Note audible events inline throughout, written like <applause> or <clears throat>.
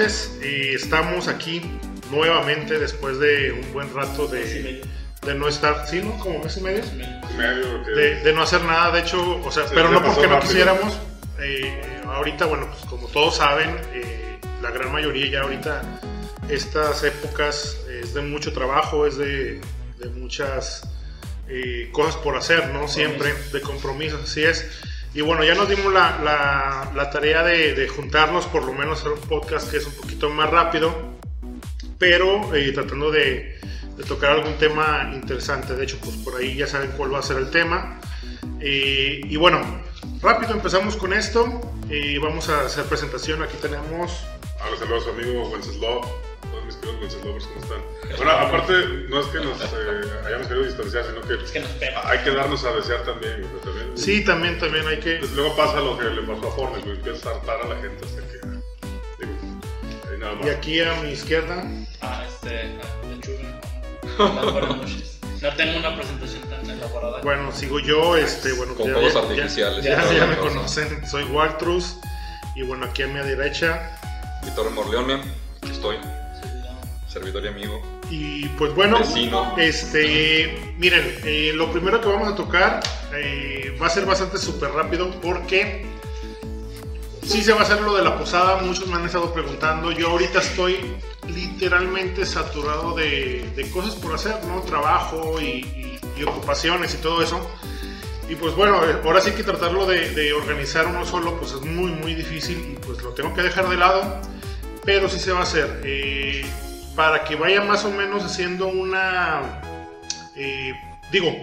noches. Eh, estamos aquí nuevamente después de un buen rato de, de no estar, sí, ¿no? Como mes y medio. De, de no hacer nada, de hecho, o sea, Sí, pero no porque no quisiéramos. Eh, ahorita, bueno, pues como todos saben, eh, la gran mayoría ya ahorita, estas épocas es de mucho trabajo, es de, de muchas eh, cosas por hacer, ¿no? Siempre, de compromisos, así es. Y bueno, ya nos dimos la, la- tarea de, juntarnos, por lo menos hacer un podcast que es un poquito más rápido, pero eh, tratando de, tocar algún tema interesante. De hecho, pues por ahí ya saben cuál va a ser el tema. Y bueno, rápido empezamos con esto. Eh, vamos a hacer presentación. Aquí tenemos. A los saludos a su amigo Wenceslao. Todos mis queridos Wenceslovers, ¿cómo están? Bueno, aparte, no es que nos eh, hayamos querido distanciar, sino que, Es que nos pega. hay que darnos a desear también. Sí, también, también hay que. Pues luego pasa lo que le pasó a Fornes, güey, empieza a hartar a la gente hasta que. Digo, ahí nada más. Y aquí a mi izquierda. Ah, este, lechuga. No, buenas <laughs> noches. No tengo una presentación tan elaborada. Bueno, sigo yo. Este, bueno, Con ya- fuegos ya- artificiales. Ya, ya me cosa. conocen. Soy Waltrus. Y bueno, aquí a mi derecha. Víctor Morleone, aquí estoy, servidor y amigo. Y pues bueno, Vecino. este, miren, eh, lo primero que vamos a tocar eh, va a ser bastante súper rápido porque sí se va a hacer lo de la posada, muchos me han estado preguntando, yo ahorita estoy literalmente saturado de, de cosas por hacer, ¿no? Trabajo y, y- y ocupaciones y todo eso. Y pues bueno, eh, ahora sí que tratarlo de, de organizar uno solo pues es muy muy difícil y pues lo tengo que dejar de lado, pero sí se va a hacer. Eh, para que vaya más o menos haciendo una... eh, digo,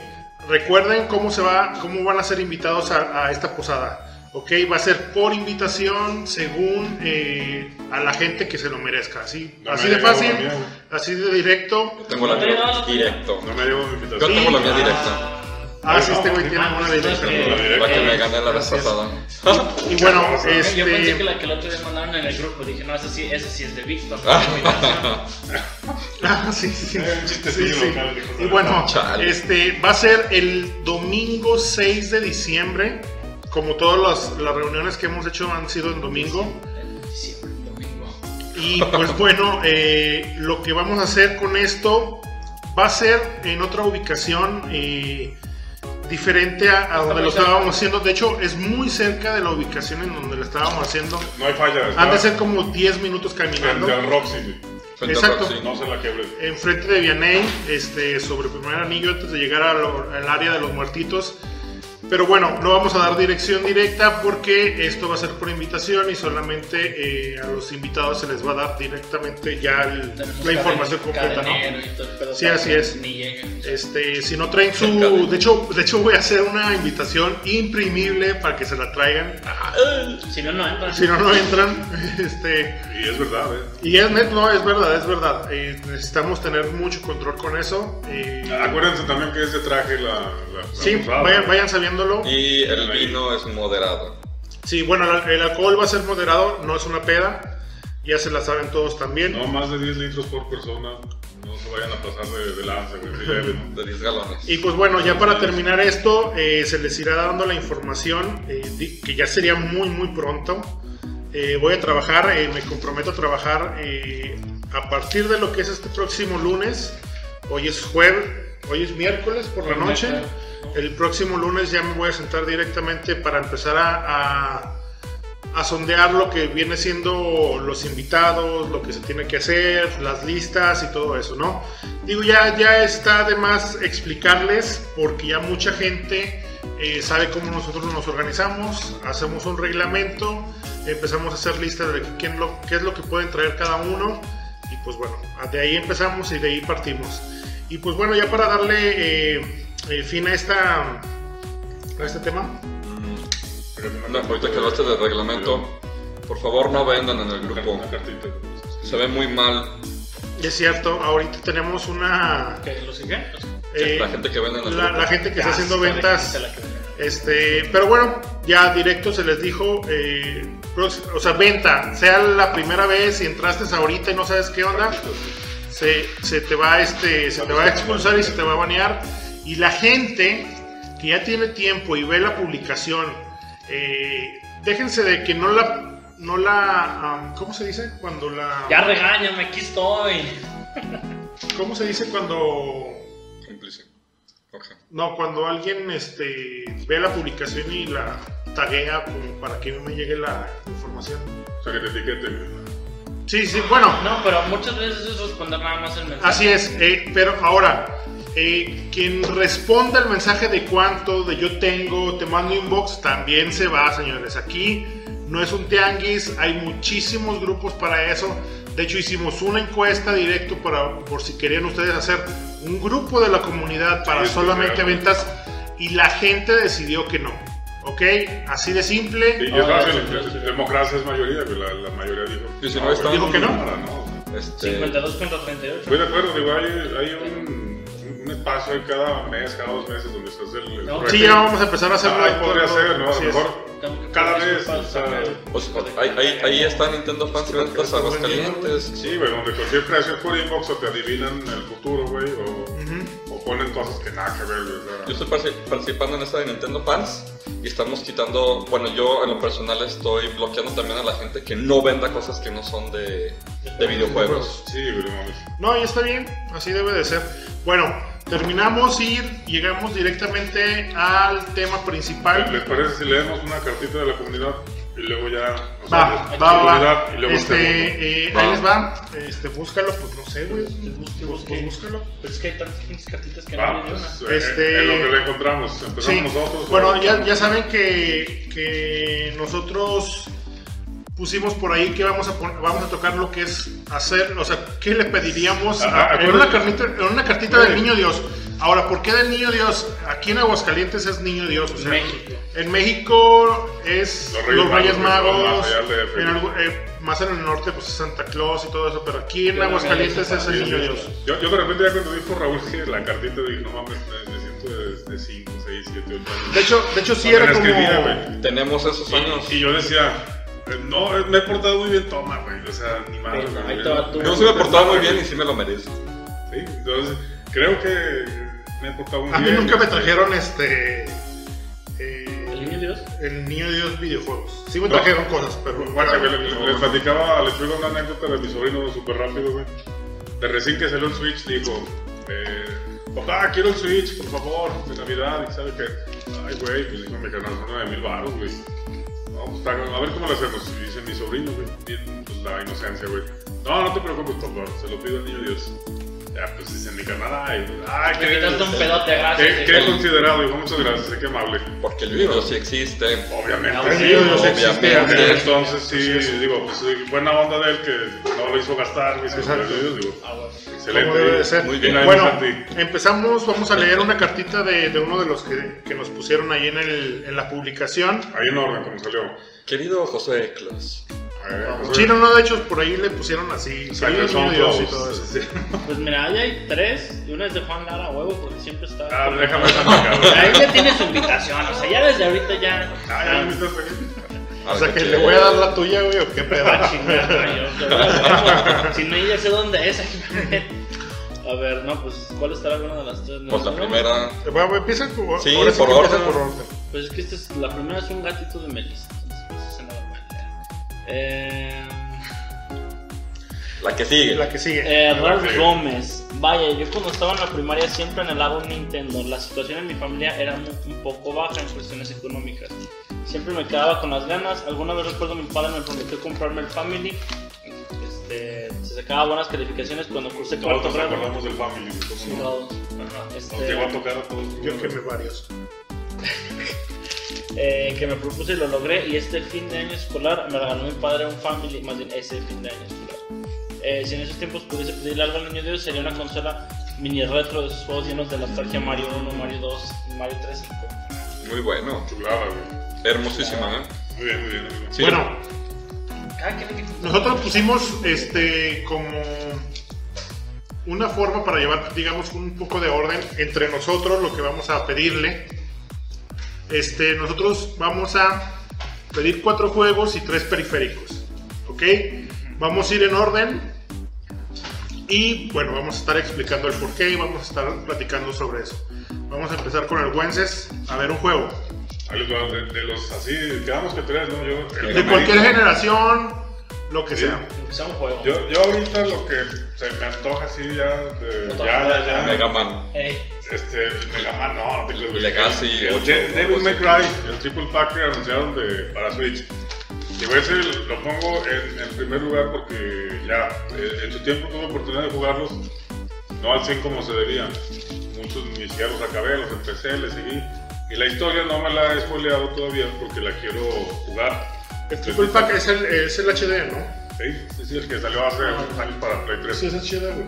recuerden cómo, se va, cómo van a ser invitados a, a esta posada. Ok, va a ser por invitación según eh, a la gente que se lo merezca. Así, No me así de fácil, así de directo. Tengo la mía directo. No me llegó mi Yo tengo la mía directa, Ah, sí, este güey tiene ah, una directa. entonces, la que Eh, me gané la vez pasada. Y bueno, Yo pensé que este... la que el otro día mandaron en el grupo. Dije, no, esa sí, esa sí es de Víctor. Ah, <laughs> sí, sí, sí. Eh, Sí, Y bueno, este va a ser el domingo 6 de diciembre. Como todas las, las reuniones que hemos hecho han sido en domingo. El domingo. Y pues bueno, eh, lo que vamos a hacer con esto va a ser en otra ubicación eh, diferente a, a donde lo cerca. estábamos haciendo. De hecho, es muy cerca de la ubicación en donde lo estábamos haciendo. No hay falla. Han de ser como 10 minutos caminando. Frente al Roxy. Frente Exacto. Roxy. No se la quebre. enfrente de Vianey, este, sobre primer anillo antes de llegar al área de los muertitos. Pero bueno, no vamos a dar dirección directa porque esto va a ser por invitación y solamente eh, a los invitados se les va a dar directamente ya el- la información completa, ¿no? y todo Sí, así es. Ni. Este, si no traen su, de hecho, de hecho voy a hacer una invitación imprimible para que se la traigan. Si no, no entran. Si no, no entran. <laughs> Este, Y es verdad, ¿eh? y es net, no, es verdad, es verdad. Eh, necesitamos tener mucho control con eso. Eh, Acuérdense también que ese traje la. la, la Sí, vayan, vayan sabiéndolo. Y el vino es moderado. Sí, bueno, el, alcohol va a ser moderado, no es una peda. Ya se la saben todos también. No más de 10 litros por persona. No se vayan a pasar de, de lanza. <laughs> De 10 galones. Y pues bueno, ya para terminar esto, eh, se les irá dando la información, eh, que ya sería muy, muy pronto. Eh, voy a trabajar, eh, me comprometo a trabajar eh, a partir de lo que es este próximo lunes. Hoy es jueves, hoy es miércoles por la noche. El próximo lunes ya me voy a sentar directamente para empezar a, a, a sondear lo que viene siendo los invitados, lo que se tiene que hacer, las listas y todo eso, ¿no? Digo, ya, ya está de más explicarles porque ya mucha gente eh, sabe cómo nosotros nos organizamos, hacemos un reglamento, empezamos a hacer listas de quién lo, qué es lo que pueden traer cada uno y pues bueno, de ahí empezamos y de ahí partimos. Y pues bueno, ya para darle eh, eh, fin a, esta, a este tema, No, ahorita que hablaste del reglamento, por favor no vendan en el grupo. Se ve muy mal es cierto, ahorita tenemos una... ¿Qué? ¿Lo sigue? eh, la gente que vende en el la, grupo. la gente que está haciendo ventas la. Este, pero bueno, ya directo se les dijo, eh, o sea, venta, sea la primera vez y entraste ahorita y no sabes qué onda, se, se te va este, se te va a expulsar y se te va a banear. Y la gente que ya tiene tiempo y ve la publicación, eh, déjense de que no la no la, am, ¿cómo se dice? Cuando la, Ya regáñame, aquí estoy. ¿cómo se dice cuando, no, cuando alguien, este, ve la publicación y la taguea como para que no me llegue la información? O sea, que te etiquete. Sí, sí, bueno, No, pero muchas veces es responder nada más el mensaje. Así es, eh, pero ahora, eh, quien responda el mensaje de cuánto, de yo tengo, te mando inbox, también se va, señores. Aquí no es un tianguis, hay muchísimos grupos para eso. De hecho, hicimos una encuesta directo para, por si querían ustedes hacer un grupo de la comunidad para sí, solamente claro. ventas y la gente decidió que no. ¿Ok? Así de simple. Y, y es Ah, fácil, sí, sí, sí. democracia es mayoría, la, la mayoría dijo. Y si no están- Dijo que no. nada, no. Este, 52 contra 38. Estoy de acuerdo, digo, hay, hay un, un espacio ahí cada mes, cada dos meses donde se hace el. el No. Sí, ya vamos a empezar a hacerlo. Ah, ahí podría ser, ¿no? A lo mejor que cada vez, o sea, ahí, ahí, ahí está Nintendo Fans y Ventas Aguascalientes. Sí, güey, donde cualquier creación por inbox o te adivinan el futuro, güey, o, Ujú. o ponen cosas que nada que ver, güey. o sea, Yo estoy partici- participando en esta de Nintendo Fans y estamos quitando, bueno, yo en lo personal estoy bloqueando también a la gente que no venda cosas que no son de, de videojuegos. Sí, güey, no y está bien, así debe de ser. Bueno, terminamos y llegamos directamente al tema ¿Les principal. parece si leemos una cartita de la comunidad y luego ya. o Va, sea, va, va. Y luego hacemos- Este, eh, Va. ahí les va. Este, búscalo, pues no sé, güey. Pues, pues, búscalo. Pues es que hay tantas cartitas que no Va, hay ni una. pues, eh, Este- en lo que le encontramos. Empezamos Sí. nosotros. Bueno, ya, ya saben que, que nosotros pusimos por ahí que vamos a pon- vamos a tocar lo que es hacer, o sea, ¿qué le pediríamos Ah, a- ah, en, una cartita, en una cartita del Niño Dios? Ahora, ¿por qué del Niño Dios? Aquí en Aguascalientes es Niño Dios. O sea, México. En México es Los los Reyes Reyes, Magos, Magos. en algo- eh, más en el norte, pues es Santa Claus y todo eso. Pero aquí en Yo no Aguascalientes es el Niño Dios. Yo, yo de repente ya cuando dijo Raúl que la cartita dije, no mames, me, siento de 5, 6, 7, 8 años. De hecho, de hecho sí era como. güey. Tenemos esos años. Y, y yo decía, eh, no, eh, me he portado muy bien, toma, güey. O sea, ni madre. Yo sí me he portado muy bien y sí me lo merezco. Sí, entonces creo que me he portado muy A mí bien. nunca me trajeron este. eh, ¿El niño Dios? El niño Dios videojuegos. Sí me No. trajeron cosas, pero. Bueno, que le, le- le platicaba, les traigo una anécdota de mi sobrino súper rápido, güey. De recién que salió el Switch, dijo, eh, papá, quiero el Switch, por favor, de Navidad, y sabe que, ay, güey, pues dijo mi canal, son 9 mil baros, güey. Vamos, a a ver cómo lo hacemos, y dice mi sobrino, güey, pues la inocencia, güey. No, no te preocupes, papá, se lo pido al niño Dios. Ya, pues dice en mi canal, ay, ay, Me quitaste un pedote, qué, gracias. qué considerado, dijo, muchas gracias, qué amable. Porque el video sí existe. Obviamente, Ah, sí, el obviamente. existe. entonces sí, digo, pues sí, buena onda de él que no lo hizo gastar, güey, Exacto. digo, digo, Ah, excelente. Debe de ser. Muy bien. Bueno, empezamos. Vamos a leer una cartita de, de uno de los que, que nos pusieron ahí en, el, en la publicación. Ahí en orden, como salió. Querido José Clas, Eh, Sí, no, de hecho, por ahí le pusieron así. Niño Dios y todo eso. Sí. <laughs> Pues mira, ahí hay tres. Y una es de Juan Lara, huevo, porque siempre está. Ah, déjame sacar. <laughs> Ahí ya tiene su invitación. O sea, ya desde ahorita ya. Ah, ya me estás pegando. A O sea, que le voy a dar la tuya, güey, o qué pedo. Ah, chingada, yo- yo- Si no, ya sé dónde es. A ver, no, pues, ¿cuál estará alguna de las tres? Pues la primera. Bueno, empieza por, Sí, por orden. por orden. Pues es que esta es, la primera es un gatito de Melissa. Eh. La que sigue. La que sigue. Eh, Ralph Sí. Gómez. Vaya, yo cuando estaba en la primaria siempre anhelaba un Nintendo. La situación en mi familia era un, poco baja en cuestiones económicas. Siempre me quedaba con las ganas. Alguna vez recuerdo mi padre me prometió comprarme el Family. Este, se sacaba buenas calificaciones cuando cursé Todos cuarto nos grado. acordamos del Family, ¿cómo no? Todos. Ajá. Este- Nos llegó a tocar a todos. Yo quemé varios. <laughs> eh, que me propuse y lo logré. Y este fin de año escolar me regaló mi padre un Family, más bien ese fin de año escolar. Eh, si en esos tiempos pudiese pedirle algo al niño Dios, sería una consola mini retro de esos juegos llenos de nostalgia Mario 1, Mario 2, Mario 3 5. Muy bueno. Chulada, güey. Hermosísima, ¿eh? Muy bien, muy bien. muy bien. Sí. Bueno, nosotros pusimos este como una forma para llevar, digamos, un poco de orden entre nosotros, lo que vamos a pedirle. Este, nosotros vamos a pedir cuatro juegos y tres periféricos. ¿Ok? Vamos a ir en orden. Y bueno, vamos a estar explicando el porqué y vamos a estar platicando sobre eso. Vamos a empezar con el Wences. A ver, un juego. De, de los así, quedamos que tres, ¿no? Yo, De cualquier generación, lo que Sí. sea. Aunque sea un juego. Yo, yo ahorita lo que se me antoja así ya, de, ya, ya, ya. Mega Man. Este, Mega Man, no, no te creo. Legacy, El De- Devil May. Cry, el triple pack que anunciaron de, para Switch. Digo, ese lo pongo en, en primer lugar porque ya, eh, en su tiempo tuve oportunidad de jugarlos, no al 100 como se debía. Muchos ni siquiera los acabé, los empecé, les seguí. Y la historia no me la he spoileado todavía porque la quiero jugar. El triple pack es el, es el HD, ¿no? Sí, sí, sí, el que salió hace unos años para Play 3. Sí, es HD, güey.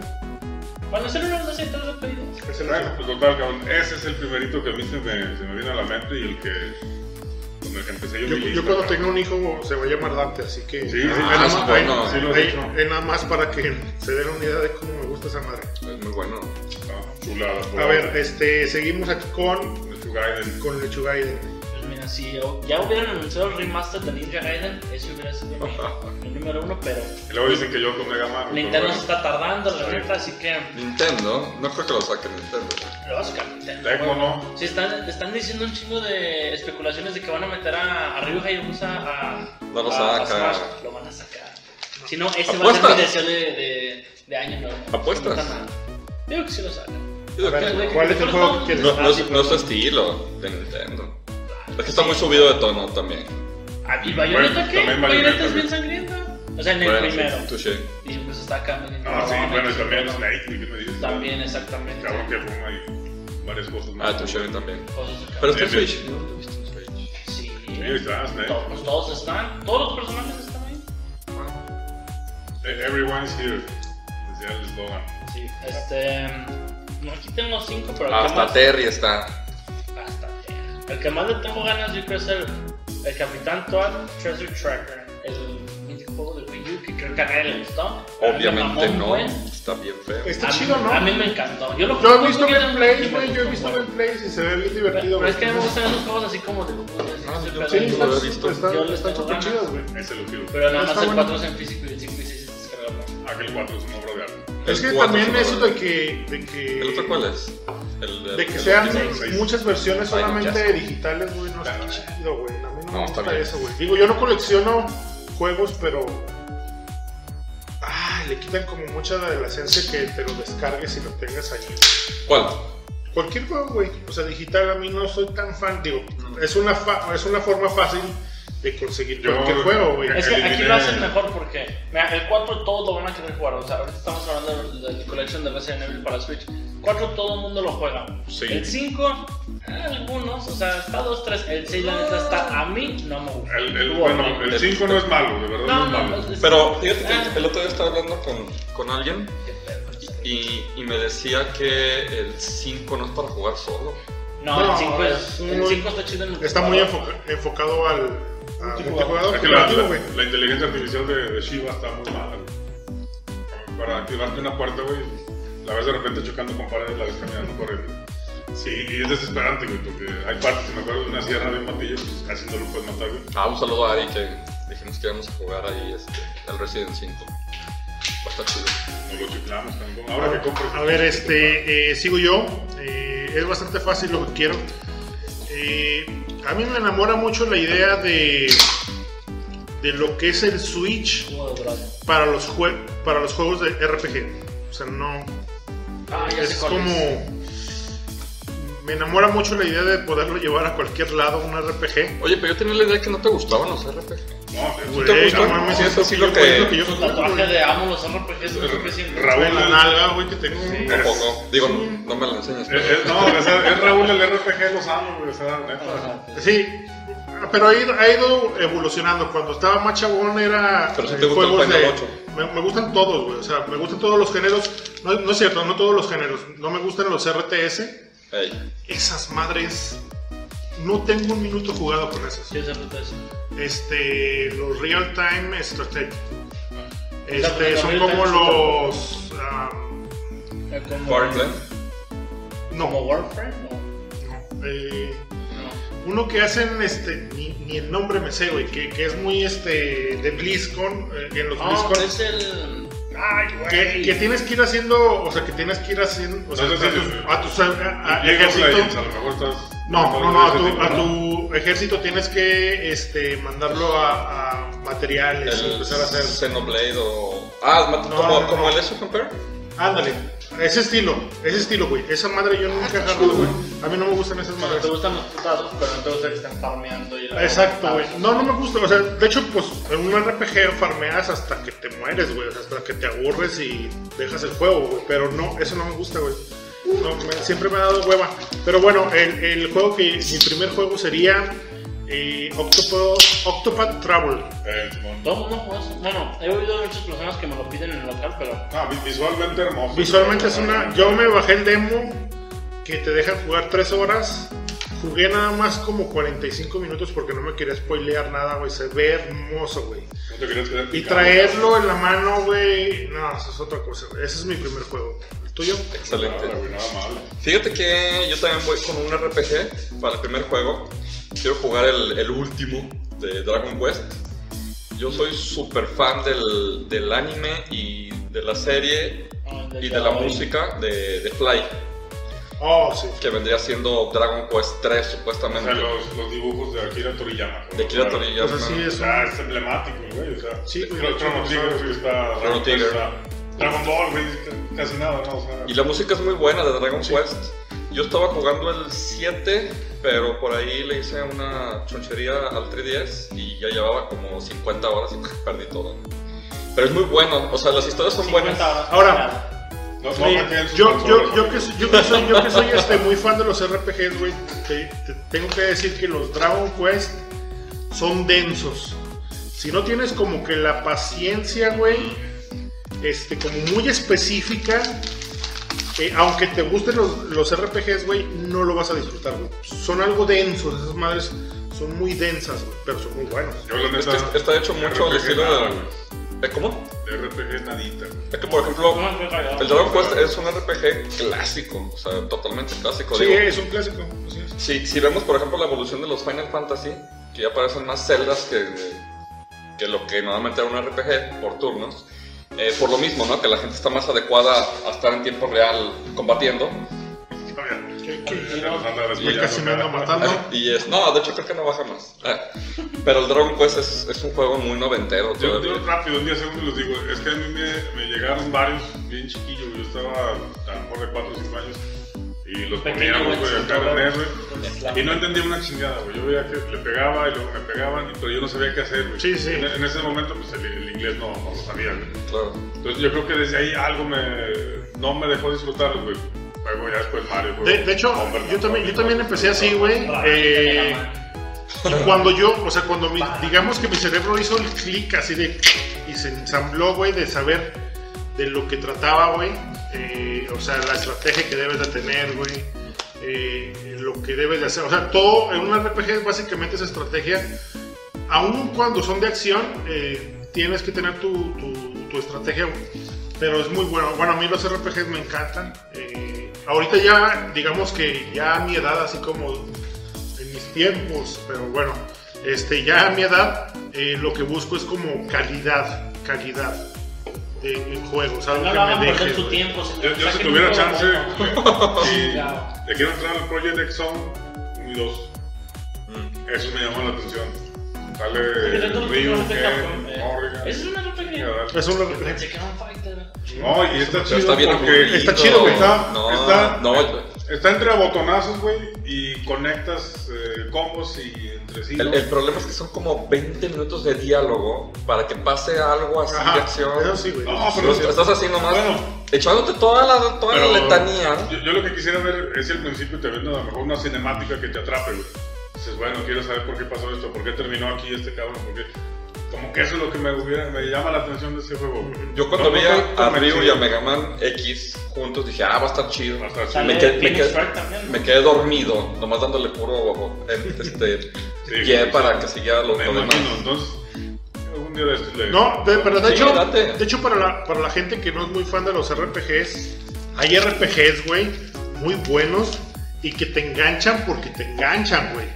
Cuando salen unos 200 de pedidos. Es el Bueno, pues total, cabrón, ese es el primerito que a mí se me, se me viene a la mente y el que con el que empecé yo, Yo, mi yo lista, cuando cabrón. tenga un hijo se va a llamar Dante, así que. Sí, sí, Ah, sí, nada más- bueno, ahí- sí lo ahí- hecho. ahí nada más para que se den una idea de cómo me gusta esa madre. Es muy bueno. Ah, chulada. A ver, este, seguimos aquí con, Nuestro Gaiden. con Lechugaiden. Si ya hubieran anunciado el remaster de Ninja Gaiden, eso hubiera sido mi- <laughs> el número uno, pero Y luego dicen que yo con Mega Man. Nintendo se está tardando, la Sí. neta, así que Nintendo, no creo que lo saquen Nintendo. lo vas a sacar Nintendo. Tecmo, güey. ¿no? Sí, están, están diciendo un chingo de especulaciones de que van a meter a, a Ryu Hayabusa a. No lo a- a saca. Smash. Lo van a sacar. Si no, ese va a ser ¿Apuestas? mi deseo de, de, de año nuevo. ¿Apuestas? No. Digo que sí lo sacan. Ver, ¿cuál es el juego que quieres? No, no, es, sí, no es su estilo de Nintendo. Es que está Sí. muy subido de tono también. Ah, ¿Y Bayonetta Bueno, qué? Bayonetta es bien sangrienta. O sea, en el Bueno, primero. sí, touché. Y pues está acá. en el Ah, sí, no, bueno, y no, también no. Snake, ¿qué me dices? También, exactamente. Cabrón que fuma ahí varias cosas más. Ah, touché también. Cosas acá. Pero está en Switch. Yo lo he visto en Switch. Sí. Sí, está Snake. Pues todos están. Todos los personajes están ahí. Eh, Everyone's here. Decía el eslogan. Sí. Este. No, aquí tengo cinco, pero que Hasta más. Terry está. El que más le tengo ganas, yo creo es el, el Capitán Toad Treasure Tracker. El juego de Wii U que creo que a nadie le gustó. Mí Obviamente no. buen. Está bien feo. Está A mí- chido, ¿no? A mí me encantó. Yo, lo Yo he visto gameplays, güey. Yo he visto gameplays y se ve bien Pero, divertido. pero es que a mí me gustan esos juegos así como de. Ah, yo pedo. Sí, no lo he visto. está- Yo le Están tengo súper ganas. chidos, güey. Lo. Pero nada más el bueno. 4 es en físico y el 5 y 6 es descargable. Aquel 4 es una obra de arte. Es que también es eso de que, de que. ¿El otro cuál es? El de, De que el sean muchas versiones Ay, solamente digitales, güey, no está chido, güey. A mí no, No, me gusta eso, güey. Digo, yo no colecciono juegos, pero. Ah, le quitan como mucha de la esencia que te lo descargues y lo tengas ahí. ¿Cuál? Cualquier juego, güey. O sea, digital a mí no soy tan fan. Digo, es una, fa- es una forma fácil de conseguir Yo- cualquier juego, güey. Es que aquí lo hacen mejor porque mira, el 4 todos lo van a querer jugar. O sea, ahorita estamos hablando de la colección de Resident Evil para Switch. 4 todo el mundo lo juega. Sí. El 5, algunos, o sea, está 2, 3. El 6, la neta, está a mí no me gusta. El, el, bueno, el 5 no es malo, de verdad no, no, es no, malo. es- Pero fíjate que Ah, el otro día estaba hablando con, con alguien y, y me decía que el 5 no es para jugar solo. No, No, el 5 es, es el muy- 5 está chido en Está muy enfocado al, Multijugador. Es que la, inteligencia artificial de, de Shiva está muy mala. güey. Para activarte una puerta, güey, la ves de repente chocando con paredes, la ves caminando corriendo. Sí, y es desesperante, güey, porque hay partes, me acuerdo de una sierra de un martillo, pues casi no lo puedes matar, güey. Ah, un saludo a Ari que dijimos que íbamos a jugar ahí este, el Resident 5. Va a estar chido. Nos lo chiflamos también. Ahora que compres. A ver, este, eh, sigo yo. Eh, es bastante fácil lo que quiero. A mí me enamora mucho la idea de, de lo que es el Switch para los, jue- para los juegos de RPG. O sea, no. Ah, ya Es sé como. es. Me enamora mucho la idea de poderlo llevar a cualquier lado, un RPG. Oye, pero yo tenía la idea que no te gustaban los RPG. No, Güey, te gusta? no mames, eso sí lo que, que- es lo que yo juego, tatuaje de amo los RPGs, es lo que siempre. Raúl, la nalga, güey, que tengo. Sí. Un poco. Digo, Sí. no me lo enseñes. Es, es- no, o sea, es Raúl el RPG, los amo, güey, o sea, neta. Sí, pero ha ido, ha ido evolucionando. Cuando estaba más chabón era Pero si eh, te gusta el juegos Final de... 8. Me, me gustan todos, güey. O sea, me gustan todos los géneros. No, no es cierto, no todos los géneros. No me gustan los RTS. Esas madres... No tengo un minuto jugado con esas. Es RTS. Este, los Real Time Strategy. Exacto, Este, los son como los... ah, Eh, Como, Warclan. como no, Warframe, no. no, eh, no. Uno que hacen, este, ni, ni el nombre me sé, güey, que, que es muy, este, de BlizzCon, eh, en los Ah, BlizzCon, es el. Ay, que, que tienes que ir haciendo, o sea, que tienes que ir haciendo, o sea, No sé a tus, of ejército. A lo mejor estás. No, no, no, a tu, a tu ejército tienes que este, mandarlo a, a materiales, El empezar a hacer. Xenoblade o. Ah, No, como, no, como no. el Empire. Ándale, ese estilo, ese estilo, güey. Esa madre yo nunca he agarrado, güey. A mí no me gustan esas madres. te gustan los putados, pero no te gusta que estén farmeando y la- Exacto, güey. No, no me gusta. O sea, de hecho, pues en un RPG farmeas hasta que te mueres, güey. o sea, hasta que te aburres y dejas el juego, güey. Pero no, eso no me gusta, güey. No, me- siempre me ha dado hueva. Pero bueno, el, el juego que. Mi primer juego sería. Eh, Octopath, Octopath Travel. Eh. Todo el mundo juega eso. Bueno, he oído de muchas personas que me lo piden en el local, pero Ah, vi- visualmente hermoso. Visualmente es una. Yo me bajé el demo que te dejan jugar 3 horas. Jugué nada más como 45 minutos porque no me quería spoilear nada, güey. Se ve hermoso, güey. No te Y traerlo en la mano, güey. No, eso es otra cosa, güey. Ese es mi primer juego. ¿El tuyo? Excelente. Nada, güey, nada mal. Fíjate que yo también voy con un RPG para el primer juego. Quiero jugar el, el último de Dragon Quest. Yo soy súper fan del, del anime y de la serie ah, y de la música de, de Fly, Oh, sí. que vendría siendo Dragon Quest 3 O sea, supuestamente. los, los dibujos de Akira Toriyama. De Akira. Toriyama. Pues así O es. sea, es emblemático, güey. O sea, Sí, güey, Chrono Trigger, no güey, está. Chrono Trigger. está- Dragon Ball, güey, casi nada, ¿no? O sea, Y la música es muy buena de Dragon Quest. Yo estaba jugando el 7, pero por ahí le hice una chonchería al 3DS y ya llevaba como 50 horas y <laughs> perdí todo. Pero es muy bueno, o sea, las historias son 50 buenas. horas. Ahora, no, no yo, yo, yo, que, soy- yo que soy, yo que soy este, muy fan de los RPGs, güey, te, te tengo que decir que los Dragon Quest son densos. Si no tienes como que la paciencia, güey, este, como muy específica, eh, aunque te gusten los, los RPGs, güey, no lo vas a disfrutar, güey. Son algo densos, esas madres son muy densas, güey, pero son muy buenos. Yo, la Es neta. que está hecho mucho al estilo de... güey. ¿Eh, ¿Cómo? De RPG nadita. Es que, por ejemplo, el Dragon Quest es un RPG clásico, o sea, totalmente clásico. Sí, digo. es un clásico, así es. Si, si vemos, por ejemplo, la evolución de los Final Fantasy, que ya parecen más celdas que, que lo que normalmente era un RPG por turnos, eh, por lo mismo, ¿no? Que la gente está más adecuada a estar en tiempo real combatiendo. Que- que- anda desmayando, casi me ando cara. <laughs> matando. Y es, no, de hecho creo que no baja más. Ah, Pero el Dragon Quest es, es un juego muy noventero. Yo, yo rápido, un día segundo les digo, es que a mí me, me llegaron varios bien chiquillos, yo estaba a lo mejor de 4 o 5 años y los poníamos, güey, acá en y no entendía una chingada, güey, yo veía que le pegaba y luego me pegaban, pero yo no sabía qué hacer, güey. Sí, sí. En, en ese momento, pues el, el inglés no, no lo sabía, güey. Claro. Entonces yo creo que desde ahí algo me, no me dejó disfrutarlo, güey. Luego ya después Mario, güey. De, de hecho, Bomberman, yo también, yo también empecé así, güey. Eh, cuando yo, o sea, cuando mi- digamos que mi cerebro hizo el clic así de. y se ensambló, güey, de saber de lo que trataba, güey. eh, o sea, la estrategia que debes de tener, güey. eh, lo que debes de hacer. O sea, todo en un RPG básicamente es estrategia. Aun cuando son de acción, eh, tienes que tener tu, tu- tu estrategia. Pero es muy bueno. Bueno, a mí los RPGs me encantan. eh, ahorita ya, digamos que ya a mi edad, así como en mis tiempos, pero bueno, este, ya a mi edad, eh, lo que busco es como calidad, calidad de, en juegos, algo No que me deje. su tiempo. Yo, yo si tuviera chance, juego. y <laughs> Ya. le quiero entrar al Project X Zone 1 y 2. Mm. Eso me llamó la atención. Sale de de Capcom, eh, es un RPG. Es un Yo pensé que era un fighter. No, y está chido está bien porque está chido, güey. Está, No, está, no, está entre botonazos, güey, y conectas eh, combos y entre sí. el, el problema es que son como 20 minutos de diálogo para que pase algo así de Ajá, acción. eso sí, güey. No, Pero pero estás así nomás Bueno. echándote toda la, toda Pero la letanía. Yo, yo lo que quisiera ver es el principio, te vendo a lo mejor una cinemática que te atrape, güey. Dices, bueno, quiero saber por qué pasó esto, por qué terminó aquí este cabrón, por qué. Como que eso es lo que me, hubiera- me llama la atención de ese juego, güey. Yo cuando No, vi no a, Ryu y a Mega Man X juntos dije, ah, va a estar chido. Va a estar chido. Me quedé, me, también, ¿no? me quedé dormido, nomás dándole puro este, Sí, pie sí, para sí. que siguiera lo, Me lo demás. imagino, entonces. No, de- pero de Sí, hecho, date. de hecho para, la, para la gente que no es muy fan de los RPGs, hay RPGs, güey, muy buenos y que te enganchan porque te enganchan, güey.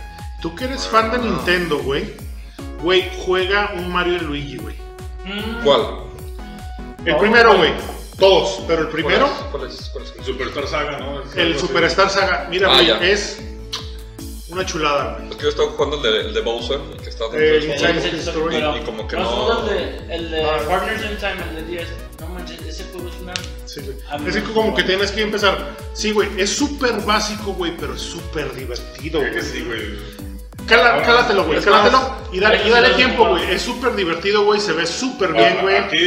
Tú que eres fan de Nintendo, güey, güey, juega un Mario y Luigi, güey. Mm, ¿Cuál? El Oh, primero, güey, todos, pero el primero, ¿Cuál es? ¿Cuál es? ¿Cuál es? El Superstar Saga, ¿no? Es el algo así. Superstar Saga, mira, Ah, güey, ya. es Una chulada, güey. Es que yo estaba jugando el de, el de Bowser, el que está dentro Eh, del Inside juego. the Story. Pero- y como que ¿no jugado el de, el de Ah. Partners in Time, el de 10? No manches, ese juego es una... Sí, güey. A mí Es que como que tienes que empezar. Sí, güey, es súper básico, güey, pero es súper divertido, Creo que güey. sí, güey. Cala- cálatelo, güey, cálatelo. Y dale, y dale tiempo, güey. Es súper divertido, güey. Se ve súper bien, güey. Aquí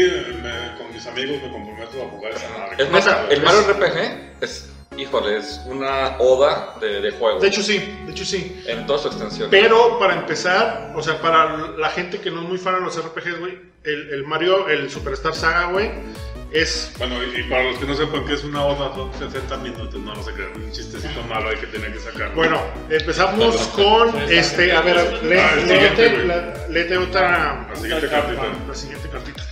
me- con mis amigos me comprometo a jugar esa madre. Es más, Neta, el es- Mario RPG es, híjole, es una oda de, de juego. De hecho, sí, de hecho, sí. en toda su extensión. Pero para empezar, o sea, para la gente que no es muy fan de los RPGs, güey, el, el Mario, el Superstar Saga, güey, es. Bueno, y, y para los que no sepan qué es una oda, son 60 minutos, no, no se crean, un chistecito malo hay que tener que sacar. Bueno, empezamos con este. A ver, lee- Ah, el léete, siguiente, güey. la- léete otra. La siguiente cartita. carta, La siguiente cartita.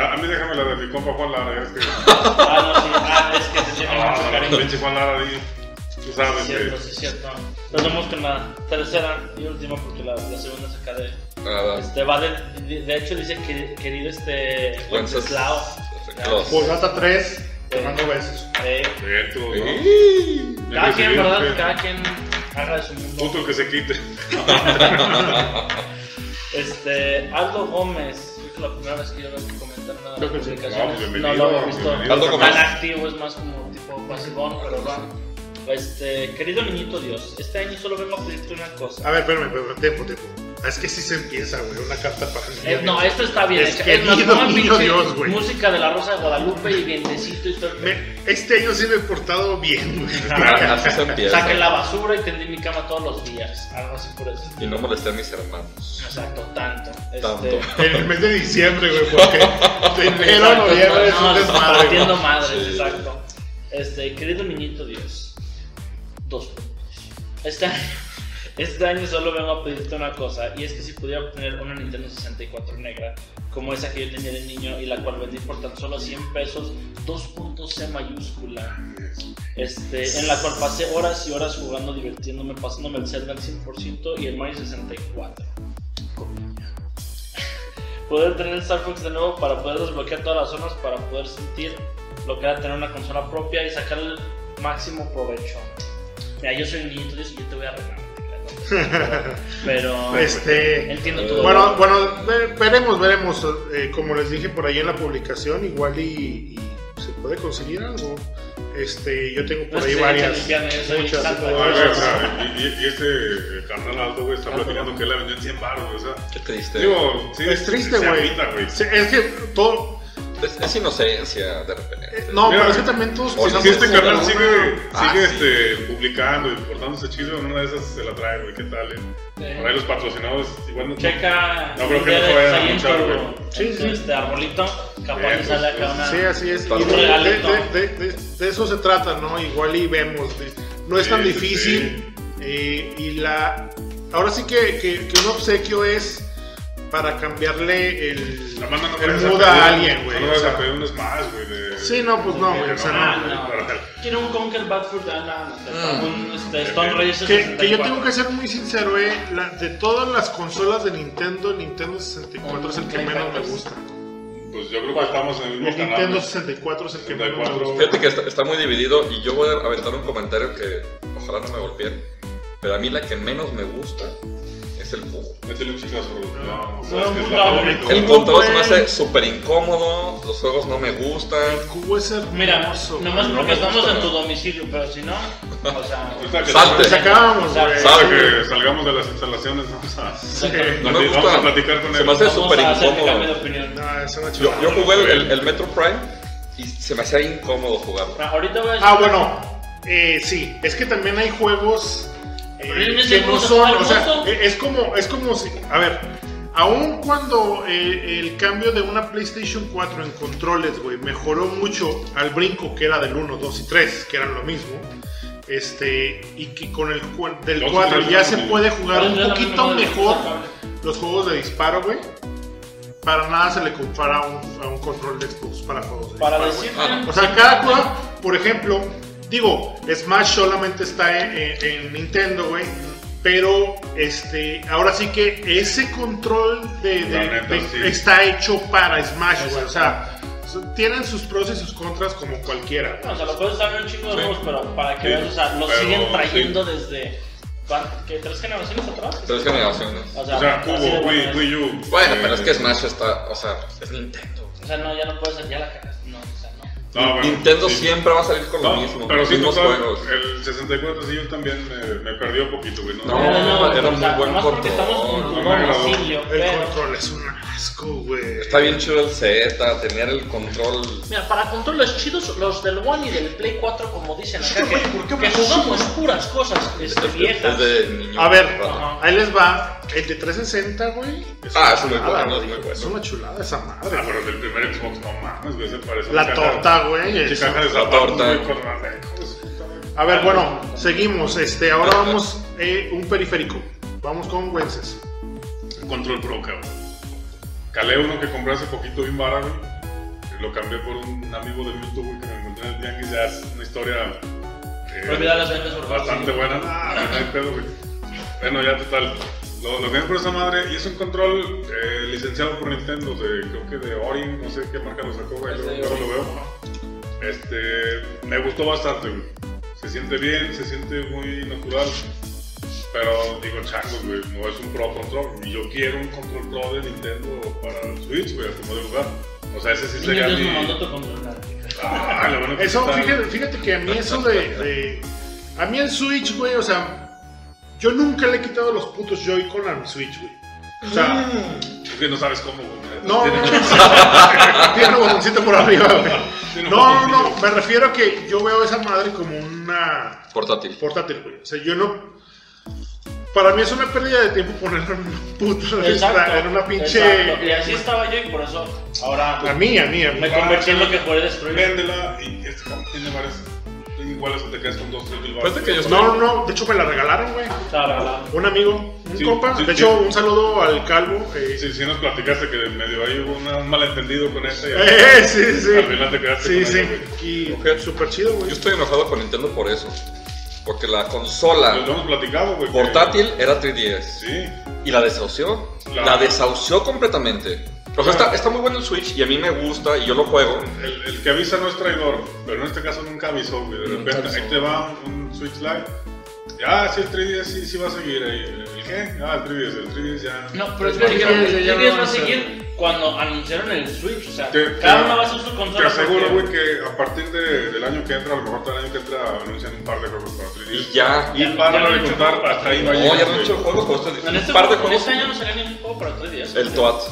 Ah, a mí déjame la de mi compa Juan Lara, es que... <laughs> Ah, no, sí, ah, es que te tiene mucho Ah, cariño. pinche Juan Lara ahí, tú sabes Sí, cierto, que... sí, cierto. Nos vemos con la tercera y última porque la, la segunda se acaba de... Ah, Este, va de, de, de hecho dice que querido este Wenceslao. Klaus. Posdata 3, te mando besos. Eh, Bien, tú, ¿no? Cada quien, ¿verdad? Cada quien haga de su mundo. Puto que se quite. <laughs> Este, Aldo Gómez, creo que la primera vez que yo veo que comentar una de las publicaciones. No, pues, No, lo había visto. Aldo tan Gómez. activo, es más como tipo pasivón, pero va. Este, querido niñito Dios, este año solo vengo a pedirte una cosa. A ver, espérame, espérame, tiempo, tiempo. Es que sí se empieza, güey, una carta para niños. Eh, no, esto está bien. Es niño pinche Dios, güey. Música de la Rosa de Guadalupe y vientecito y todo. el- Me- este año sí me he portado bien, güey. <laughs> Ah, Así se empieza. Saqué la basura y tendí mi cama todos los días. Algo así por eso. Y no molesté a mis hermanos. Exacto, tanto. Este, Tanto. En el mes de diciembre, güey, porque de enero a noviembre es no, un desmadre. Partiendo madres, Sí. exacto. Este, querido niñito Dios. Dos puntos. Este <laughs> este año solo vengo a pedirte una cosa, y es que si pudiera obtener una Nintendo 64 negra, como esa que yo tenía de niño y la cual vendí por tan solo 100 pesos, 2.C mayúscula. Este, en la cual pasé horas y horas jugando, divirtiéndome, pasándome el Zelda al 100% y el Mario 64. Comilla. <laughs> Poder tener el Star Fox de nuevo para poder desbloquear todas las zonas, para poder sentir lo que era tener una consola propia y sacar el máximo provecho. Mira, yo soy un Dios y yo te voy a regalar. <laughs> Pero Este, entiendo todo. bueno, bueno, ve- veremos, veremos. eh, como les dije por ahí en la publicación, igual y, y se puede conseguir algo. Este, yo tengo por No ahí varias, muchas, o sea, y, y- este eh, carnal Aldo, güey, está platicando que él la vendió en 100 baros, o sea... Qué triste. Digo, sí, Es triste, güey. agüita, güey. Sí, Es que todo, Es, es inocencia de repente. no, Mira, pero es que también todos o Si pasamos este alguna- sigue, Ah, sigue sí. este, publicando y portándose chido, en una de esas se la trae, güey, ¿qué tal? eh? Eh, Por ahí los patrocinadores, igual no... Checa No creo que no se vayan a güey. Sí, sí. Este arbolito, capaz Bien, y sale pues, acá una. Sí, así es. Y de, de- de- de- de eso se trata, ¿no? Igual y vemos. de- no es Sí, tan sí, difícil. eh, y la. Ahora sí que, que, que un obsequio es para cambiarle el, La manda no el mood a alguien, güey. No vas a pedir un Smash, güey. Sí, no, pues no, güey, o sea, no. Quiero un Conquer Bad Fruit, no, no, un este, Stone Racer que, que yo 64. tengo que ser muy sincero, eh, de todas las consolas de Nintendo, el Nintendo 64 es el que menos me gusta. Pues yo creo que estamos en el mismo El canal. Nintendo güey. 64 es el que menos me 64. gusta. Fíjate que está, está muy dividido y yo voy a aventar un comentario que ojalá no me golpeen. Pero a mí la que menos me gusta es el cubo. Métele un güey. No, No, no, es la. El cubo, control se me hace súper incómodo, los juegos no me gustan. El cubo es. Mira, nomás porque estamos gusta. en tu domicilio, pero si no, o sea. <laughs> Salte. Sabe Sabe que salgamos de las instalaciones, vamos a, Sí. No me vamos a gusta. platicar con Se él. me hace súper incómodo. Yo, jugué el, el- el Metro Prime y se me hacía incómodo jugarlo. Ah, Ahorita voy a decir. Ah, bueno, eh, sí, es que también hay juegos eh, que no son, o sea, eh, es como, es como si, a ver, aun cuando eh, el cambio de una PlayStation 4 en controles, güey, mejoró mucho al brinco que era del 1, 2 y 3, que eran lo mismo, este, y que con el del Dos y 4 tres ya se puede jugar ¿Cuál un poquito mejor los juegos de disparo, güey. Para nada se le compara a un, a un control de Xbox para juegos de Para disparo, decirte. O sea, cada cosa, por ejemplo, digo, Smash solamente está en, en- en Nintendo, güey. Pero este, ahora sí que ese control de, de- La neta, de- sí. está hecho para Smash, güey. O sea, tienen sus pros y sus contras como cualquiera. No, o sea, lo puedes usar en un chingo de Sí. juegos, pero para que Sí, veas, o sea, lo pero siguen sí. trayendo desde. ¿cuán- ¿qué? ¿Tres generaciones atrás? Tres generaciones. O O sea, Cubo, Wii. Wii U. Bueno, eh, pero es que Smash está, o sea, es Nintendo. O sea, no, ya no puedes ser, ya la. No, no. No, bueno, Nintendo sí. siempre va a salir con lo No, mismo, pero sí, mismos total, juegos. el 64 sí yo también me, me perdió un poquito, güey. No, No, No, era o muy buen control. No El pero... control es un asco, güey. Está bien chido el Z, tener el control. Mira, para controles chidos, los del One y del Play 4, como dicen acá, Sí, que, ¿por qué que me jugamos puras cosas este, Es, viejas. es de niño. A ver, ahí les va. El de 360, güey. Es Ah, una es muy chulada, es una chulada esa madre. Ah, pero del primer Xbox, no mames, güey, se parece a La una caja- güey. La torta. A ver, bueno, seguimos. Este, ahora vamos eh, un periférico. Vamos con Wences. Control Pro, cabrón. Calé uno que compré hace poquito bien barato, güey. Lo cambié por un amigo de YouTube, güey, que me encontré en el Tianguis. Ya es una historia. eh, Olvida las ventas, por favor. Bastante buena. Ah, no hay pedo, güey. Bueno, ya total. Lo, lo que por esa madre y es un control eh, licenciado por Nintendo, de, creo que de Ori, no sé qué marca lo sacó, güey. Lo veo. Este, me gustó bastante, güey. Se siente bien, se siente muy natural. Pero digo, changos, güey, no es un Pro Control. Y yo quiero un Control Pro de Nintendo para el Switch, güey, como de lugar. O sea, ese sí sería Dios mi. me mandó tu control. Ah, lo bueno que Eso, está- fíjate, fíjate que a mí eso de, de- A mí el Switch, güey, o sea. Yo nunca le he quitado los putos Joy-Con al Switch, güey. O sea, Es que no sabes cómo, güey. no, no, Tiene- no. Tiene un botoncito por arriba, güey. No, no, no. Me refiero a que yo veo esa madre como una Portátil. portátil, güey. O sea, yo no. Para mí es una pérdida de tiempo ponerlo en una puta Exacto. en una pinche. exacto. Y así estaba yo y por eso ahora A mí, a mí, a mí. me convertí en lo que puede destruir. Véndela y este tiene varias iguales o te quedas con dos, tres mil Pues de que No, no, de hecho me la regalaron, güey. Estaba regalado. Un amigo, un Sí, compa. sí, de sí. hecho, un saludo al calvo. Eh, Sí, sí nos platicaste que medio ahí hubo una- un malentendido con ese. y al- Eh, sí, sí. Al final te quedaste Sí, con sí. ella, güey. Y Ok. súper chido, güey. Yo estoy enojado con Nintendo por eso. Porque la consola Lo hemos platicado, güey. que- portátil era 3DS. Sí. Y la desahució. La- La desahució completamente. O sea, está, está muy bueno el Switch y a mí me gusta y yo lo juego. El, el que avisa no es traidor, pero en este caso nunca avisó, güey. De repente avisó. ahí te va un Switch Lite. Ya, sí, el 3DS sí, sí va a seguir ahí. ¿El qué? Ah, el 3DS, el 3DS ya. No, pero es que dijeron, ya- ya el no 3DS van va a seguir cuando anunciaron el Switch. O sea, Te- cada te- uno va a hacer su Te consola. aseguro, porque- güey, que a partir de- del año que entra, a lo mejor todo el año que entra, anuncian un par de juegos para 3DS. Y ya. Y Ya- para ya no de han hecho contar, para hasta ahí 3DS. va No, a ya llegar, no he hecho el güey. juego, pero este- En este, un par de en juegos. este año no salió ningún juego para 3DS. El TOAT.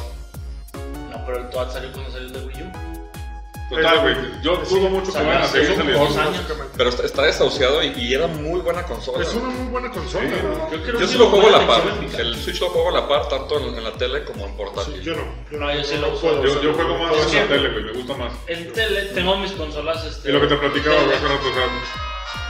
Pero el TOAD salió cuando salió el de Wii U. Total, güey. Yo dudo mucho que vayan a seguir saliendo. dos años. Pero está, está desahuciado y, y era muy buena consola. Es una muy buena consola, Sí, ¿no? Yo, creo Yo que sí lo juego a la par. El Switch lo juego a la par, tanto en, en la tele como en portátil. Sí, yo no. Yo No, yo sí lo puedo. Yo, juego más en la tele, güey. Me gusta más. En tele tengo mis consolas. Este, Y lo que te platicaba, güey, hace rato,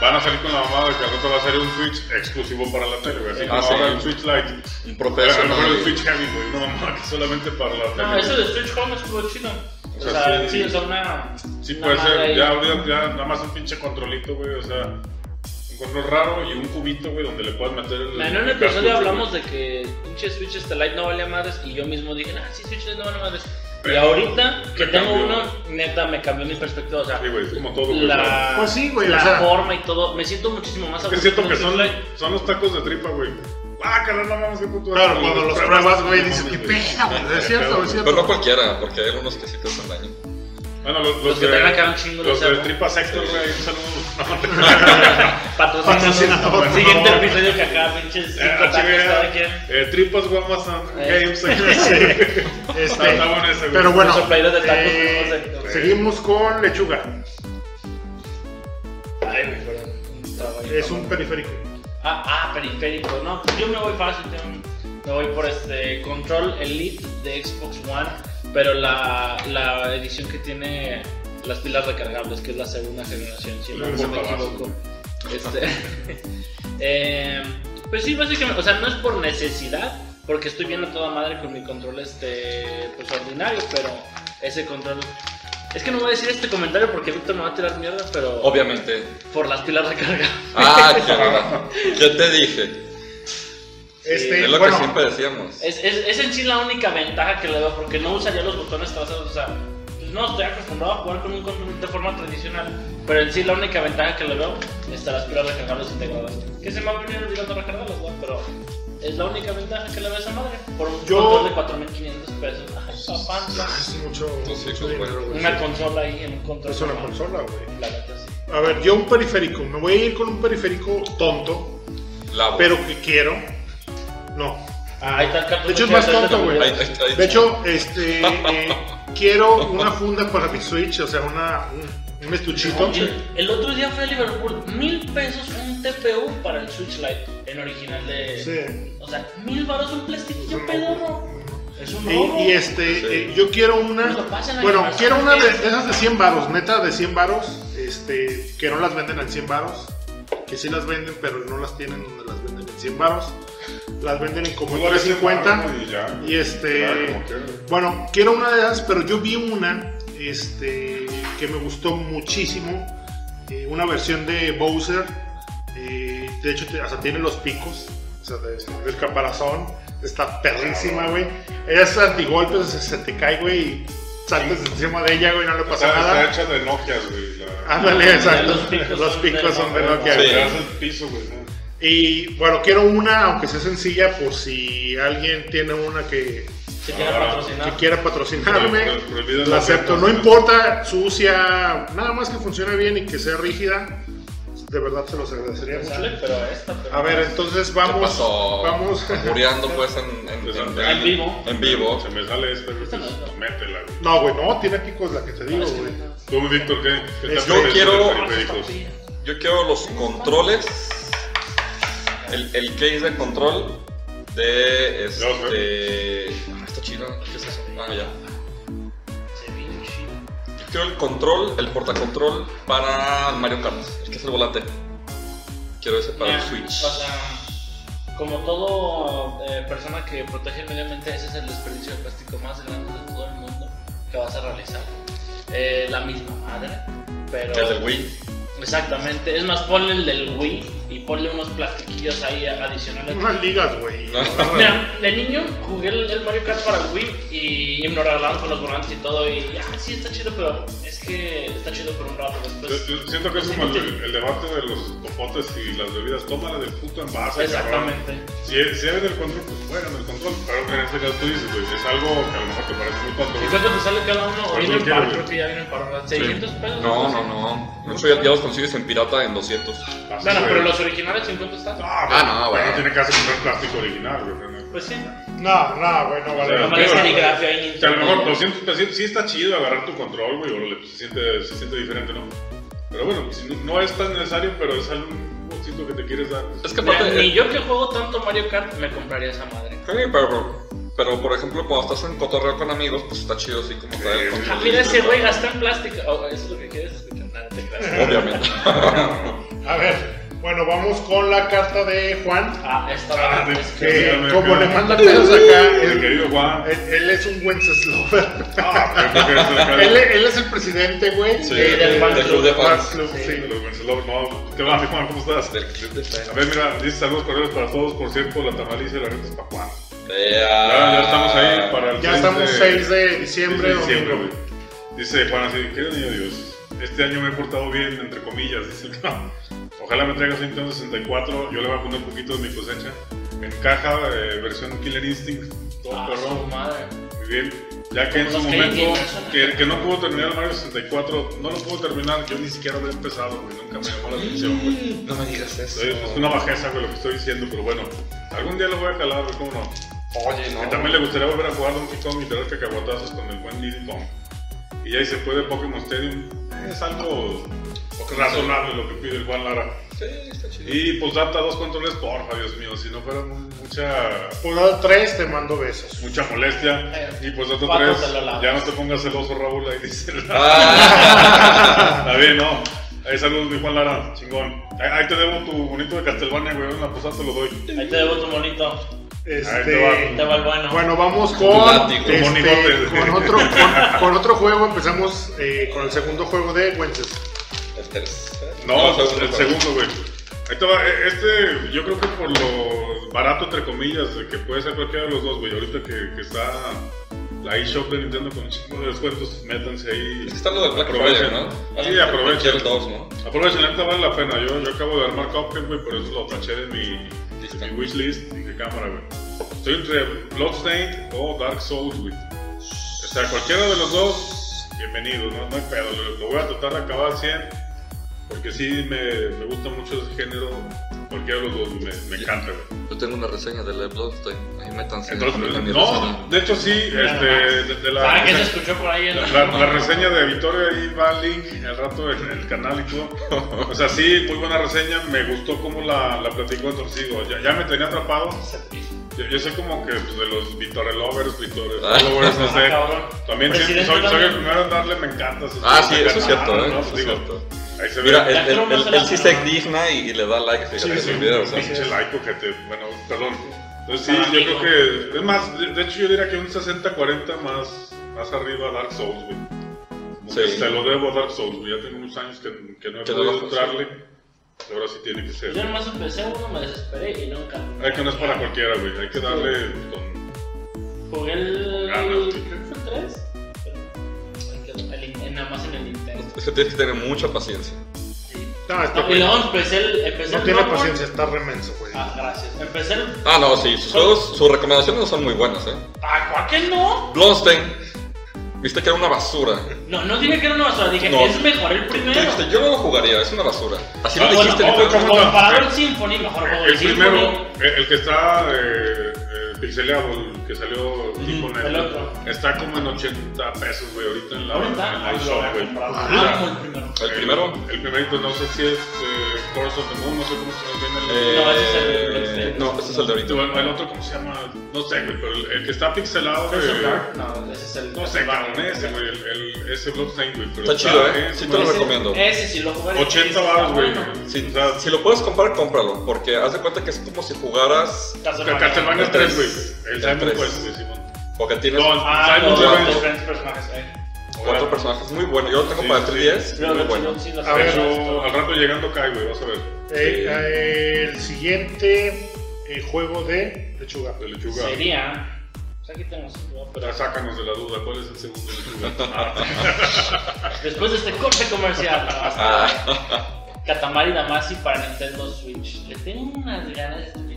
van a salir con la mamada de que al rato va a salir un Switch exclusivo para la tele, güey. Así Ah, como sí. ahora el Switch Lite. Un A lo mejor el Switch Heavy, güey. No, mamá, que solamente para la tele. No, ese de Switch Home estuvo chido. O O sea, sea, sí, sí. sea, una. Sí, una puede ser. ahí. Ya, ahorita ya nada más un pinche controlito, güey. O sea, un control raro y un cubito, güey, donde le puedes meter el. En un el episodio hablamos de que pinche Switch este Lite no valía madres y yo mismo dije, ah, sí, Switch Lite no vale madres. Y Pero ahorita que tengo cambió. uno, neta me cambió mi perspectiva. O sea, Sí, güey, es como todo, güey. la, Pues sí, güey, la o sea- forma y todo, me siento muchísimo más Es con que son, son los tacos de tripa, güey. Ah, carnal, no mames, qué puto. Claro, cuando los pruebas, güey, dices, qué güey. pena, güey. Es cierto, es cierto. Pero no cualquiera, porque hay algunos que sí te hacen daño. Bueno, los, los, Los que de, tengan acá un chingo de Los de cerdo. tripa sector, güey, un saludo. <laughs> Siguiente episodio que acá, pinches Eh, quien. eh, tripas guamas and Eh. games. <laughs> Este, pero bueno, Los players de tacos, eh, seguimos con lechuga. Ay, güey, Es un periférico. Ah, ah, periférico. No, yo me voy fácil. Me voy por este Control Elite de Xbox One, pero la, la edición que tiene las pilas recargables, que es la segunda generación, si no, me equivoco. Este, <laughs> eh, pues sí, básicamente, o sea, no es por necesidad, porque estoy viendo toda madre con mi control este, pues ordinario, pero ese control... Es que no voy a decir este comentario porque Víctor me va a tirar mierda, pero Obviamente. por las pilas recargables. Ah, ¿qué, ¿qué <laughs> te dije? Este, es lo bueno, que siempre decíamos. Es, es, es en sí la única ventaja que le veo, porque no usaría los botones traseros, o sea, no estoy acostumbrado a jugar con un control de forma tradicional, pero en sí la única ventaja que le veo es las pilas recargables integradas. Que se me va a venir olvidando recargarlas, ¿no? Pero es la única ventaja que le veo a esa madre. Por un Yo- control de 4500 pesos. Ay, papá, es mucho, Pues sí, mucho pues, dinero, güey. Una consola ahí en un control. Es una normal. consola, güey. La neta, sí. A ver, yo un periférico. Me voy a ir con un periférico tonto, Labo. pero que quiero. No. Ah, ahí está el cartón De hecho, es más tonto, güey. De hecho, este, eh, <laughs> quiero una funda para mi Switch, o sea, una, un, un estuchito. El, el otro día fui a Liverpool, mil pesos un TPU para el Switch Lite en original de. Sí. O sea, mil baros un plastiquillo pedorro. Es un Y, robo. y, este, Sí. eh, yo quiero una. Bueno, quiero una de esas de 100 varos, neta de 100 varos. Este, que no las venden en 100 varos. Que sí las venden, pero no las tienen donde las venden en 100 varos. Las venden en como Pues vale 350. 100 y. Y este. Claro. Bueno, quiero una de esas, pero yo vi una este, que me gustó muchísimo. eh, una versión de Bowser. eh, de hecho, te- hasta tiene los picos. O sea, de- del caparazón. Está perrísima, güey. Ella es antigolpes, se, se te cae, güey. Y saltas encima de ella, güey, no le pasa Está, nada. está hecha de Nokia, güey. Ándale, exacto. Los picos Los son picos de son de Nokia. Nokia. Te güey. das el piso, güey. ¿No? Y bueno, quiero una, aunque sea sencilla, por si alguien tiene una que, Se quiere Ah, patrocinar. que quiera patrocinarme. Pero- pero olvida La acepto, no importa sucia, nada más que funcione bien y que sea rígida. De verdad se los agradecería mucho. Sale, pero esta. pero- A ver, entonces ¿Qué vamos. pasó? Vamos. Muriendo pues en, en, Pues, <laughs> en- En vivo. en vivo. Se me sale esta, güey. Esta no, pues, no. Métela, güey. No, güey, no, tiene picos la que te digo, güey. Tú, Víctor, ¿qué? ¿Qué yo quiero-? Yo quiero los controles. El, el case de control de este. Ah, está chido. ¿Qué es eso? Ah, ya. Chido. Yo quiero el control, el portacontrol para Mario Kart. El que es el volante. Quiero ese para el Switch. O sea, como todo eh, persona que protege el medio ambiente, ese es el desperdicio de plástico más grande de todo el mundo que vas a realizar. Eh, la misma madre, pero. El del Wii. Exactamente. Es más, ponle el del Wii y ponle unos plastiquillos ahí adicionales. Unas ligas, güey. Mira, de niño jugué el, el Mario Kart para el Wii y, y me lo regalaron con los volantes y todo. Y ah, sí, está chido, pero es que está chido por un rato. Después. yo siento que es como el, el debate de los popotes y las bebidas. Tómala del puto envase, cabrón. Exactamente. Si, si eres del control, pues juegan el control. Pero en este caso tú dices, güey, es algo que a lo mejor te parece muy tonto. ¿Y cuánto te sale cada uno? O ¿Cuánto viene en quiero, par, creo que ya viene en par, ¿verdad? ¿600 pesos? No, no, no. De hecho, ya, ya los consigues en pirata en 200. Así, Bueno, güey. pero los originales, ¿en cuánto están? Ah, Ah, no, güey. No tiene que hacer comprar plástico original, güey. ¿no? Pues sí. No, no, güey, no vale. O sea, la pena, serigrafía ahí. O sea, a lo mejor 200 pesitos sí está chido agarrar tu control, güey, pues se siente, se siente diferente, ¿no? Pero bueno, si no, no es tan necesario, pero es algo que te quieres dar. pues, Es que aparte. ni yo que juego tanto Mario Kart me compraría esa madre. Sí, pero, pero por ejemplo, cuando estás en cotorreo con amigos, pues está chido así como traer Sí. Ah, control. mira ese güey gasta en plástico. Oh, eso es lo que quieres escuchar. Nada, te. Obviamente. <laughs> A ver, bueno, vamos con la carta de Juan. Ah, esta Ah, de- es que- que- como le manda pedos acá, El querido Juan. él- él es un buen Seslover. <laughs> Ah, él, él es el presidente, güey. Sí, de- del fan club de Fan fans. Club, Sí. sí. de los Vencedores, no. ¿Qué va, Juan? ¿Cómo estás? Del club de A ver, mira, dice saludos cordiales para todos. Por cierto, la tamaliza y la neta es para Juan. Ya, Ya, ya estamos ahí para el Ya 6 estamos de- 6 de diciembre, de diciembre, güey. Dice Juan así, querido niño Dios, este año me he portado bien, entre comillas, dice el cabrón. Ojalá me traigas un Nintendo 64, yo le voy a poner un poquito de mi cosecha. En caja, eh, versión Killer Instinct, todo Ah, madre. Muy bien. Ya que en su momento, que, que no pudo terminar Mario 64, no lo pudo terminar, yo ni siquiera había empezado, güey, nunca me llamó la atención, güey. No me digas eso. Es es una bajeza, güey, lo que estoy diciendo, pero bueno, algún día lo voy a calar, güey, cómo no. Oye, Que no. también le gustaría volver a jugar Donkey Kong y tener cacahuatazos con el buen Diddy Kong. Y ya ahí se puede Pokémon Stadium. Es algo razonable lo que pide el Juan Lara. Sí, está chido. Y pues data dos controles, porfa, Dios mío, si no fuera mu- mucha Por lado 3 te mando besos. mucha molestia. Eh, Y pues dato cuatro 3, te lo lavas. ya no te pongas celoso Raúl, ahí dice. Ah, <laughs> Está bien, ¿no? Ahí saludos mi Juan Lara, chingón. Ahí, ahí te debo tu bonito de Castlevania, güey, en la posada te lo doy. Ahí te debo tu monito. Este, Ahí te va. Te va el bueno. Bueno, vamos con, látigo, este, con, otro, con, con otro juego. Empezamos eh, con el segundo juego de Wences. El tercer. No, el segundo. segundo, güey. E- Este, yo creo que por lo barato, entre comillas, que puede ser cualquiera de los dos, güey. Ahorita que, que está la eShop de Nintendo con un chingo de descuentos, métanse ahí. Es que está lo del Black Aprovechen. Friday, ¿no? Sí, aprovechen. Dos, ¿no? Aprovechen, neta vale la pena. Yo, yo acabo de armar Cuphead, güey, por eso lo taché de mi, de mi wishlist y de cámara, güey. Estoy entre Bloodstained o Dark Souls, güey. O sea, cualquiera de los dos, bienvenido, no, no hay pedo. Lo, voy a tratar de acabar al 100 porque sí me, me gusta mucho ese género. Cualquiera de los dos, me, me encanta, güey. Yo tengo una reseña de la Bloodstained. Ahí métanse Entonces, mi no, de hecho sí, este, de, de la, ¿Para qué se escuchó por ahí? en la, la- la reseña de Victoria ahí va el link al rato en el canal y todo. O sea, sí, muy buena reseña. Me gustó cómo la, la platicó entonces digo, ya, ya me tenía atrapado. Yo, yo soy como que pues, de los Vittore lovers, Vittore Ah. followers, no sé. Ah. También sí, Presidente soy, soy el primero en darle me encanta. Ah, sí, eso es cierto, ¿eh? ¿no? Eso es Digo, cierto. Ahí se Mira, ve. él- se la- él sí se digna y, y le da like Sí, a sí, sus videos. ¿eh? pinche like, ojete. Bueno, perdón. Entonces sí, yo mí, creo que... Es más, de, de hecho yo diría que un 60-40 más, más arriba a Dark Souls, güey. Sí. Se lo debo a Dark Souls, güey. Ya tengo unos años que, que no he podido entrarle. Ahora sí tiene que ser. Yo nomás empecé uno, me desesperé y nunca. Hay que no es para cualquiera, güey. Hay que darle con... Jugué el. Ganas, sí. que fue el 3. Nada más en el Nintendo. Es que tienes que tener mucha paciencia. No, este No, y güey luego empecé el. Empecé no el tiene Bloodborne. paciencia, está remenso, güey. Ah, gracias. Empecé el. Ah, no, sí, sus juegos, sus recomendaciones no son muy buenas, ¿eh? Ah, ¿cuál que no? Bloodstained, viste que era una basura. No, no dije que era una basura, dije No. es mejor el primero. dijiste, yo no lo jugaría, es una basura. Así Ah, lo dijiste, oh, literal. ¿cómo como no? ver Eh, el Symphony, mejor juego El el Symphony. primero, el, el que está eh, eh, pixeleado, el que salió tipo el neto, otro. está como en 80 pesos, güey, ahorita en la, Ahorita, en la ah, a güey. Ah, el primero. ¿El primero? El primerito, no sé si es eh, Course of the Moon, no sé cómo se viene el... Eh, No, ese es el Bloodstained. No, ese es el de ahorita. el, el otro, ¿cómo se llama? No sé, güey, pero el, el que está pixelado, Dark, No, ese es el. no sé, cabrón, ese, güey, el, el- ese Bloodstained, güey. pero Está chido, ¿eh? Sí te lo recomiendo. Ese sí lo jugué. 80 ese está baros, güey. Si, O sea, si lo puedes comprar, cómpralo, porque haz de cuenta que es como si jugaras, Castlevania El 3, tres. güey. El El Simon tres. Quest, de Simón. porque tienes No, Ah, Simon los Revenge. diferentes personajes, eh. cuatro personajes muy buenos. Yo lo tengo Sí, para el sí. 3DS, Pero muy bueno. A ver, al rato llegando cae, güey, vas a ver. Eh, eh, el siguiente eh, juego de lechuga. De lechuga. Sería. Pues aquí tenemos pero sácanos de la duda, ¿cuál es el segundo lechuga? Ah, <laughs> después de este corte comercial, hasta Katamari Damacy para Nintendo Switch. Le tengo unas ganas de.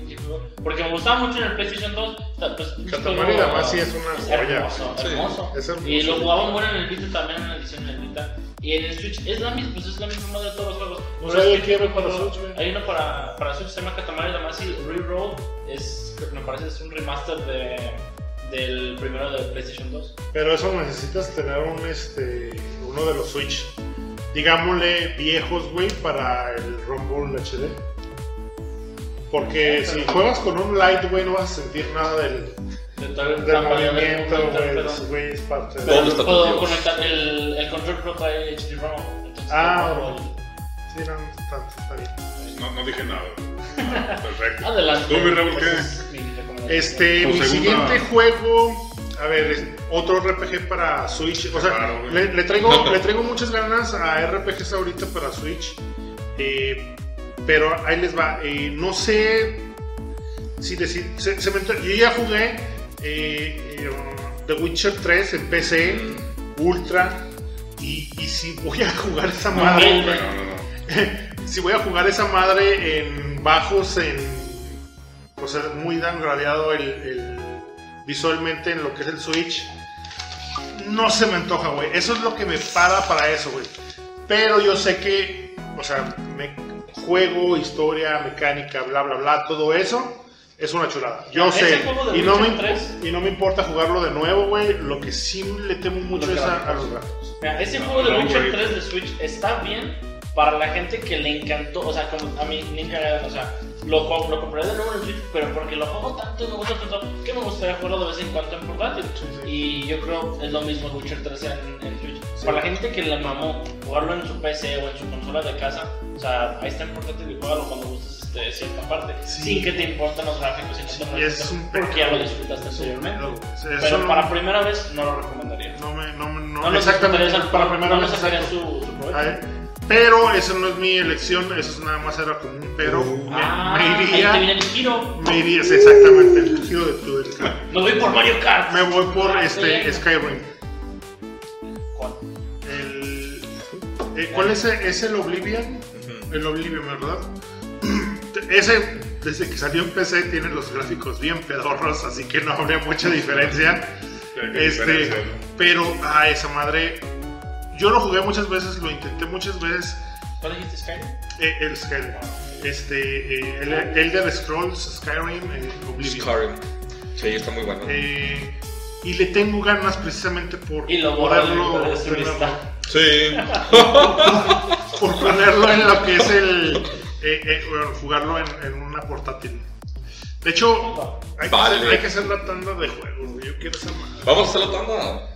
Porque me gustaba mucho en el PlayStation 2. está, Pues, Katamari Damacy es una joya. Hermoso, Sí, hermoso. es hermoso. Y lo jugaban bueno en el Vita también, en la edición en el Vita. Y en el Switch es la misma, pues es la misma madre de todos los juegos. No es había este para Switch. Hay uno para, para Switch, se llama Katamari Damacy Reroll. Es, me parece es un remaster de, del primero de PlayStation 2. Pero eso necesitas tener un este uno de los Switch. Digámosle viejos, güey, para el Rumble HD. Porque si juegas con un Lite, güey, no vas a sentir nada del, del movimiento, güey. es parte de... Pero ¿Dónde está tu puedo conectar el, el control pro trae HD ROM. Entonces, Ah, puedo- Sí, no, no está, está bien. No, no dije nada. <laughs> Perfecto. Adelante. ¿Tú, mi Raúl, qué? Este, mi segunda- siguiente juego, a ver, es otro RPG para Switch. O sea, Claro, güey. le, le traigo, le traigo muchas ganas a RPGs ahorita para Switch. eh, pero ahí les va. eh, no sé si decir. Se, se me yo ya jugué eh, eh, The Witcher 3 en PC, Ultra. Y, y si voy a jugar esa madre. no, No, no, no. <laughs> si voy a jugar esa madre en bajos, en. O sea, muy downgradeado el, el- visualmente en lo que es el Switch. No se me antoja, güey. Eso es lo que me para para eso, güey. Pero yo sé que, o sea, me juego, historia, mecánica, bla, bla, bla, todo eso es una chulada. Yo sé. Y no, me, Witcher 3. y no me importa jugarlo de nuevo, güey. Lo que sí le temo mucho Los es a, a los gráficos. Mira, ese No, juego de Witcher güey. 3 de Switch está bien para la gente que le encantó, o sea, como a mí nunca, o sea, lo, lo compré de nuevo en Switch, pero porque lo juego tanto y me gusta tanto que me gustaría jugarlo de vez en cuando en portátil. sí. Y yo creo es lo mismo el Witcher 3 en, en Switch. Para la gente que le mamó jugarlo en su PC o en su consola de casa, o sea, ahí está en portátil y juégalo cuando gustes este, cierta parte, Sí. sin que te importen los gráficos, sin que Sí, te es un porque ya lo disfrutaste anteriormente. Pero no- para primera vez no lo recomendaría. No me, no, me- no, No, exactamente, para primera no vez su, su provecho. Pero esa no es mi elección, eso es nada más era como un pero. Me- Ah, me, ahí te iría. viene el giro. Me iría, sí, exactamente, el giro de tu del carro. Me voy por Mario Kart. Me voy por Ah, este. Skyrim. ¿Cuál? El, eh, ¿Cuál es, el- es el Oblivion? El Oblivion, ¿verdad? <clears throat> Ese, desde que salió en PC, tiene los gráficos bien pedorros, así que no habría mucha diferencia. Este, diferencia, ¿no? pero a esa madre, yo lo jugué muchas veces, lo intenté muchas veces. ¿Cuál dijiste Skyrim? eh, el Skyrim, este, eh, el Elder Scrolls Skyrim eh, Oblivion. Skyrim. Sí, está muy bueno. Eh, y le tengo ganas precisamente por Y lo lista. Sí. <laughs> por ponerlo en lo que es el eh, eh, bueno, jugarlo en, en una portátil. De hecho, hay que, Vale. hacer, hay que hacer la tanda de juegos. Yo quiero esa madre. Vamos a hacer la tanda.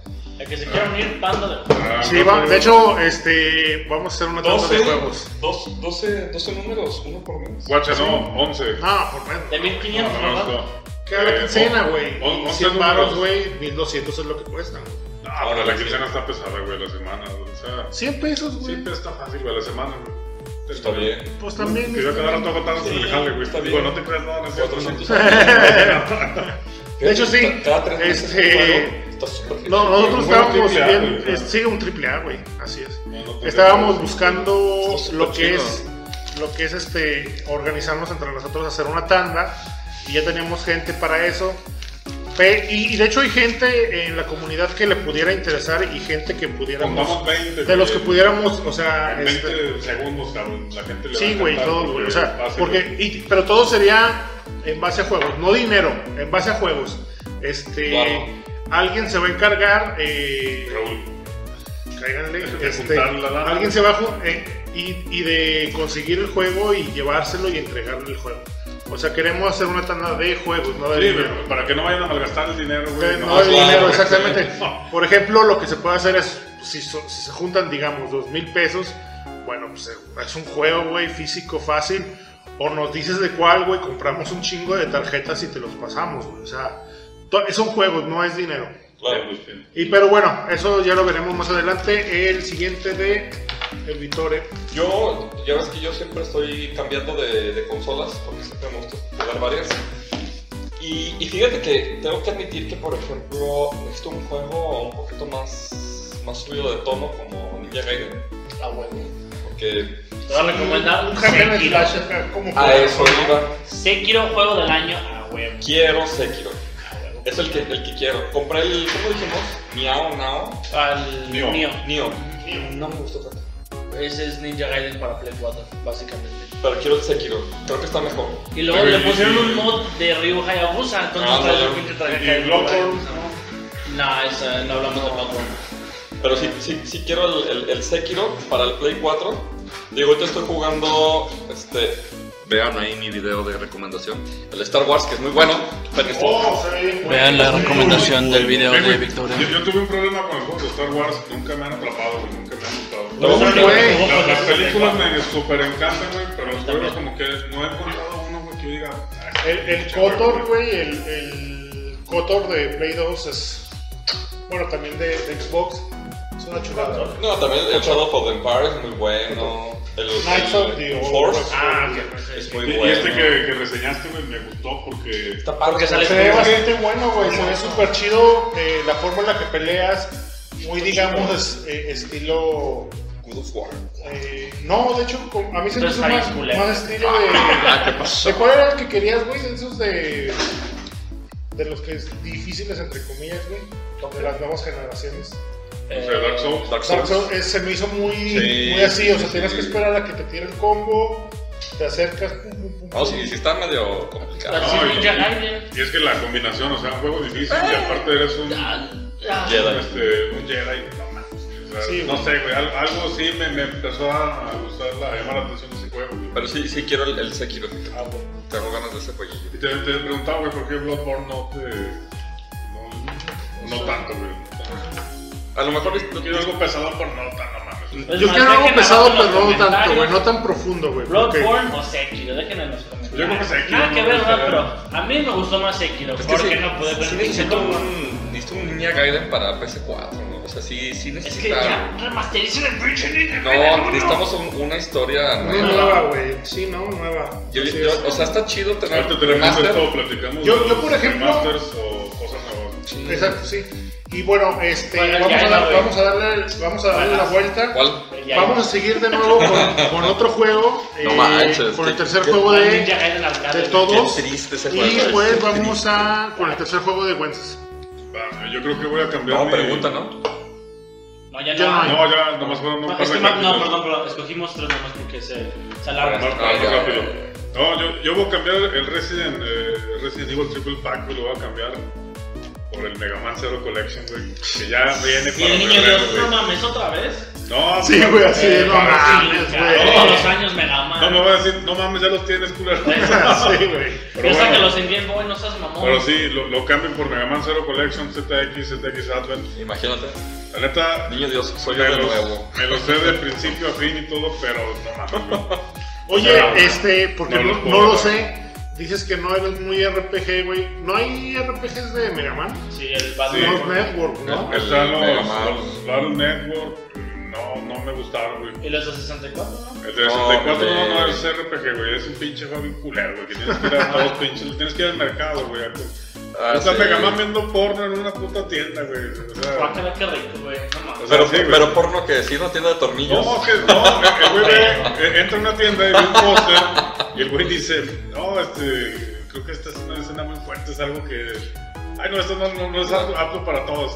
El que se quiera unir, banda de. Ah, Sí, va- de hecho, este, vamos a hacer una tanda 12, de juegos. dos- 12, 12 números, uno por mes. Guacha, no, 11. No, por menos. De 1500, No, no, ¿verdad? Cada Eh, quincena, güey. on- Y 11 100 baros, güey. 1200 es lo que cuestan. No, ahora la quincena está pesada, güey, la semana. O sea, 100 pesos, güey. siempre está fácil, güey, la semana, güey. Está bien. Pues también. Que yo cada rato agotando Sí, el jale, güey. está bien. no te creas, no, no es cierto. 400 <laughs> De hecho, sí. Cada tres meses Este- Está súper. No, nosotros estábamos bien. Sí, un triple A, güey. Así es. No, no te Estábamos buscando lo que es lo que es este organizarnos entre nosotros hacer una tanda y ya teníamos gente para eso y, y de hecho hay gente en la comunidad que le pudiera interesar y gente que pudiéramos Contamos 20. de los que pudiéramos o sea En este, 20 segundos, cabrón. La gente le sí güey todo güey o sea porque y- pero todo sería en base a juegos no dinero en base a juegos este Claro. alguien se va a encargar eh, Raúl, cáiganle, este, alguien se va a eh, y, y de conseguir el juego y llevárselo y entregarle el juego. O sea, queremos hacer una tanda de juegos, no de Sí, dinero. güey, para que no vayan a malgastar el dinero, güey. no claro, dinero, exactamente. <laughs> Por ejemplo, lo que se puede hacer es, si, so- si se juntan, digamos, dos mil pesos, bueno, pues eh, es un juego, güey, físico, fácil. O nos dices de cuál, güey, compramos un chingo de tarjetas y te los pasamos, güey. O sea, son juegos, no es dinero. Claro. Sí, sí. Y pero bueno, eso ya lo veremos más adelante. El siguiente de El Vitore. Yo, ya ves que yo siempre estoy cambiando de, de consolas, porque siempre me gusta jugar varias. Y, y fíjate que tengo que admitir que, por ejemplo, necesito un juego un poquito más, más subido de tono, como Ninja Gaiden. Ah, bueno. Porque Te voy a recomendar Un hack and Sekiro. slash acá, como a eso iba. Sekiro, juego del año. Ah, huevo. Quiero Sekiro. Ah. Es el que, el que quiero. Compré el, ¿cómo dijimos? Miao Nao. Al. Nioh. Nio. No me gustó tanto. Ese es Ninja Gaiden para Play 4, básicamente. Pero quiero el Sekiro. Creo que está mejor. Y luego Pero le pusieron y- un mod de Ryu Hayabusa, entonces Ah, trae no, el pinche traje de Bloodborne, No, esa, no hablamos de Bloodborne. Pero sí, sí, sí quiero el, el, el Sekiro para el Play 4. Digo, ahorita estoy jugando, este, vean ahí mi video de recomendación. El Star Wars, que es muy bueno, pero Oh, bien, güey. Vean la recomendación del video Eh, de Victoria. Yo, yo tuve un problema con el juego de Star Wars. Nunca me han atrapado, güey. Nunca me han gustado. No, güey. La- las películas me super encantan, güey. Pero los juegos, como que no he encontrado uno, güey, que diga. "Ah, El, el juego, güey, el, el Kotor de Play 2 es. Bueno, también de, de Xbox. Es una chulada. No, también el Shadow of the Empire es muy bueno. El, Knights of the el Old Force West. Ah, es muy Y, y bueno. este que, que reseñaste, güey, me gustó porque. Está padre. Porque sale Se ve bastante bueno, güey. Se ve súper chido. eh, la forma en la que peleas. Muy, digamos, es- eh, estilo. Good of War. eh, no, de hecho, a mí se me hizo más, más estilo de. Ah, ¿qué pasó? ¿De cuál era el que querías, güey? De esos de. De los que es difíciles, entre comillas, güey. De las nuevas generaciones. O sea, Dark Souls. Dark Dark Souls. Souls eh, se me hizo muy, Sí, muy así, o sea, sí, tienes que esperar a que te tire el combo, te acercas, pum, pum, pum, No, sí, sí está medio complicado. No, es y- es que la combinación, o sea, un juego difícil y aparte eres un. Jedi. Este, un Jedi, no mames. O sea, Sí, no sé, güey, al- algo sí me, me empezó a, gustar, la, a llamar la atención de ese juego. güey. Pero sí, sí quiero el, el Sekiro. Ah, bueno. Tengo ganas de ese jueguillo. Y te, te preguntaba, güey, ¿por qué Bloodborne no te. No, no tanto, güey? A lo mejor es- Yo quiero algo pesado, pero no tan, no mames. Es Yo quiero algo pesado, pero no tanto, güey, no tan profundo, güey. porque- Bloodborne o Sekiro, déjenlo en los comentarios. Yo creo que Sekiro, Nada que ¿no? ver, O sea, ¿verdad? Pero a mí me gustó más Sekiro, Es que porque sí, no pude ver sí necesito un, necesito un Ninja Gaiden para PS4, ¿no? O sea, sí, sí Es que necesita. ya remastericen el pinche Ninja No, Gaiden uno. necesitamos un- una historia No, nueva. nueva, güey. Sí, no, nueva. Yo- Así yo- o sea, está chido tener Ahorita tenemos esto, platicamos. Yo- yo, por ejemplo- remasters o cosas nuevas. Exacto, sí. Y bueno, este, Bueno, vamos, ya, a dar- ya, vamos a darle, vamos a darle la vuelta. ¿Cuál? Ya, Vamos a seguir de nuevo con, con otro juego. No eh, manches, con el tercer qué- juego de, de todos. Ese Y juego. pues Qué vamos a con el tercer juego de Wences. Yo creo que voy a cambiar. No, mi- pregunta, ¿no? No, ya Ya no. no hay. No, ya nomás fueron un No, par es de que ma- no, perdón, perdón, escogimos tres nomás porque se, se alarga. más, más Ah, ya, rápido. ya, ya. No, yo, yo voy a cambiar el Resident, eh, Resident Evil Triple Pack, güey, lo voy a cambiar por el Mega Man Zero Collection, güey. Que ya viene Y para el niño Dios, no mames, otra vez. No, Sí, no, güey, así de, no mames, Sí, güey. Todos los años Mega Man. No me va a decir, no mames, ya los tienes, culero. <laughs> sí, güey. Pero Piensa bueno. que los en Game Boy no seas mamón. Pero sí, lo, lo cambien por Mega Man Zero Collection, ZX, ZX Advent. Imagínate. La neta, Niño Dios, soy yo me de los, nuevo. me los sé de principio a fin y todo, pero no mames. güey. Oye, O sea, este, porque no no, los no puedo lo sé. Dices que no eres muy RPG, güey. ¿No hay RPGs de Mega Man? Sí, el Sí. Los Network, ¿no? El- Están los, los Battle Network, no, no me gustaron, güey. Y los de 64, ¿no? El de No, 64 no, de- no es RPG, güey, es un pinche juego bien culero, güey, que tienes que ir a todos los pinches, tienes que ir al mercado, güey. Ah, Está sí. Mega Man viendo porno en una puta tienda, güey. O sea, Guácala, qué rico, güey. No mames. O sea, Pero, sí, güey. pero porno que sí no tiene de tornillos. no, que no, el güey ve- <laughs> eh, entra a una tienda y ve un póster y el güey dice, no, este, creo que esta es una escena muy fuerte, es algo que, ay, no, esto no, no, no es apto, apto para todos.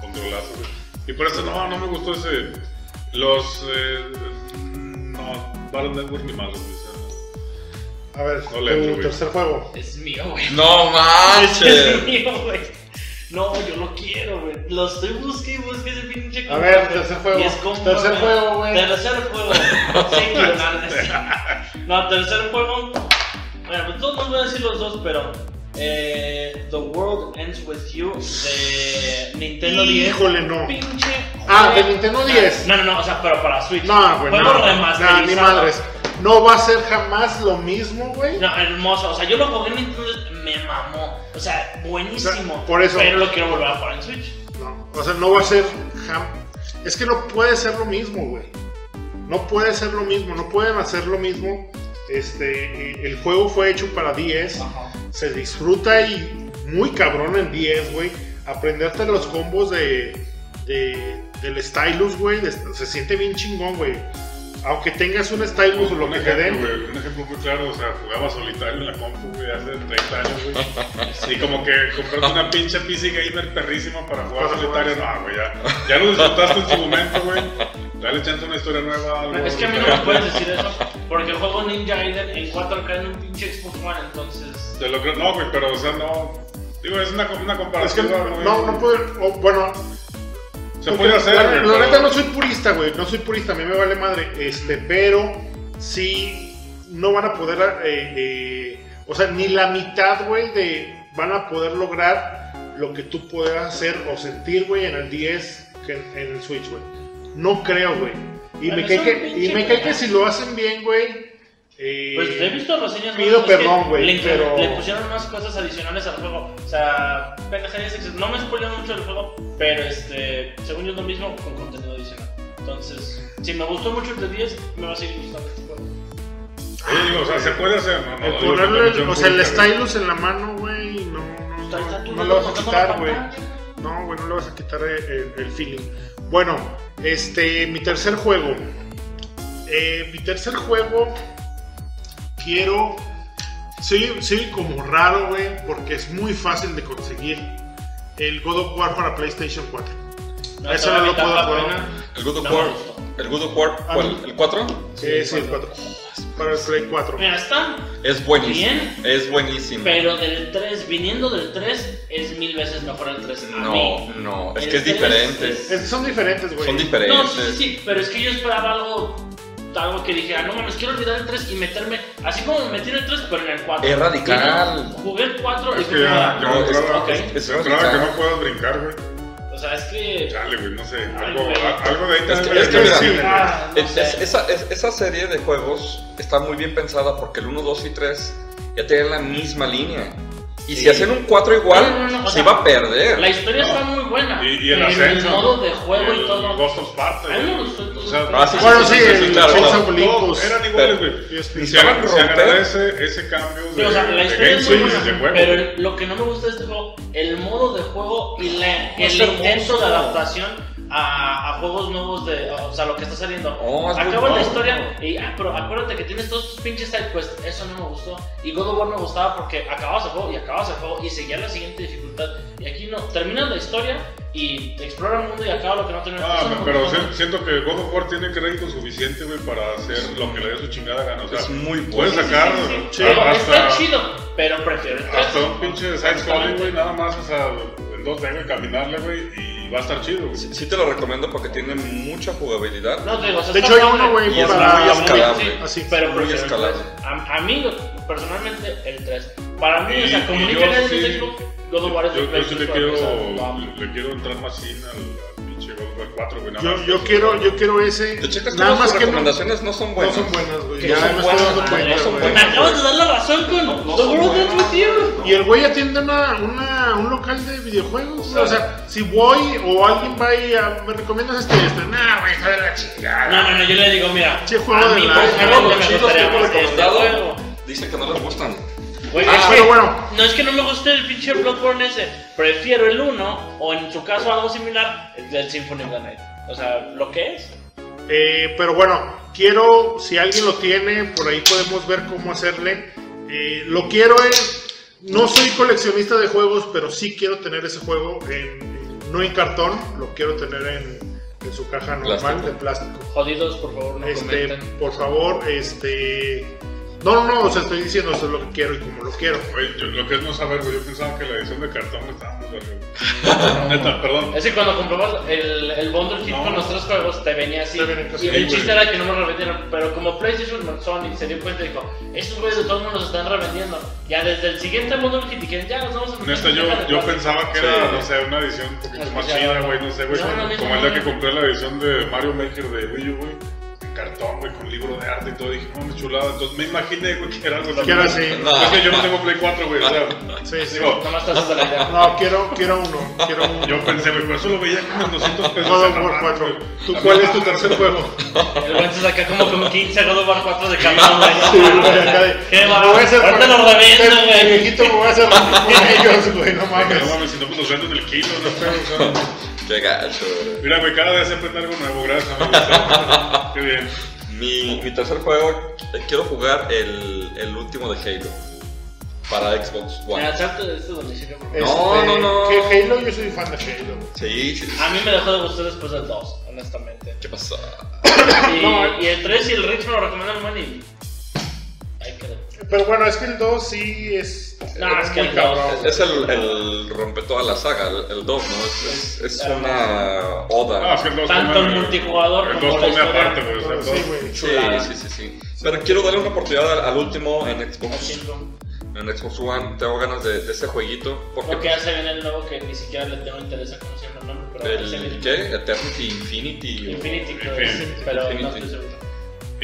Controlazo, güey. Y por eso no, no me gustó ese, los, eh, no, Battle Network ni malos, güey. A ver, No le entro, tu güey. tercer juego. Es mío, güey. No Es manches. mío, güey. No, yo lo quiero, güey. Lo estoy busque y busque ese pinche A ver, tercer juego. Y es como, Tercer juego, güey. Tercer juego. <laughs> Sí. No, tercer juego. Bueno, pues todos voy a decir los dos, pero. Eh, The World Ends With You de Nintendo 10. Híjole, no. Pinche. Ah, de Nintendo 10. No, no, no, o sea, pero para Switch. No, güey, Juego no. No, ni madres. No va a ser jamás lo mismo, güey. No, hermoso. O sea, yo lo jugué en Nintendo, me mamó. O sea, buenísimo. O sea, por eso- Pero lo quiero volver a jugar en Switch. No, o sea, no va a ser jam... Es que no puede ser lo mismo, güey. No puede ser lo mismo, no pueden hacer lo mismo. Este, eh, el juego fue hecho para 10, Ajá. se disfruta y muy cabrón en 10, güey. Aprenderte los combos de, de- del stylus, güey, de- se siente bien chingón, güey. Aunque tengas un stylus o lo que te ejemplo, den. un ejemplo muy claro, o sea, jugaba solitario en la compu, güey, hace 30 años, güey. <laughs> Y como que comprarte una pinche PC gamer perrísima para jugar solitario, no, güey, ya, ya lo disfrutaste en su momento, güey. Dale chance a una historia nueva, algo. Es que a mí no me puedes decir eso. Porque juego Ninja Gaiden en 4K en un pinche Xbox One, entonces. Te lo creo, no, güey, pero, o sea, no. Digo, es una, una Es que comparación. no, no puede. o, bueno, Se puede hacer, La, la neta no soy purista, güey. No soy purista, a mí me vale madre. Este, pero sí no van a poder. eh, eh, o sea, ni la mitad, güey, de. Van a poder lograr lo que tú puedas hacer o sentir, güey, en el 10 que en, en el Switch, güey. No creo, güey. Y me cae que, y me cae que si lo hacen bien, güey. Eh, Pues he visto reseñas pido perdón, güey, le, pero- le pusieron unas cosas adicionales al juego. O sea, pendejadas No me spoilan mucho el juego, pero este, según yo es lo mismo con contenido adicional. Entonces, si me gustó mucho el de 10, me va a seguir gustando este juego. Digo, o sea, se puede hacer, ¿no? no el ponerle, el- o sea, el stylus en la mano, güey, no, no, no, no lo vas a quitar, güey. No, güey, no le vas a quitar el, el- el feeling. Bueno, este, mi tercer juego. Eh, mi tercer juego, quiero. Sí, sí, como raro, güey, porque es muy fácil de conseguir. El God of War para PlayStation 4. No, Eso no lo puedo buena. El God of No War. gustó. El God of War. ¿El 4? Sí, sí, el 4. Para el Play 4. Mira, está, Es buenísimo. Bien. Es buenísimo. pero del 3, viniendo del 3, es mil veces mejor el 3. A No, mí. no. Es El que es diferente. es- Es- son diferentes, güey. Son diferentes. No, sí, sí, sí, pero es que yo esperaba algo, algo que dijera, no mames, quiero olvidar el 3 y meterme, así como me metí en el 3, pero en el 4. Es radical. Jugué el 4 y Es fue que ya, como, ya No, entraba, ok. es- es entraba que no puedas brincar, güey. o sea, es que... Chale, güey, no sé. Algo, a- algo de ahí Es que- es que me- mira, ah, no Es- sé. es- esa, es- esa serie de juegos está muy bien pensada porque el 1, 2 y 3 ya tienen la misma línea. Y si hacen un 4 igual, No, no, no, o se sea, va a perder. La historia está muy buena. Y, y el pero Ascension. el modo de juego el y todo. Ghost of Sparta. A mí me güey. gustó todo O sea, eso. Ah, sí, sí, Bueno, sí, sí, sí, sí, claro. Todos eran iguales, güey. Y Se, agradece ese cambio Sí, de, o sea, la de historia es muy buena, pero lo que no me gusta de este juego, el modo de juego y el intento de adaptación a, a juegos nuevos de, o sea, lo que está saliendo. Oh, Acaba la historia y, ah, pero acuérdate que tienes todos tus pinches side quests, eso no me gustó. Y God of War me gustaba porque acababas el juego y acababas el juego y seguía la siguiente dificultad. Y aquí no, terminas la historia y explora el mundo y acaba lo que no terminas. Ah, no pero si- siento que God of War tiene crédito suficiente, güey, para hacer lo que le dé su chingada gana. O sea, Es muy puedes bueno. sacar Sí, sí, sí. hasta, Está chido, pero prefiero hasta un pinche side-scrolling, güey, nada más, o sea, en 2D, güey, caminarle, güey, y va a estar chido, güey. Sí, sí te lo recomiendo porque tiene mucha jugabilidad. No, te digo, De hecho, hay uno, güey, Y es para- muy escalable. Sí, Así, pero muy prefiero el escalable. tres. A, a mí, personalmente, el 3. Para mí, Y- o sea, comunica yo en sí- el Xbox, God of War es Yo, el yo sí le PlayStation, quiero, o sea, lo amo. le quiero entrar más sin al, al pinche God of War 4, güey, nada Yo, más. yo quiero, yo quiero ese. Te checas Nada todas más que no, no recomendaciones no son buenas. son buenas, güey. Que Ya son me estoy buenas, dando madre, cuenta, son güey. Me buenas. acabas de dar la razón con no The son World buenas. With You. Y el güey atiende una, una, un local de videojuegos. O sea, si voy o alguien va y a- me recomiendas este y este. Nah, güey, la chingada. No, no, no, yo le digo, mira, Che, juego a de mí la- me gustaría hemos más este recomendado juego. dicen que no les gustan. Güey, Ah, es pero que- bueno. No es que no me guste el pinche Bloodborne ese. Prefiero el 1 o en su caso algo similar, el del Symphony of the Night. O sea, lo que es. Eh, pero bueno, quiero, si alguien lo tiene, por ahí podemos ver cómo hacerle. Eh, lo quiero en. No soy coleccionista de juegos, pero sí quiero tener ese juego en, no en cartón, lo quiero tener en, en su caja normal Plástico. de plástico. Jodidos, por favor, no Este, comenten. por favor, este. No, no, no, o sea, estoy diciendo eso es lo que quiero y como lo quiero. Güey, yo- lo que es no saber, güey, yo pensaba que la edición de cartón estaba muy verga. <laughs> Neta, perdón. Es que cuando compramos el, el bundle kit No. con los tres juegos te venía así. Te venía casi y el ahí, chiste güey. era que no me revendieron. Pero como PlayStation Sony se dio cuenta y dijo: Estos güeyes de todos modos los están revendiendo. Ya desde el siguiente bundle kit dijeron: Ya los vamos a meter Neta, en yo, caja de yo plástico". pensaba que Sí. era, no sé, una edición un poquito más chida, güey, no sé, güey, No, como, no, no, como no, el día no. que compré la edición de Mario Maker de Wii U, güey, cartón, güey, con libro de arte y todo, dije, no, chulada, entonces me imaginé, güey, que era algo así. Que era así. Es que yo no tengo Play 4, güey, o sea, Sí, sí. digo, la idea. No, quiero, quiero uno, quiero uno. yo pensé, güey, por eso lo veía como en 200 pesos. God of la War mano, 4. güey. ¿Tú La cuál es tu tercer juego? El güey se saca como con 15 God of War 4 de camino, güey. Sí, güey, acá de- Qué me va. voy a hacer Ahorita lo revendo, güey. el viejito me voy a hacer con ellos, güey, no Que mames. No mames, si no, pues los venden el kilo, no sé, o sea. Qué gacho, güey. Mira, güey, cada vez se aprende algo nuevo, gracias. <laughs> Qué bien. Mi, mi tercer juego, eh, quiero jugar el, el último de Halo. Para Xbox One. De este domicilio. por favor. No, Este, no, no. Que Halo, yo soy fan de Halo. Sí, sí, sí. A mí me dejó de gustar después del 2, honestamente. ¿Qué pasó? Y, No, y el 3 y el Rich me lo recomendaron, man, y... Ahí quedó. Pero bueno, es que el 2 sí es. No, es que el 2 cabrón. Es el, el rompe toda la saga, el, el 2, ¿no? Es, es, es una oda. Es que el dos Tanto el multijugador el como la come historia. aparte, güey, el Sí, güey. Sí, sí, sí, sí. Pero quiero darle una oportunidad al, al último en Xbox, en Xbox One. Tengo ganas de, de ese jueguito. Porque hace bien el nuevo que ni siquiera le tengo interés a llama el nombre, pero ese el. ¿qué? Eternity Infinity. o- Infinity, no estoy seguro.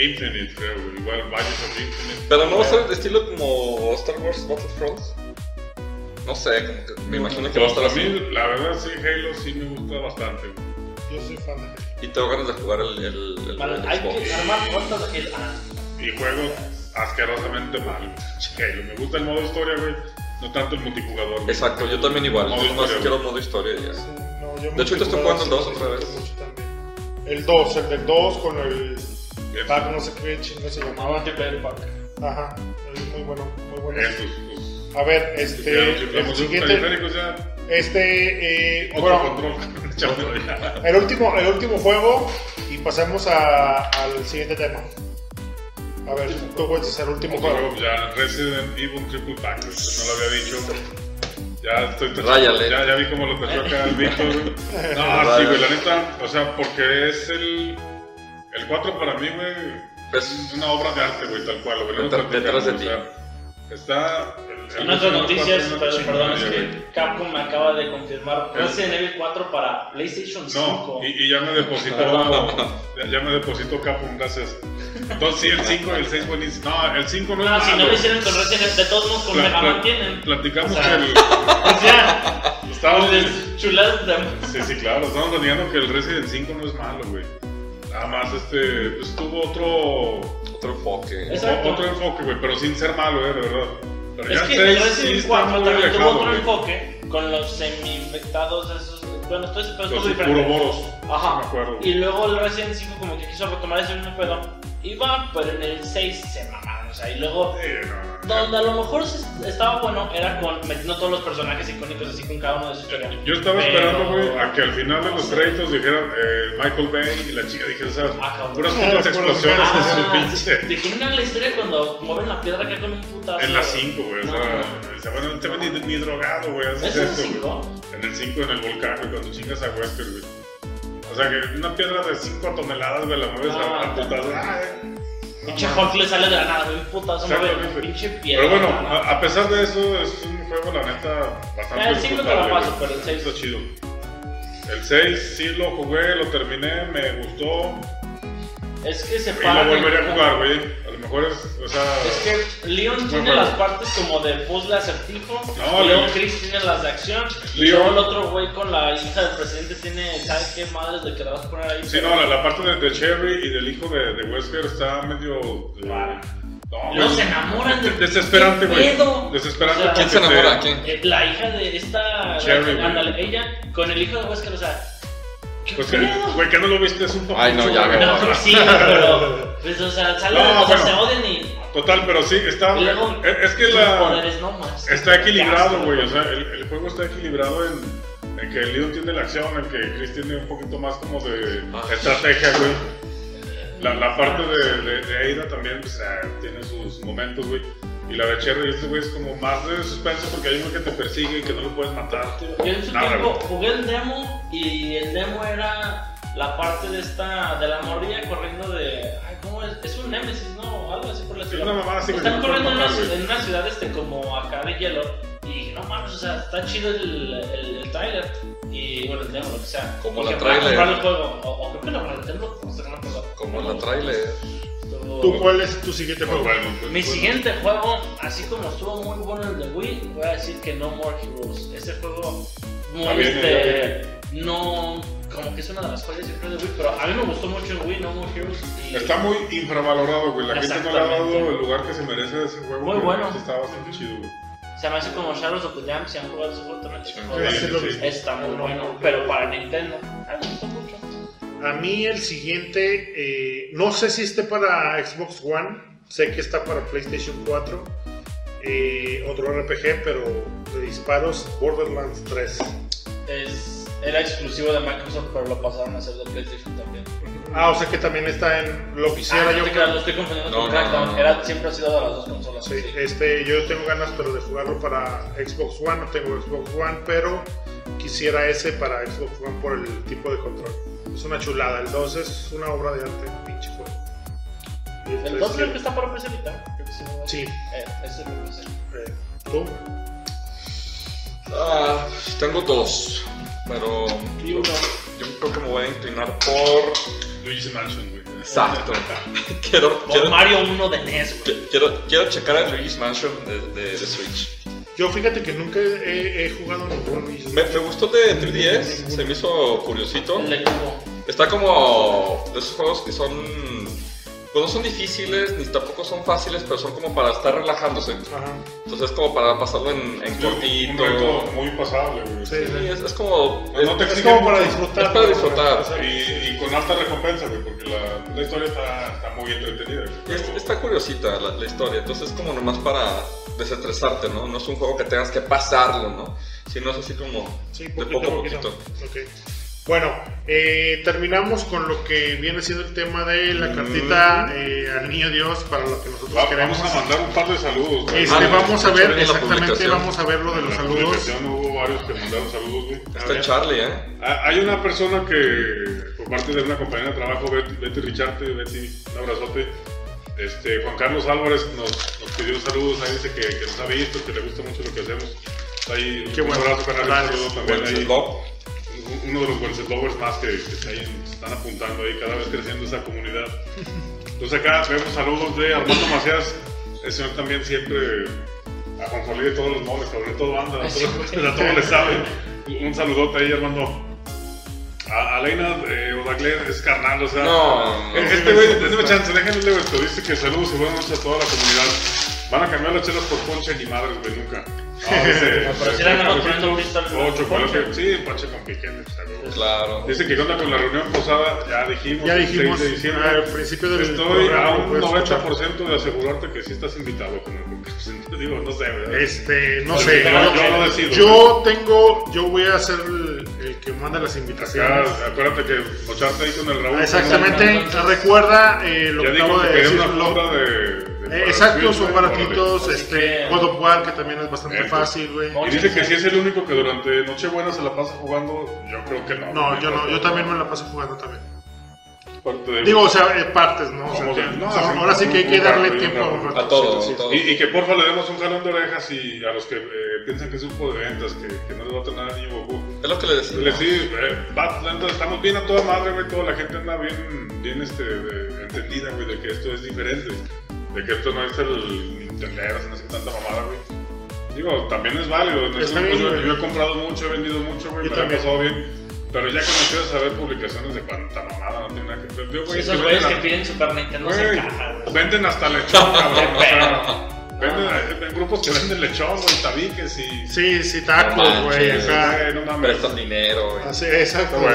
Infinite, creo. Igual Bios of Infinite. Pero no va a ser de estilo como Star Wars Battlefront. No sé, como que me imagino que va a estar Pues, a mí, así. la verdad, sí, Halo sí me gusta bastante. Yo soy fan de Halo. Y tengo ganas de jugar el, el, el, Vale, el hay Xbox. que armar cuántas el ah, Y juego asquerosamente mal. Halo, me gusta el modo historia, güey. No tanto el multijugador. güey. Exacto, yo también igual. Modo Yo historia, quiero güey. modo historia ya. Sí, no, yo De hecho, ahorita estoy jugando el 2 otra vez. El 2, el del 2 con el Pack, no sé qué chingo se llamaba. pack. Ajá, es muy bueno, muy bueno. Tus- A ver, este, el siguiente, este, eh, Otro bueno, control. <laughs> El último, el último juego y pasemos a- al siguiente tema. A ver, tú puedes el último juego. juego, ya Resident Evil Triple Pack, no lo había dicho. Ya estoy tachando- Ráyale. Ya, ya vi cómo lo tachó acá el Víctor. <laughs> No, sí, güey, la neta, o sea, porque es el. El 4 para mí, güey, Pues, es una obra de arte, güey, tal cual. Lo Detrás- detrás de o ti. sea, Está. el- el En otras Evil noticias, 4 pero perdón, es que Capcom me acaba de confirmar Resident Evil 4 para PlayStation 5. No, y, y ya me depositó. ya, ya me depositó Capcom, gracias. Entonces, sí, el 5 y el 6 buenísimo. No, el 5 no es No, si no malo. lo hicieron con Resident Evil, de todos modos con Mega Man tienen. Platicamos O sea, que el. O sea, Estábamos. chuladas de. Sí, sí, claro. Estamos platicando que el Resident 5 no es malo, güey. Nada más, este. Pues tuvo otro. Otro enfoque. Exacto. Otro enfoque, güey, pero sin ser malo, eh, de verdad. Pero Es ya que seis el Resident sí Evil está 4 muy también tuvo alejado, otro güey. enfoque con los semi-infectados esos. Bueno, esto es, pero es Los todo diferente. puroboros. Ajá. me acuerdo. Y luego el Resident 5 como que quiso retomar ese mismo pedo. Y va, pero en el 6 se mamaron. O sea, y luego Sí, no, no, donde a lo mejor estaba bueno era con metiendo todos los personajes icónicos así con cada uno de su historia. Yo estaba Pero- esperando, güey, a que al final de los créditos dijeran eh, Michael Bay y la chica dijera, ¿sabes? Ah. Puras putas <laughs> explosiones en su Ah, pinche. ¿De quién era la historia cuando mueven la piedra acá con un putazo? En la 5, güey, o No. sea, dice, bueno, no te ves ni, ni drogado, güey, haces ¿Es en güey. 5? En el 5, en el volcán, güey, cuando chingas a Wesker, güey. O sea, que una piedra de 5 toneladas, güey, la mueves a- Ah, a putazo. Ah, eh. Pinche Hulk le sale de la nada, güey, un putazo, mueve Exactamente. pinche piedra. Pero bueno, ¿no? a, a pesar de eso, es un juego, la neta, bastante Ah, el cinco te lo paso, pero el seis- Está chido. El 6 sí lo jugué, lo terminé, me gustó. Es que se Y para. lo volvería a jugar, güey. Mejor es, o sea... Es que Leon tiene las partes como de puzzle acertijo, No, y luego Leon- Chris tiene las de acción, y Leon- luego el otro güey con la hija del presidente tiene, ¿sabes qué madres de que le vas a poner ahí? Sí, no, la, la parte de, de Cherry y del hijo de, de Wesker está medio... eh, no, se enamoran de. Desesperante, ¿Qué güey. Desesperante. O sea, ¿Quién se enamora? te- ¿Quién? Eh, La hija de esta. Cherry, güey. ándale, ella con el hijo de Wesker, o sea. ¿Qué Pues que, pedo? güey, que no lo viste, es un poco... Ay, no, ya, güey. güey. No, sí, pero. Pues, o sea, sale, No, bueno. se odian y. Total, pero sí, está... luego. es, es que la... poderes, no más. Está equilibrado, güey. O sea, el, el juego está equilibrado en, en que el Leon tiene la acción, en que Chris tiene un poquito más como de Ah. estrategia, güey. La, la parte de, de, de Ada también, pues, tiene sus momentos, güey. Y la de Cherry, este güey es como más de suspenso porque hay uno que te persigue y que no lo puedes matar. Yo en su Nada, tiempo güey. jugué el demo y el demo era la parte de esta, de la morrilla corriendo de. Ay, ¿cómo es? Es un Nemesis, ¿no? Algo así por la ciudad. una así, Están que corriendo en una, en una ciudad este como acá de hielo. Y dije, no mames, o sea, está chido el, el, el trailer. Y bueno, el demo, lo que sea. Como Y la para trailer. comprar el juego. O, o creo que lo Nintendo, no sé, no me acuerdo. Como la trailer. ¿Tú cuál es tu siguiente juego? Mi siguiente juego, así como estuvo muy bueno el de Wii, voy a decir que No More Heroes. Ese juego muy bien, este, no como que es una de las joyas yo creo de Wii, pero a mí me gustó mucho el Wii No More Heroes y Está muy infravalorado, güey. La gente no le ha dado el lugar que se merece a ese juego. Muy bueno. Está bastante chido, güey. se me hace como Shadows of the Jam, si han jugado ese juego también. Sí, sí. Está muy bueno, pero para Nintendo. A mí me gustó mucho. A mí el siguiente, eh, no sé si esté para Xbox One, sé que está para PlayStation 4, eh, otro RPG, pero de disparos, Borderlands 3. Es, era exclusivo de Microsoft, pero lo pasaron a hacer de PlayStation también. Ah, o sea que también está en lo quisiera Ah, yo. no te creas, lo estoy confundiendo No, con Crackdown. no, no. Era, siempre ha sido de las dos consolas. Sí, sí. este, yo tengo ganas pero de jugarlo para Xbox One, no tengo Xbox One, pero quisiera ese para Xbox One por el tipo de control. Es una chulada, el 2 es una obra de arte, pinche juego. El tres, 2 creo sí. que está para PC que sí. Sí. Eh, ese es el PC. Eh, ¿Tú? Ah, tengo dos. Pero Y uno. yo creo que me voy a inclinar por. Luigi's Mansion, güey. Exacto. <laughs> quiero, quiero, Mario 1 de NES, güey. qui- quiero, quiero checar el Luigi's Mansion de, de, de Switch. Yo fíjate que nunca he, he jugado ningún Luigi's Me, me gustó de 3DS, se me hizo curiosito. El de cubo. Está como de esos juegos que son. Pues no son difíciles ni tampoco son fáciles, pero son como para estar relajándose. Ajá. Entonces es como para pasarlo en, en Un cortito. reto muy pasable, güey. Sí, Sí, sí. es, es como. No, no te Es como para disfrutar. Es para disfrutar. Y, y con alta recompensa, güey, porque la, la historia está, está muy entretenida. güey. Es- está curiosita la, la historia, entonces es como nomás para desestresarte, ¿no? No es un juego que tengas que pasarlo, ¿no? Sino es así como Sí, de poquito poco a poquito. poquito. Ok. Bueno, eh, terminamos con lo que viene siendo el tema de la cartita eh, al niño Dios para lo que nosotros Va- queremos. vamos a mandar un par de saludos. güey. Este, Ah, vamos a ver, exactamente, vamos a ver lo de En los la saludos. hubo varios que mandaron saludos, güey. Charlie, ¿eh? Ah, Hay una persona que, por parte de una compañera de trabajo, Betty, Betty Richarte, Betty, un abrazote, Este, Juan Carlos Álvarez nos, nos pidió saludos, ahí dice que, que nos ha visto, que le gusta mucho lo que hacemos. Ahí, Qué un bueno. abrazo, carnal, un saludo también ahí. Uno de los Wenceslovers más que, que está ahí, están apuntando ahí, cada vez creciendo esa comunidad. Entonces acá vemos saludos de Armando Macías, ese señor también siempre a Juan de todos los moles, sobre todo anda, a todos, a todos les sabe. Un saludote ahí, Armando. A, a Leina eh, Odagler es carnal, o sea. No, no. Este güey, déjame chance, déjenme leer esto. Dice que saludos y buenas noches a toda la comunidad. Van a cambiar las chelas por ponche ni madres, güey, nunca. Dice. No, pero sí le andamos cafecitos, poniendo cristal o con chocolate. Sí, ponche con piquete. Claro. Dice que onda con la reunión posada, ya dijimos. Ya el dijimos 6 de diciembre. al principio del Estoy programa, a un puedes escuchar. 90% de asegurarte que sí estás invitado. Con el, digo, no sé, ¿verdad? Este, no sé. yo- lo decido. yo tengo, yo voy a ser el, el que manda las Acá, invitaciones. acuérdate que mocharte ahí con el Raúl. Exactamente, recuerda eh, lo Ya que dijo acabo que de decir. una de. Eh, exacto, son baratitos. Este, God of War, que también es bastante Eso. fácil, güey. Y dice que si es el único que durante Nochebuena se la pasa jugando, yo creo que no. No, yo no, yo también me la paso jugando también. Digo, o sea, eh, partes, ¿no? O sea, que- no, ahora sí que hay que darle tiempo A todo, ratoncito, sí. todo. Y, y que porfa le demos un jalón de orejas y a los que eh, piensan que es un juego de ventas, que, que no les va a tener nada ni Goku. Es lo que le decía. Le sí, eh, estamos bien a toda madre, güey. Toda la gente anda bien, bien este, de- entendida, güey, de que esto es diferente. De que esto no es el Nintendo, no es tanta mamada, güey. Digo, también es válido. en ese bien, punto güey. yo he comprado mucho, he vendido mucho, güey. Yo Me la he pasado bien. Pero ya que me empiezas a ver publicaciones de cuánta mamada, no tiene nada que ver. Yo, güey, Esos que güeyes que venden, piden Super Nintendo Güey, se cajan, güey. venden hasta lechón, cabrón. o sea. <laughs> venden, en grupos que venden lechón, güey, tabiques y. Sí, sí, tacos, güey, acá. No mames. Prestan dinero, güey. Así, exacto, güey,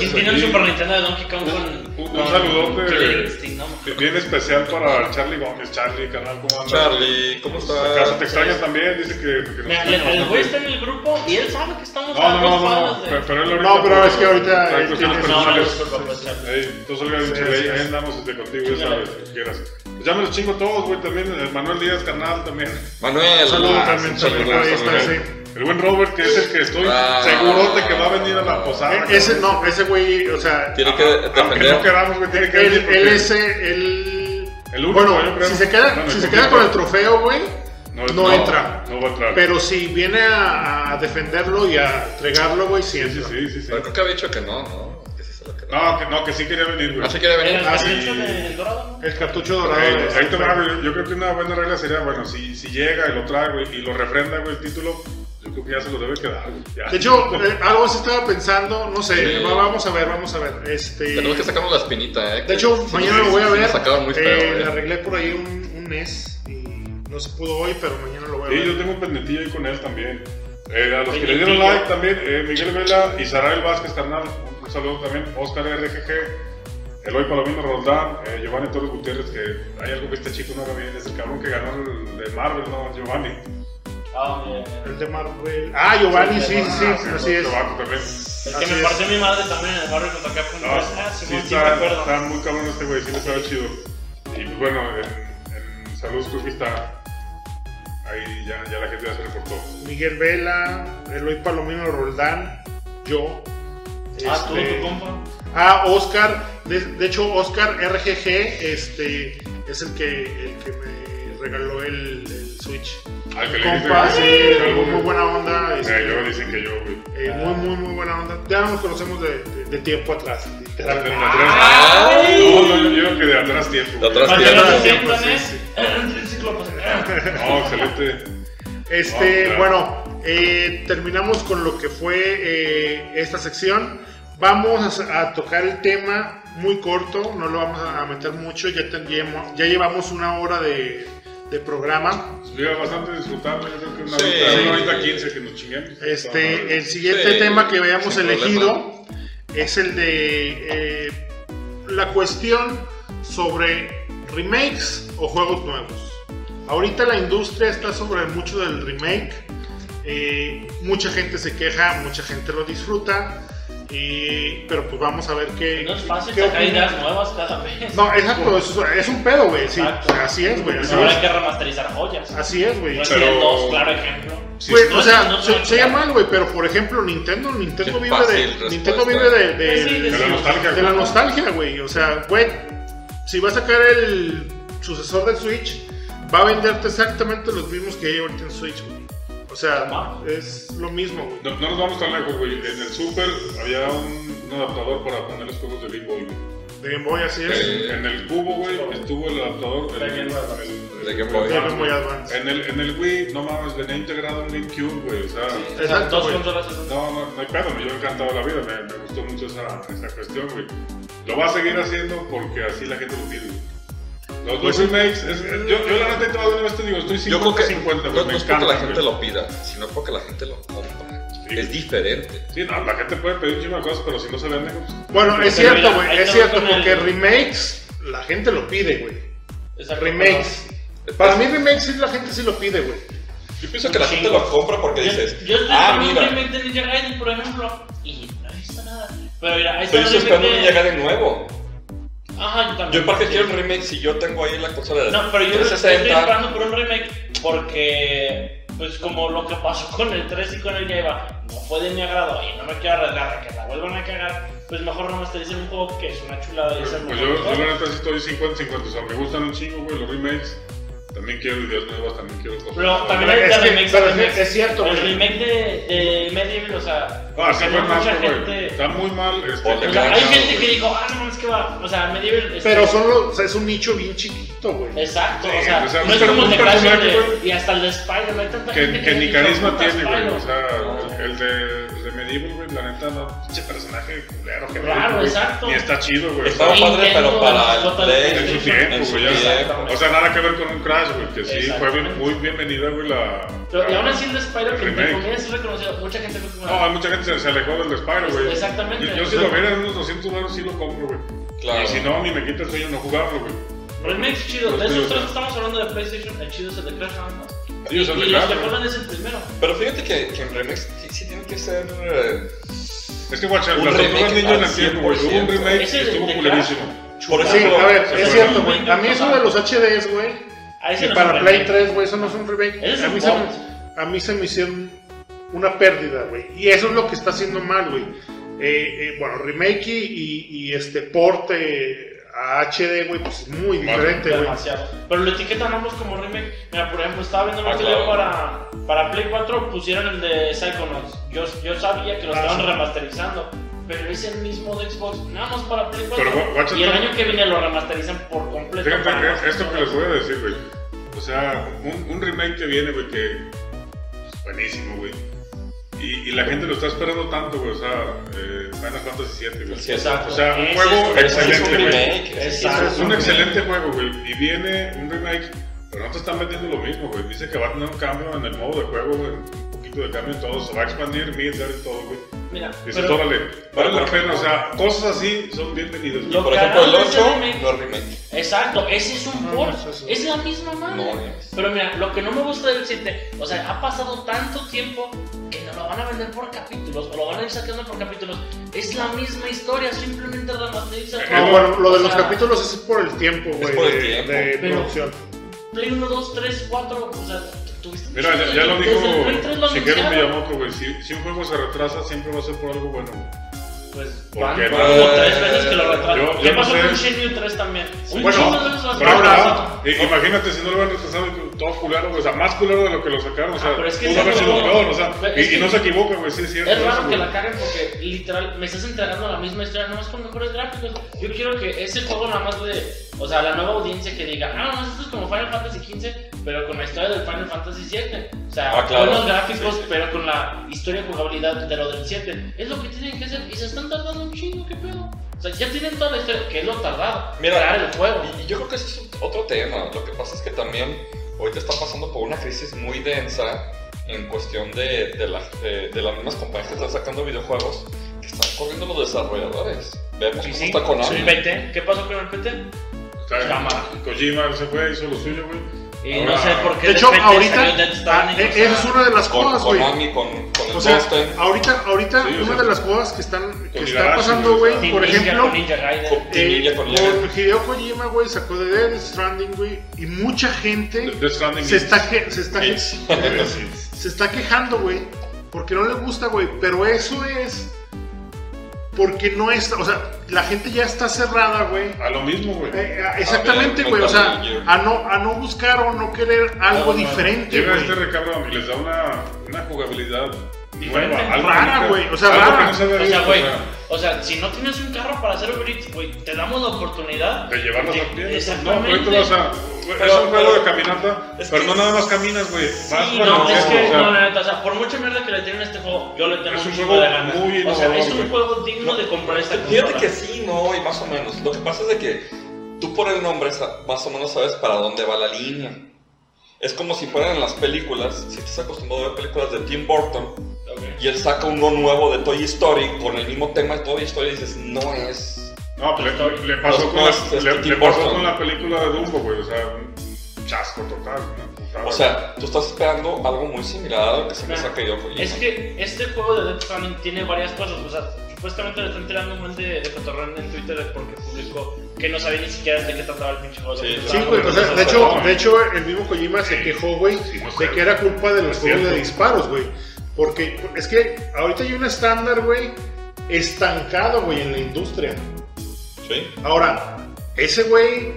Yo tiene un Super Nintendo de Donkey Kong con. Un- saludote. Bien especial para Charlie Gómez. Charlie, canal, ¿cómo andas? Charlie, ¿cómo ¿Acaso te estás? extrañas también? Dice que. que nos Mira, extraña el, güey está en el grupo y él sabe que estamos No, no, no, no, no, de. pero, pero él ahorita. No, pero por- es que ahorita él cuestiones personales. pues, entonces, oiga, Sí, ahí, andamos este, contigo, ya sabes, lo que quieras. Pues ya me los chingo todos, güey, también. el Manuel Díaz, carnal, también. Manuel. Saludos Ah, también, también, saludos, ahí está, sí. El buen Robert, que es el que estoy Ah. seguro de que va a venir a la posada. Eh, Ese, no, ese güey, o sea, Tiene que Aunque no defender. queramos, güey, tiene que él, venir. él es el... El único, bueno, yo creo. si se queda, si el se queda con el trofeo, güey, No, no no, entra. No va a entrar. Pero si viene a, a defenderlo y a entregarlo, güey, sí Sí, sí, entra. sí, sí. sí. Pero creo que había dicho que no, ¿no? No, que, no, que sí quería venir, güey. No se quiere venir. Era el Ah, sí. del Dorado. El cartucho dorado. De- ahí te va, güey. Yo creo que una buena regla sería, bueno, si, si llega y lo trae, güey, y lo refrenda, güey, el título, yo creo que ya se lo debe quedar, güey. Ya. De hecho, eh, algo se estaba pensando, no sé, Sí. va- vamos a ver, vamos a ver. Este, Tenemos que sacarnos la espinita, eh. de hecho, Sí, mañana sí, lo voy a sí, ver. sacaron muy feo, Eh, eh. le arreglé por ahí un, un NES y no se pudo hoy, pero mañana lo voy a Sí, ver. yo tengo un pendentillo ahí con él también. Eh, a los que le dieron like también, eh, Miguel Vela, Isarael Vázquez, carnal, un, saludo también, Oscar RGG, Eloy Palomino Roldán, eh, Giovanni Torres Gutiérrez, que hay algo que este chico no haga bien, es el cabrón que ganó el de Marvel, ¿no? Giovanni. Ah, bien. El de Marvel. Ah, Giovanni, sí, sí, sí, Ah, así es. también. El que Así me partió mi madre también en el barrio contra Capcom. No, ah, sí, sí, me está, acuerdo. está muy cabrón este güey, sí le estaba chido. Y pues bueno, en, en salud creo que está. Ahí ya, ya la gente ya se reportó. Miguel Vela, Eloy Palomino Roldán, yo. Ah, tú, este, tu compa. Ah, Oscar, de, de hecho Oscar RGG este, es el que, el que me regaló el, el Switch. Al que le Compa, dice- sí, algo, muy, muy buena onda. este, Eh, luego dicen que yo, güey. eh, muy, muy, muy buena onda. Ya nos conocemos de, de- de tiempo atrás, De literalmente. atrás- No, no, yo digo que de atrás tiempo. De atrás tiempo. No, excelente. Este, claro. bueno, eh, terminamos con lo que fue eh, esta sección. Vamos a, a tocar el tema muy corto, no lo vamos a meter mucho, ya, tendríamos- ya llevamos una hora de, de programa. Estuviera bastante disfrutable, yo creo que una Sí. horita, Sí. una horita quince que nos chinguemos. Este, el siguiente Sí, tema que habíamos elegido es el de eh, la cuestión sobre remakes o juegos nuevos. Ahorita la industria está sobre mucho del remake. eh, mucha gente se queja, mucha gente lo disfruta. y- pero pues vamos a ver qué. No es fácil qué sacar ideas nuevas cada vez. No, exacto, es, es un pedo, güey. Sí, así es, güey. Así Ahora hay es, que remasterizar joyas. así es, güey. Pero- 2, claro ejemplo. Sí, Güey, no o es- sea, no es se, una se llama clave. mal, güey, pero por ejemplo, Nintendo, Nintendo vive de. Nintendo vive de, de- Pues sí, de la nostalgia, de la nostalgia, güey. O sea, güey, si va a sacar el sucesor del Switch va a venderte exactamente los mismos que hay ahorita en Switch, güey. O sea, Ah. es lo mismo, güey. No, no nos vamos tan lejos, güey. En el Super había un, un adaptador para poner los juegos de Game Boy, güey. De Game Boy así es. Sí. En el cubo, güey, estuvo el adaptador. El, De Game Boy Advance. Game Boy. En el, en el Wii, no mames, venía integrado un GameCube, güey. O sea, sea, Exacto, dos consolas en no, no, no hay pedo, yo he encantado la vida. Me, me gustó mucho esa, esa cuestión, güey. Lo va a seguir haciendo porque así la gente lo pide, güey. Los Pues dos remakes, es- yo, yo la neta te vez te digo, estoy 50-50, Yo creo que güey, no, no me es porque encanta, la gente güey. lo pida, sino porque la gente lo compra. Sí. Es diferente. Sí, no, la gente puede pedir un chingo de cosas, pero si no se vende, pues... Bueno, es cierto, güey. Es cierto, porque el- remakes la gente lo pide, güey. Exacto, Remakes. Para mí remakes sí la gente sí lo pide, güey. Yo pienso que la gente lo compra porque dices, yo estoy ah, mira, remake de Ninja Gaiden, por ejemplo, y no he visto nada. Pero mira, ahí está estoy esperando de... llegar de nuevo. Ajá, yo también. Yo Sí. quiero un remake si yo tengo ahí la consola de No, pero yo estoy 360. esperando por un remake porque, pues como lo que pasó con el 3 y con el Java, no fue de mi agrado y no me quiero arriesgar a que la vuelvan a cagar, pues mejor remasterizar un juego que es una chulada y es Pues, el pues yo, yo la neta sí estoy 50-50, o sea, me gustan un chingo, güey, los remakes. También quiero ideas nuevas, también quiero cosas Pero nuevas. también hay Es que- remakes pero es- remakes. es cierto, El güey. remake de, de Medieval, o sea, Ah, sí, que fue no mucha mal, güey. Está muy mal. Este, O sea, hay gente que dijo, ah, no mames, que va. O sea, Medieval. este, Pero son los, o sea, es un nicho bien chiquito, güey. Exacto, Sí, o sea, o sea, no es como el un de Crash de- y hasta el de Spider, no hay tanta Que, gente que ni dice, carisma "Puta, tiene, güey. Spyro". O sea, No. el de, de Medieval, güey, la neta, no. Pinche personaje culero, que Claro, güey, exacto. Ni está chido, güey. Estaba padre, pero para el En su tiempo, güey. O sea, nada que ver con un Crash, güey. Que sí, fue muy bienvenida, güey, la. Pero, y aún así el de Spider, que entre remake. comillas es reconocido, mucha gente fue como. No, hay mucha gente se, se alejó del de Spyro, güey. Exactamente. Yo, yo si lo viera en unos 200 dólares, sí lo compro, güey. Claro. Y si no, ni me quita el sueño no jugarlo, güey. Remakes chido, Los de esos tres que estamos hablando de PlayStation, el chido es el de Crash nada más. Sí, y es el de y que güey. juegan es el primero. Pero fíjate que, que en remakes sí, sí tienen que ser. eh, Es que, guacha, las tortugas ninja en el tiempo, güey. Hubo un 100%. remake y de- estuvo culerísimo. Por Sí, ejemplo, a ver, es cierto, güey. A mí eso de los HDs, güey, que para. Play 3, güey, eso no es un remake. A un mí, se me, a mí se me hicieron una pérdida, güey. Y eso es lo que está haciendo mal, güey. Eh, eh, bueno, remake y, y- y este porte a HD, güey, pues es muy diferente, güey. Demasiado. Pero lo etiquetan ambos como remake. Mira, por ejemplo, estaba viendo Ah, el video claro. para, para Play 4, pusieron el de Psychonauts. Yo, yo sabía que lo Ah, estaban sí. remasterizando. Pero es el mismo de Xbox, nada más para Play 4. Pero, y el año que viene lo remasterizan por completo. Fíjate esto que les voy a decir, güey. O sea, un, un remake que viene, güey, que. pues, buenísimo, güey. Y, y la gente lo está esperando tanto, güey. O sea, eh, Final Fantasy VII, güey. Sí, Exacto. O sea, un juego es- es excelente, güey. Es un excelente juego, güey. Y viene un remake, pero no te están metiendo lo mismo, güey. Dice que va a tener un cambio en el modo de juego, güey. Un poquito de cambio en todo. Se va a expandir, Midgar y todo, güey. Mira, Dices, pero órale, vale la por pena. O sea, cosas así son bienvenidas. Lo Por ejemplo, el harán de ese 8 remake- no es remake. Exacto, ese es un No, port, no es es la misma madre. No es. Pero mira, lo que no me gusta del 7, o sea, ha pasado tanto tiempo que no lo van a vender por capítulos, o lo van a ir sacando por capítulos. Es la misma historia, simplemente remasterizan. Eh, No, bueno, lo de los sea, capítulos es por el tiempo, güey, por el de, tiempo. de Pero- producción. Play 1, 2, 3, 4, o sea, tuviste Mira, ya, ya lo Desde el Play dijo 3 lo Shigeru anunciaron. Miyamoto, güey. Si, si un juego se retrasa, siempre va a ser por algo bueno, güey. Pues ¿Por van qué como no? tres veces que lo retrasan. ¿Qué no pasó sé. con Shenmue 3 también? Un Bueno, Pero ahora, imagínate si no lo hubieran retrasado, y todo culero, güey. O sea, más culero de lo que lo sacaron. O sea, Ah, pero es que pudo haber sido peor, o sea. Y, es y que- no se equivoca, güey. Sí, es cierto. Es eso, raro que güey. la caguen porque literal me estás entregando la misma historia, nomás con mejores gráficos. Yo quiero que ese juego nada más de, o sea, la nueva audiencia que diga, ah, no, esto es como Final Fantasy XV, pero con la historia del Final Fantasy VII. O sea, Ah, claro. buenos gráficos, pero con la historia y jugabilidad de lo del 7. Es lo que tienen que hacer y se están tardando un chingo, qué pedo. O sea, ya tienen toda la historia, que es lo tardado. Mira, crear el juego. Y, y yo creo que ese es otro tema. Lo que pasa es que también ahorita está pasando por una crisis muy densa en cuestión de, de, la- de- de las mismas compañías que están sacando videojuegos que están corriendo los desarrolladores. Vemos Sí, cómo sí. está Konami. El PT, ¿qué pasó con el PT? Kojima se fue, hizo lo suyo, güey. Y no sé por qué De hecho, ahorita, Death Stranding, ah, o e- sea, esa es una de las cosas, güey. O sea, ahorita, ahorita una de las cosas que están que pasando, güey, por ejemplo, con eh. Hideo Kojima, güey, sacó de Death Stranding, güey, y mucha gente se está, se está, <laughs> se está quejando, güey, porque no le gusta, güey, pero eso es porque no está, o sea, la gente ya está cerrada, güey. A lo mismo, güey. Eh, eh, exactamente, güey, o sea, a no, a no buscar o no querer algo diferente, Llega güey. este recabrón y les da una, una jugabilidad Diferente. nueva. Algo Rara, güey, o sea, algo rara. que no se había O sea, güey, o sea, si no tienes un carro para hacer Uber Eats, güey, te damos la oportunidad De llevarlos de- a pie. No, Exactamente. pero tú vas a. Pero- es un juego de caminata, pero no nada más caminas, güey. Vas Sí, no, es que, o sea, no, la neta, o sea, por mucha mierda que le tienen a este juego, yo le tengo Es un juego de ganas. muy o sea, es un güey. juego digno de comprar esta Fíjate que sí, no, y más o menos. Lo que pasa es de que tú por el nombre más o menos sabes para dónde va la línea. Es como si fueran en las películas, si estás acostumbrado a ver películas de Tim Burton Ok. y él saca uno nuevo de Toy Story con el mismo tema de Toy Story y dices, no es. No, le, le pasó, con, la, le, le pasó con la película de Dumbo, güey. O sea, un chasco total. una putada. O sea, tú estás esperando algo muy similar a lo que se me saca yo. Es que este juego de Death Stranding tiene varias cosas. O sea, supuestamente le están tirando un buen de, de cotorreo en Twitter porque publicó que no sabía ni siquiera de qué trataba el pinche juego. Sí, sí, o sea, muy de hecho, de hecho, el mismo Kojima se quejó, güey, Sí, no de sé. que era culpa de los juegos de disparos, güey. Porque es que ahorita hay un estándar, güey, estancado, güey, en la industria. Sí. Ahora, ese güey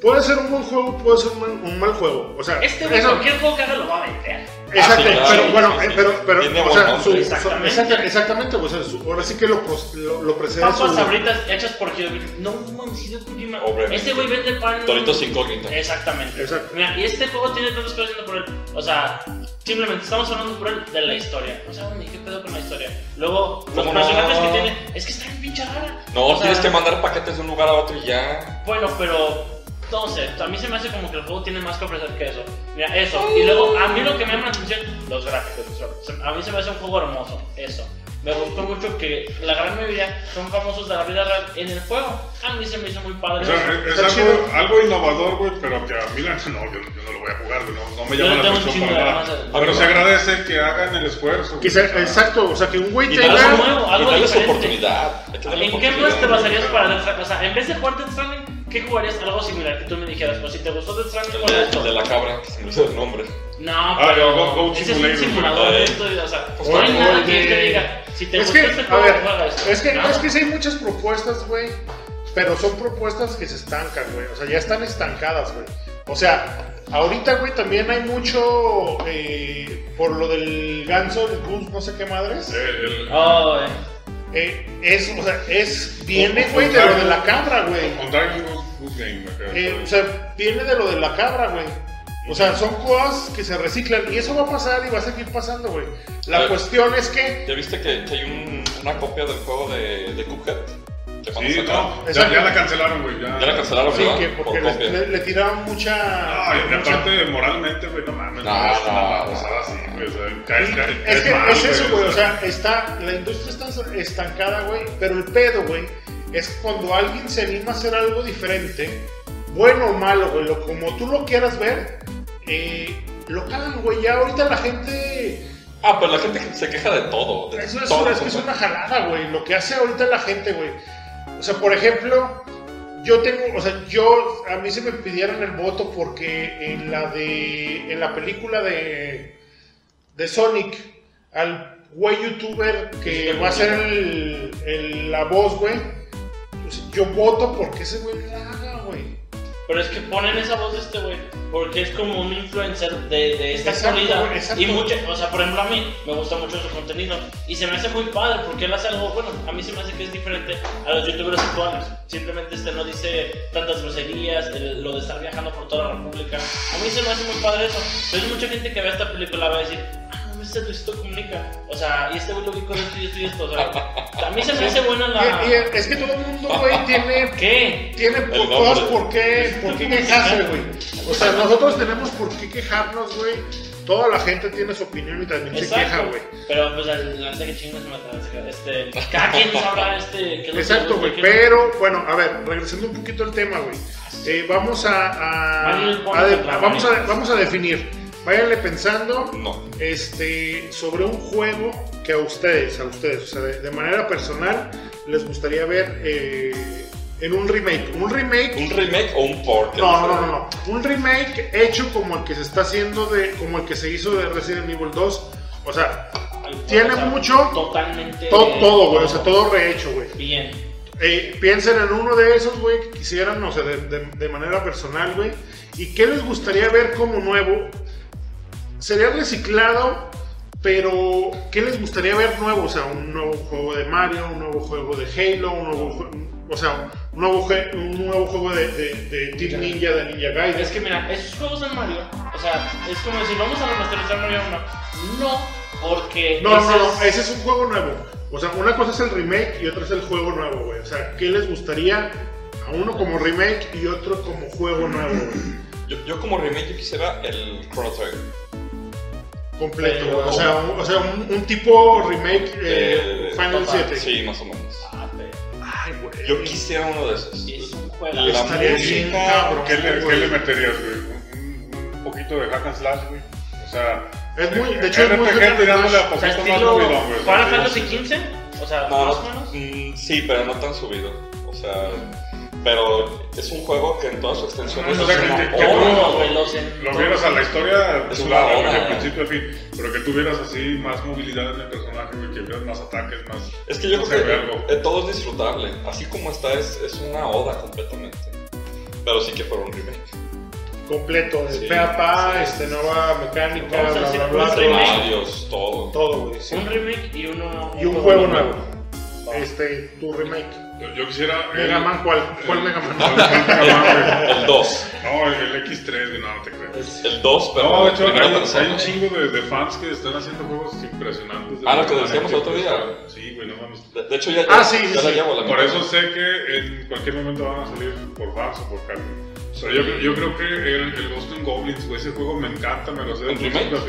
puede ser un buen juego, puede ser un mal, un mal juego. O sea, Este güey, cualquier juego que haga lo va a vender. Exacto, Ah, pero sí, bueno, sí, eh, sí. pero, pero, o sea, su- Exactamente. exacta- exactamente, o sea, su- ahora sí que lo, lo, lo precede Papas su- sabritas hechas por Hideo No mames. Este güey vende pan. Doritos incógnita. Exactamente. Exacto. Mira, y este juego tiene tantas cosas haciendo por él. O sea, simplemente estamos hablando por él de la historia. Sabemos ni qué pedo con la historia. Luego, los personajes que tiene. Es que está bien pinche rara. No, O sea, tienes que mandar paquetes de un lugar a otro y ya. Bueno, pero. Sé, a mí se me hace como que el juego tiene más que ofrecer que eso. Mira, eso. Y luego, a mí lo que me llama la atención, los gráficos. A mí se me hace un juego hermoso. Eso. Me gustó mucho que la gran mayoría son famosos de la vida real en el juego. A mí se me hizo muy padre. O sea, es, algo, algo innovador, güey, pero que a mí la no, yo, yo no lo voy a jugar, güey, no, no me llama la tengo un atención chingo para de nada. Pero se agradece que hagan el esfuerzo. que sea- exacto, o sea, que un güey tenga... algo nuevo, algo diferente. oportunidad. ¿En qué más te basarías para Stranding? O sea, en vez de jugar Death Stranding, ¿qué jugarías? Algo similar que tú me dijeras. Pues si te gustó Death Stranding, El ¿cuál de, es esto? el de la cabra, que se me el nombre. No, Ah, pero Go- Go ese es un Simulator, simulador esto, o sea, Pues no hay nada que, diga, si te Es gustó que, este a juego, ver, juega esto. es que, Nada. es que sí hay muchas propuestas, güey, pero son propuestas que se estancan, güey, o sea, ya están estancadas, güey. O sea, ahorita, güey, también hay mucho, eh, por lo del ganso, el goose, no sé qué madres, el- el- Oh, eh. Eh, es, o sea, es, viene, güey, de lo de la cabra, güey. Eh, o sea, viene de lo de la cabra, güey. O sea, son cosas que se reciclan y eso va a pasar y va a seguir pasando, güey. La cuestión es que ¿Ya viste que, que hay un- una copia del juego de, de Cuphead? A Sí, no, ya, ya la cancelaron, güey. Ya, Ya la cancelaron, sí, ¿verdad? que Por porque le, le- le tiraron mucha, Ay, y aparte, moralmente, güey, no mames. No, es una no, babosada así, güey. O sea, Es que mal, es eso, güey. O sea, está, la industria está estancada, güey. Pero el pedo, güey, es cuando alguien se anima a hacer algo diferente, bueno o malo, güey, lo, como tú lo quieras ver, eh, lo cagan, güey. Ya ahorita la gente. Ah, pero la gente se queja de todo. De Eso es, todo, es que es una jalada, güey. Lo que hace ahorita la gente, güey. O sea, por ejemplo, yo tengo, o sea, yo, a mí se me pidieron el voto porque en la de, en la película de, de Sonic, al güey youtuber que va a ser el, el- la voz, güey, pues, yo voto porque ese güey haga, güey. Pero es que ponen esa voz de este güey, porque es como un influencer de, de esta Exacto, actualidad. exacto. Y mucho, o sea, por ejemplo, a mí me gusta mucho su contenido y se me hace muy padre porque él hace algo, bueno, a mí se me hace que es diferente a los youtubers actuales. Simplemente este no dice tantas groserías, el- lo de estar viajando por toda la república. A mí se me hace muy padre eso. Pero hay mucha gente que ve esta película va a decir, este Luisito comunica. O sea, y este güey lo vi con esto y esto y esto. O sea, a mí se me hace buena la. Y, y es que todo el mundo, güey, tiene ¿Qué? tiene por- cosas por qué, por qué quejarse, güey. O sea, nosotros tenemos por qué quejarnos, güey. Toda la gente tiene su opinión y también se queja, Exacto, güey. Pero pues la neta que chingas me este, cada quien sabrá este que Exacto, güey. Pero, bueno, a ver, regresando un poquito al tema, güey. Eh, vamos a, a- a otra, vamos, a, vamos a definir. Váyanle pensando No. este, sobre un juego que a ustedes, a ustedes, o sea, de, de manera personal, les gustaría ver eh, en un remake. Un remake ¿Un remake o un port? No, no, no, no. Un remake hecho como el que se está haciendo de, como el que se hizo de Resident Evil 2. O sea, tiene mucho, Totalmente. to- todo, güey, o sea, todo rehecho, güey. Bien. Eh, piensen en uno de esos, güey, que quisieran, o sea, de, de- de manera personal, güey. ¿Y qué les gustaría ver como nuevo? Sería reciclado, pero ¿qué les gustaría ver nuevo? O sea, un nuevo juego de Mario, un nuevo juego de Halo, un nuevo juego, o sea, un nuevo, jue- un nuevo juego de, de, de Team Ninja, de Ninja Gaiden. Es que mira, esos juegos de Mario, o sea, es como decir, vamos a remasterizar Mario 1. No, porque. No, ese no, no, es- ese es un juego nuevo. O sea, una cosa es el remake y otra es el juego nuevo, güey. O sea, ¿qué les gustaría a uno como remake y otro como juego nuevo, güey? Yo, yo como remake yo quisiera el Chrono Trigger. Completo, Pero-. O sea, un, o sea, un, un tipo remake eh, Eh, Final total, 7. Sí, más o menos. Ah, pero Ay, güey. Yo quisiera uno de esos. es un juego. La Estaría bien cabrón. ¿Qué le, qué le meterías, güey? Un, un poquito de hack and slash, güey. O sea, Es muy- de hecho, es muy tirándole a slash. O sea, poquito más movidón, güey. Final Sí, Fantasy. XV. O sea, No, más o menos. mm, sí, pero no tan subido. O sea, pero es un juego que en toda su extensión es O sea, que- una que- que-. Oh, güey, los en- Lo vieras a la historia Es tu una lado, de principio a fin. Pero que tuvieras así más movilidad en el personaje, que vieras más ataques, más. Es que yo no creo que algo. eh, todo es disfrutable. Así como está, es, es una oda completamente. Pero sí que fuera un remake. Completo, de Sí, pe a pa, sí, este, sí. nueva mecánica, bla, bla, un bla, remake. todo. Radios, todo. Güey. sí. Un remake y uno. Y un juego nuevo. Este, tu remake. Yo, yo quisiera. Mega Man, ¿cuál? ¿Cuál Mega Man? <laughs> El 2. No, el, el X3, güey, no, no te creo. El 2, pero. No, de hecho, hay, hay un chingo de, de fans que están haciendo juegos impresionantes. de Ah, lo que decíamos X3, el otro día. Sí, güey, no mames. De, de hecho, ya, Ah, ya- sí, ya sí. la llevo la Por mitad. eso sé que en cualquier momento van a salir por fans o por carne. Pero yo, yo creo que el, el Ghost and Goblins, güey, ese juego me encanta, me lo sé de.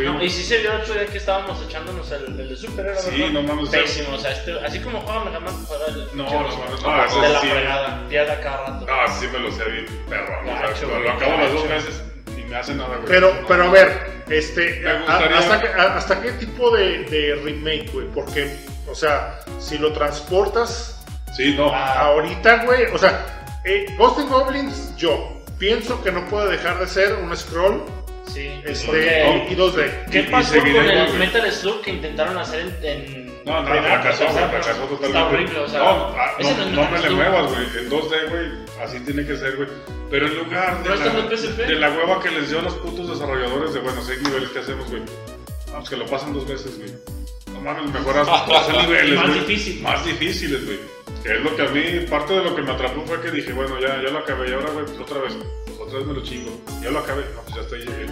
No, y sí se vio el otro día que estábamos echándonos el, el de Super, era Sí, verdad. no mames, Pésimo, o sea, este, así como juega Mega Man, juega el. No, no mames, no, ese De la sí. fregada, cada rato. Ah, sí me lo sé bien, perro. o sea, lo, acabo las dos gacho. veces y me hace nada, güey. Pero, pero a ver, este, Me a- gustaría- hasta, qué- a- ¿hasta qué tipo de, de remake, güey? Porque, o sea, si lo transportas Sí, no. Ah, ahorita, güey, o sea, eh, Ghost and Goblins, yo pienso que no puede dejar de ser un scroll Sí, este, porque- y, y 2D. ¿Qué pasó con el. Metal Slug que intentaron hacer en. en No, no, fracasó, O sea, güey, fracasó totalmente. Está horrible, o sea. no, ah, no, no Metal me le muevas, güey. En 2D, güey, así tiene que ser, güey. Pero en lugar de, ¿No la, de la hueva que les dio a los putos desarrolladores de, bueno, seis niveles que hacemos, güey. Vamos, que lo pasan dos veces, güey. No mames, mejoras <laughs> hacer niveles, Más güey. difícil. Más difíciles, güey. Que es lo que a mí, parte de lo que me atrapó fue que dije, bueno, ya, ya lo acabé. Y ahora, güey, pues otra vez. Pues otra vez me lo chingo. Ya lo acabé. No, pues ya estoy llegué.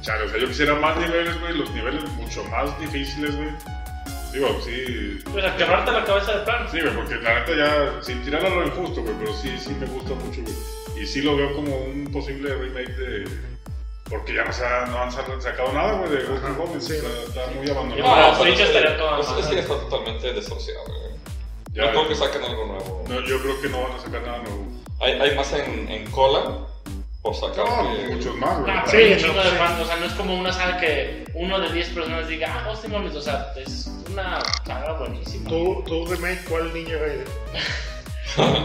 Chale, o sea, yo quisiera más niveles, güey. Los niveles mucho más difíciles, güey. Digo, sí. Pues a quebrarte la cabeza de plan. Sí, güey, porque la neta ya, sin tirar a lo injusto, güey, pero sí, sí me gusta mucho, güey. Y sí lo veo como un posible remake de... Porque ya no, se ha- no han sa- sacado nada, güey, de Ghost and Goblins. sí, está, está muy No, abandonado. la Switch es que- estaría toda pues, es que está totalmente desahuciado. güey. Ya, no creo que saquen algo nuevo. no, yo creo que no van a sacar nada nuevo. Hay, hay más en, en cola por sacar. No, que- muchos más, güey. Ah, Sí, hay un no, chingo de sí. fans, o sea, no es como una saga que uno de 10 personas diga, ah, in Goblins, o sea, es una saga buenísima. ¿Tu, tu remake cuál Ninja <laughs> Gaiden?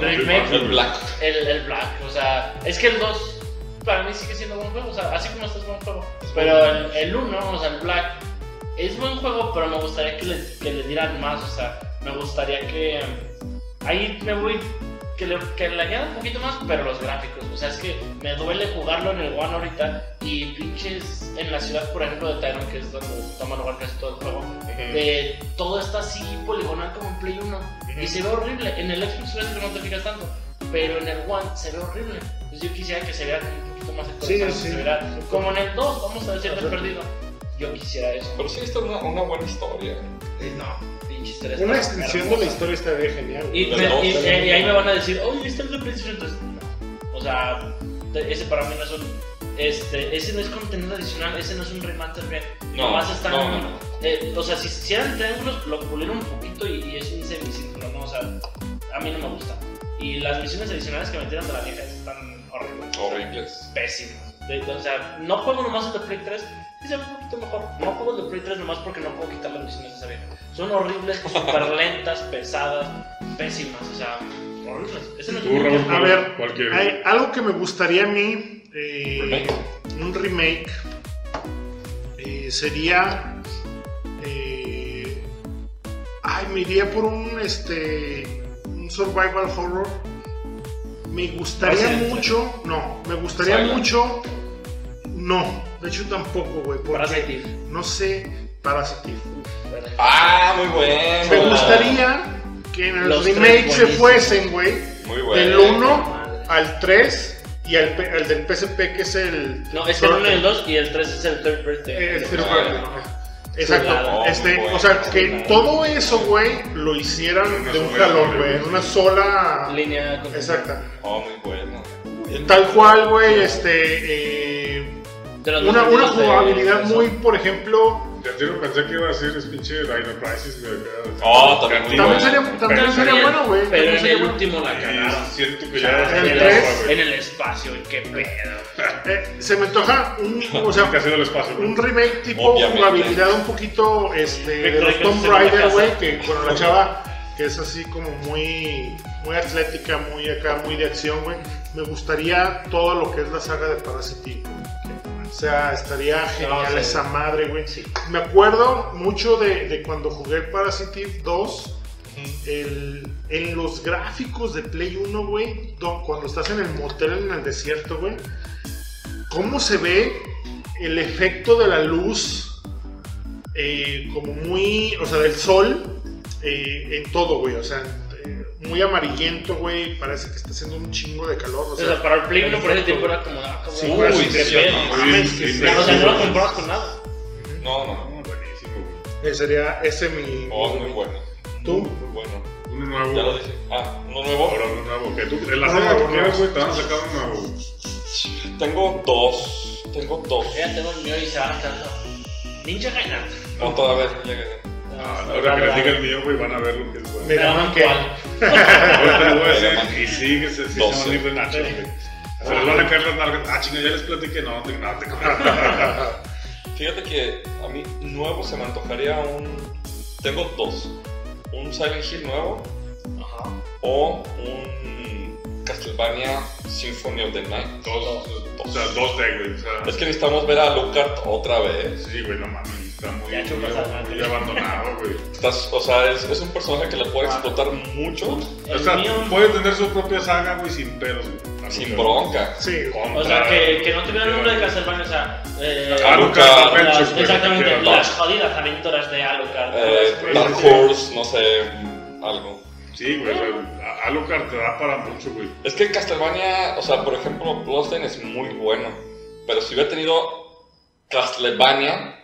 Remake, El Black. el, el Black, o sea, es que el 2 para mí sigue siendo buen juego, o sea, así como este es buen juego. Pero el, el 1, o sea, el Black, es buen juego, pero me gustaría que le, que le dieran más, o sea, me gustaría que. Ahí me voy. Que le, que le añadan un poquito más, pero los gráficos. O sea, es que me duele jugarlo en el One ahorita y pinches en la ciudad, por ejemplo, de Tyrone, que es donde toma lugar casi todo el juego. de todo está así poligonal como en Play 1 y se ve horrible. En el Xbox que no te fijas tanto, pero en el One se ve horrible. Entonces yo quisiera que se vea un poquito más actualizado, Sí, sí. como en el 2, vamos a decir, de perdido. Yo quisiera eso. Pero sí, está una, una buena historia. Eh, no, pinche historia Una está extensión de la historia estaría genial. Y, me- dos, y- eh, y ahí me van a decir, oye, está el de PlayStation 3. No. O sea, ese para mí no es un. Este, ese no es contenido adicional, ese no es un remaster bien. No, Nomás están. no, no, no. eh, o sea, si si eran triángulos, lo pulieron un poquito y, y es un semicírculo, ¿no? O sea, a mí no me gusta. Y las misiones adicionales que metieron de la vieja están horribles. Horribles. Pésimas. O sea, no juego nomás el de Play 3 y se ve un poquito mejor. No juego el de Play 3 nomás porque no puedo quitar las misiones de esa vieja. Son horribles, súper lentas, pesadas, pésimas. O sea, horribles. Ese no es Tú, un Raúl, A ver, ¿Cuál quieres? hay algo que me gustaría a mí, eh, Remake. un remake, eh, sería eh, Ay, me iría por un este un survival horror. Me gustaría Resident mucho, no, me gustaría Silent. mucho, no, de hecho tampoco, güey, porque Parasitive. no sé, Parasitive. Ah, muy bueno. Me gustaría que en el Los remake se fuesen, güey, Muy bueno. del 1 Madre. al 3 y al, P- al del PSP que es el No, es el 1 y el 2 y el 3 es el third birthday. Eh, el third Ah, birthday. ¿no? Exacto, Chulada. este, Oh, muy o sea, bueno, que chulada. todo eso, güey, lo hicieran Una de un jalón, güey, en una sola... Línea Exacta. Oh, muy bueno. Tal cual, güey, este... eh, los una, una jugabilidad muy, por ejemplo... Ya tiro, pensé que iba a decir es pinche Dino Crisis, güey. Oh, también. También bueno. sería, también sería bueno, güey. Pero en sería el bueno. último la cagaron. Y siento que ya en, el, en el espacio, y qué pedo. Eh, se me antoja un, o sea, un remake tipo jugabilidad un poquito este, de los Tomb Raider, güey, que con la chava que es así como muy, muy atlética, muy acá, muy de acción, güey. Me gustaría todo lo que es la saga de Parasitic. O sea, estaría genial sí. esa madre, güey. Sí. Me acuerdo mucho de, de cuando jugué el Parasitic 2. el- en los gráficos de Play 1, güey, do- cuando estás en el motel en el desierto, güey, cómo se ve el efecto de la luz, eh, como muy, o sea, del sol, eh, en todo, güey, o sea, muy amarillento, güey, parece que está haciendo un chingo de calor, o O sea, sea, para el Play 1 por ese tiempo era como, ah, Sí, uy, güey, qué sí, pedo. no, mames, sí, sí, sea- O sea, no lo comprabas con nada. No, no. No, buenísimo, güey. eh, sería ese mi... Oh, muy bueno. ¿Tú? Muy bueno. Uno nuevo. Ya lo dije. Ah, uno nuevo. Ahora uno nuevo. Que tú, en la nuevo, que quieras, güey, te van a sacar uno nuevo. Tengo dos. Tengo dos. Ya tengo el mío y se va a. Ninja Gaiden. No, todavía no llegué. Ah, ahora que les diga el mío, güey, van a ver lo que es bueno. Mega Man que... Ahorita les voy a decir, y sigue, se, se Doce. van a ir de nachos, güey. Se les van a caer las nalgas. Ah, chinga, ya les platiqué. No, te, no, te <laughs> Fíjate que a mí nuevo se me antojaría un. Tengo dos: un Silent Hill nuevo Ajá. o un Castlevania Symphony of the Night. Dos, o sea, dos de, güey. O sea, Es que necesitamos ver a Lucard otra vez. sí, güey, no mames. Está muy, Ya muy, muy abandonado, güey. Estás, o sea, es, es un personaje que le puede explotar mucho O sea, mío. puede tener su propia saga, güey, sin pedos, güey. sin bronca. Sí, Contra- O sea, que, que no tuviera el nombre de Castlevania, o sea. Eh, Alucard las- Adventures, güey, Exactamente, quieras. las jodidas aventuras de Alucard. Eh, Dark. Horse, no sé, algo. Sí, güey, Alucard te da para mucho, güey. Es que Castlevania, o sea, por ejemplo, Bloodstained es muy bueno. Pero si hubiera tenido Castlevania,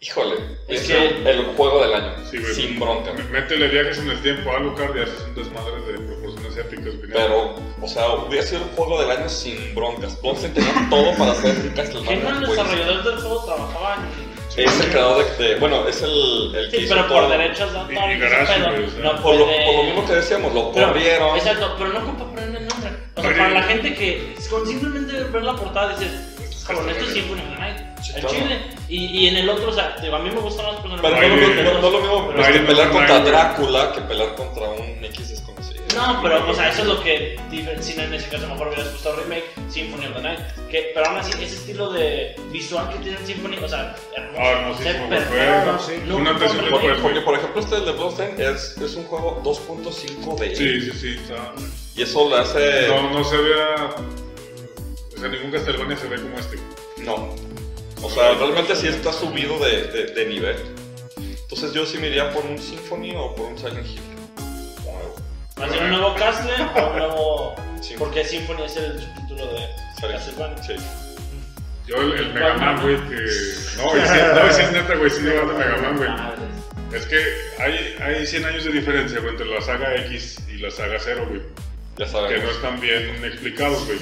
híjole, Es es, que- el, el juego del año. Sí, güey. sin bronca. Métele viajes en el tiempo a Alucard y haces un desmadre de proporciones épicas. Pero, o sea, hubiera sido el juego del año sin broncas. Bloodstained tenía todo para hacer un ¿Quién Castlevania. los buenísimo. desarrolladores del juego? Trabajaban. Es el creador de, de- bueno, es el, el que Sí, hizo pero todo. por derechos de autor. Y- y y ese Garashi, pedo. güey, o sea. No Por lo, por lo mismo que decíamos, lo Pero- corrieron. Exacto, pero no ocupa poner el nombre. O sea, para la gente que con simplemente ver la portada dices, cabrón, esto es Symphony of the Night. Sí, el claro. chile. Y, y en el otro, o sea, digo, a mí me gusta más poner Pero no, no, no, no es lo mismo Pero ahí no pelear contra. Drácula que pelear contra un X desconocido. No, pero o sea, eso es lo que diferencia en ese caso a lo mejor hubieras gustado remake Symphony of the Night. Que, pero aún así, ese estilo de visual que tiene Symphony, o sea, hermoso. Ah, fue- sí. No Un antes y un ocupa después, remake. Porque, por ejemplo, este de Bloodstained es, es un juego 2.5 de Sí, sí, sí. Y eso le hace. No, no se vea. O sea, ningún Castlevania se ve como este. No. O sea, realmente sí está subido de, de, de nivel. Entonces yo sí me iría por un Symphony o por un Silent Hill. Nuevo. ¿Hacer un nuevo Castle o un nuevo.? Sí. Porque Symphony es el subtítulo de Castlevania. Sí. Yo, el, el Mega Man, güey, que. No, y no, y sí es <laughs> neta, güey, sí lleva de Mega Man, güey. Es que hay, hay 100 años de diferencia, güey, entre la saga X y la saga 0, güey. Ya Que sabemos. no están bien explicados, güey.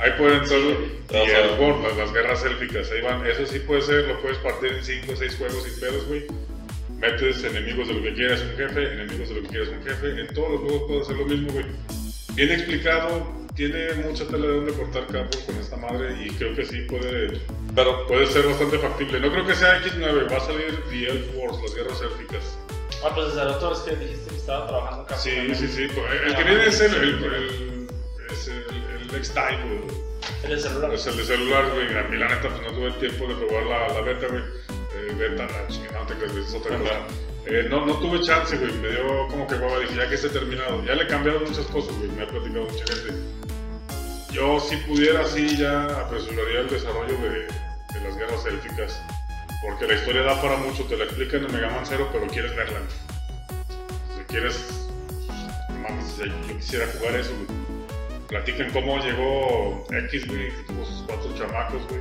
Ahí pueden entrar y el War, las, las guerras élficas, ahí van. Eso sí puede ser, lo puedes partir en 5 o 6 juegos sin pedos, güey. Metes enemigos de lo que quieras un jefe, enemigos de lo que quieras un jefe. En todos los juegos puedes hacer lo mismo, güey. Bien explicado, tiene mucha tela de donde cortar Capcom con esta madre y creo que sí puede, Pero puede ser bastante factible. No creo que sea X9, va a salir The Elf Wars, las guerras élficas. Ah, pues desde el autor es que dijiste que estaba trabajando en Sí, Capcom. sí, sí. pues, El que viene es el, el, el, X-Type, güey. El de celular. Pues el de celular, güey, a mí la neta pues no tuve el tiempo de probar la, la beta, güey. Eh, beta, la chingada, no te güey, es otra cosa. Eh, no, no tuve chance, güey. Me dio como que guava. Dije, ya que esté terminado. Ya le cambiaron muchas cosas, güey. Me ha platicado mucha gente. Yo, si pudiera, sí, ya apresuraría el desarrollo de, de las guerras élficas. Porque la historia da para mucho. Te la explican en Mega Man Zero, pero quieres verla. Si quieres. Mames, yo quisiera jugar eso, güey. Platican cómo llegó X, güey, que tuvo sus cuatro chamacos, güey.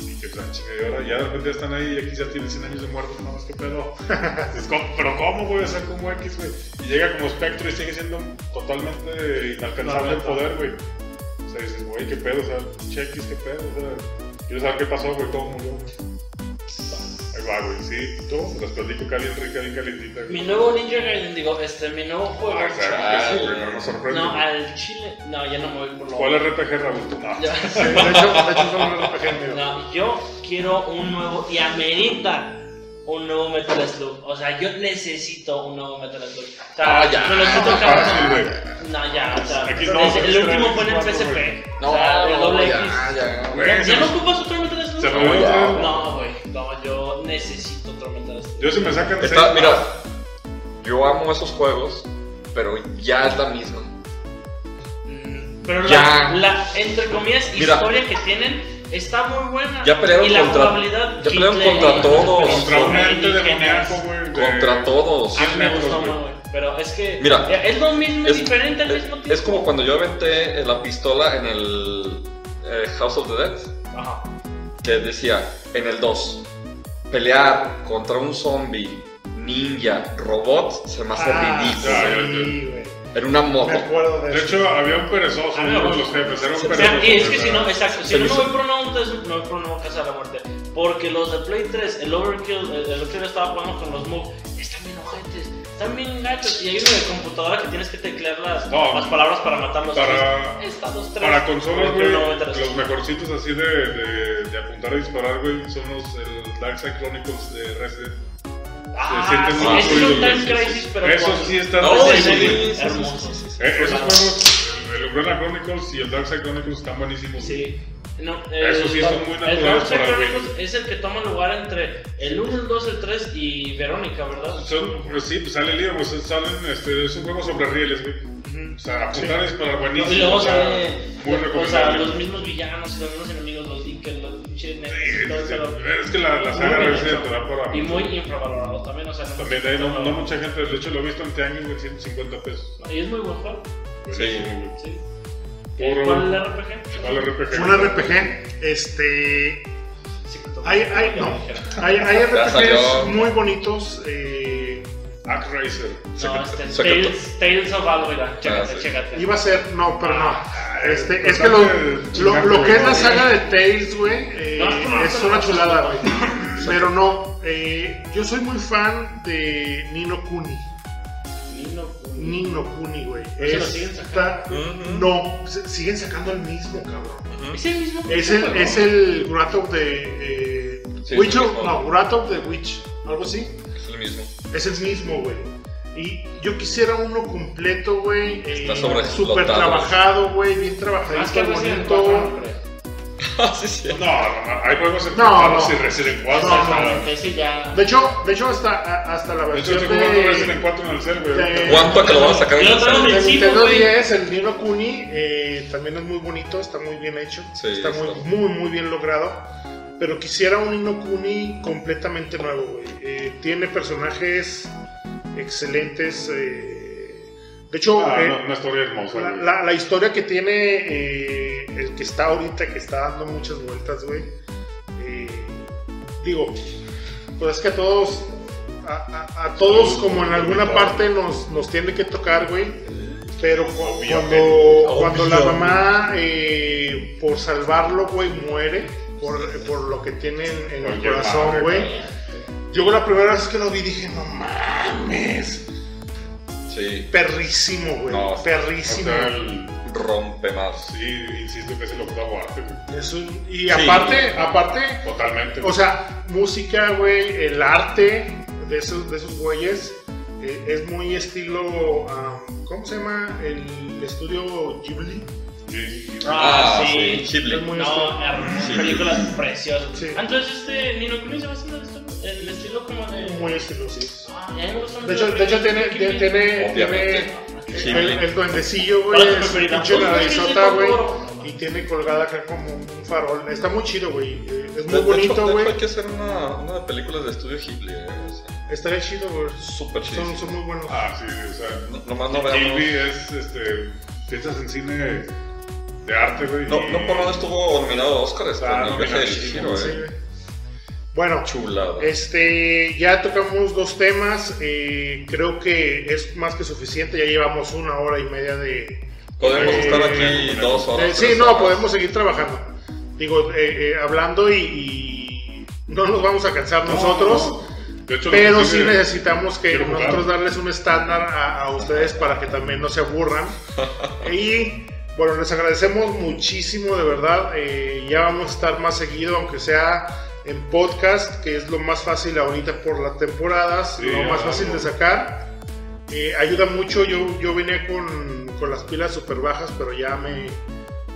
Y que chinga, y ahora ya de repente están ahí y X ya tiene 100 años de muerto, no más que pedo. <laughs> Pero ¿cómo, güey? O sea, como X, güey. Y llega como espectro y sigue siendo totalmente inalcanzable el poder, güey. O sea, dices, güey, qué pedo, o sea, X, qué pedo, o sea, quiero saber qué pasó, güey, cómo murió. Ahí va, güey, sí, tú, te las platico acá bien rica, bien calentita, Mi nuevo Ninja Gaiden, digo, este, mi nuevo juego. Ah, exacto, sí, güey, no sorprende. No, al chile. No, ya no me voy por lo. ¿Cuál RPG, Raúl? No. Ya. <laughs> Sí, de hecho, de hecho son un RPG. No, yo quiero un nuevo. Y amerita un nuevo Metal Slug. O sea, yo necesito un nuevo Metal Slug. O sea, Ah, ya. me lo estoy tocando. No, ya, o sea. Aquí no, el último fue en el 3, PSP. No, o sea, el doble ya, X. ya. ¿Ya, ya no ocupas otro Metal Slug? se No. No, yo necesito otro Metal Slug. Yo si me sacan Está, seis- mira, yo amo esos juegos, pero ya es la misma. Mm, Pero Ya. la, la, entre comillas, Mira. historia que tienen está muy buena. Ya pelearon y la contra- ya pelearon Hitler contra todos. Contra un ente demoníaco, güey. de- Contra todos. A mí me gustó güey. muy, güey. Pero es que. Mira, es lo mismo Es, diferente al es- mismo tiempo. es como cuando yo aventé la pistola en el eh, House of the Dead, Ajá. Que decía en el 2, pelear contra un zombie, ninja, robot, se me hace Ah, ridículo. sí, güey. En una moto. Me acuerdo de De eso. hecho, había un perezoso, Ah, uno no. de los jefes, era un O sea, perezoso. y es que si no, exacto, si no voy por una monta, me voy por una casa de la muerte. Porque los de Play 3, el Overkill, el, el otro estaba jugando con los Move, están bien ojetes, están bien gachos. Y hay uno de computadora que tienes que teclear las, No. las palabras para matarlos. Para- tres. Para consolas, güey, no los mejorcitos así de, de, de apuntar y disparar, güey, son los el Darkside Chronicles de Resident. Ah, sienten sí, muy es un. Crisis, pero Esos sí están No, muy sí, sí, buenos. sí, sí, hermoso. sí, sí, sí. Eh, Esos juegos, el Umbrella Chronicles y el Darkside Chronicles están buenísimos. Sí. No, Eso sí son muy El naturales Darkseid para Chronicles es el que toma lugar entre el 1, el 2, el 3 y Verónica, ¿verdad? Son, pues sí, pues sale el libro, pues salen, este, es un juego sobre rieles, güey. O sea, apuntar y disparar buenísimo. O sea, o sea, los mismos villanos y los mismos enemigos, los Dickers, los pinches Sí, todo sí, eso. sí. Es que la, la saga hecho. te da para. Y muy infravalorado también, o sea, no También hay no, no mucha gente, de hecho lo he visto en Tianguis, güey, 150 pesos. Y es muy buen juego. Güey. Sí. Puro- ¿Cuál es el RPG? ¿Cuál RPG? Es un RPG. Este. Hay, hay, no, hay. RPGs muy bonitos. Eh, Act Racer. No, este, Tales, Tales of Alvira. Chécate, Ah, sí. chécate. iba a ser, no, pero no. Este, pues es que lo, lo, lo que es la saga de Tales, güey, eh, es una chulada, güey. Pero no, eh, yo soy muy fan de Nino Kuni. Nino Kuni. Güey. ¿Ese lo Es- siguen Ujú. No, siguen sacando el mismo, cabrón. Es el mismo. Es el, es el Wrath of the. Eh, Sí, Witch of- no, of the Witch, algo así. Es el mismo. Es el mismo, güey. Y yo quisiera uno completo, güey. eh, Está sobreexplotado. Súper trabajado, güey. Bien Más que trabajadito, Resident 4, no bonito. <laughs> Ah, sí. No, no, no, hay juegos en No, no, no. y Resident 4. No, o sea, Exactamente, ese ya. De hecho, de hecho hasta, hasta la De hecho, versión estoy jugando de, Resident 4 en el cel, güey. de- ¿Cuánto que lo van a sacar en el cel? Sí, Nintendo güey. 10, el Nino Kuni, eh, también es muy bonito, está muy bien hecho. Sí, está muy, está. muy, muy bien logrado. Pero quisiera un Nino Kuni completamente nuevo, güey. Eh, tiene personajes excelentes. eh, de hecho, Ah, eh, no, una historia hermosa, la, güey. la- la historia que tiene eh, el que está ahorita, que está dando muchas vueltas, güey. eh, digo, pues es que a todos, a, a- a todos como en alguna parte nos, nos tiene que tocar, güey. Pero cu- cuando, cuando la mamá, eh, por salvarlo, güey, muere, por, por lo que tiene en, en el corazón, güey. Yo la primera vez que lo vi dije, no mames, Sí. perrísimo, güey, No, O perrísimo. sea, el- Rompe más. sí, insisto que es el octavo arte, güey. Es un- y aparte, aparte, Totalmente. o sea, música, güey, el arte de esos, de esos güeyes eh, es muy estilo, ah, ¿cómo se llama? El estudio Ghibli. Sí, Ah, Ah, sí. sí. Ghibli. Es muy No, películas preciosas. Sí. Entonces, este Nino Kuni se va a hacer esto. El estilo como de. Muy estiloso. Ah, me De hecho, de hecho tiene, tiene, tiene, el, el duendecillo, güey, pinche narizota, güey, y tiene colgada acá como un farol. Está muy chido, güey. eh, Es muy de bonito, güey. hay que hacer una, una de películas de estudio Ghibli. eh, o sea, Estaría chido, güey. Súper chido. Son, son muy buenos. Ah, sí, o sea. No- nomás no veamos. Es, este, piensas en cine de arte, güey. No, y- no por nada estuvo nominado a Oscar Ah, con el viaje de eh. güey. Bueno, Chulada. Este, ya tocamos dos temas, eh, creo que es más que suficiente, ya llevamos una hora y media de... Podemos eh, estar aquí dos horas. sí, no, horas. podemos seguir trabajando. Digo, eh, eh, hablando y, y no nos vamos a cansar No, nosotros, no. De hecho, pero sí necesitamos que nosotros darles un estándar a, a ustedes para que también no se aburran. <laughs> y bueno, les agradecemos muchísimo, de verdad. eh, ya vamos a estar más seguido, aunque sea en podcast, que es lo más fácil ahorita por las temporadas, Sí, lo más fácil de sacar. Eh, ayuda mucho, yo, yo venía con, con las pilas súper bajas, pero ya me,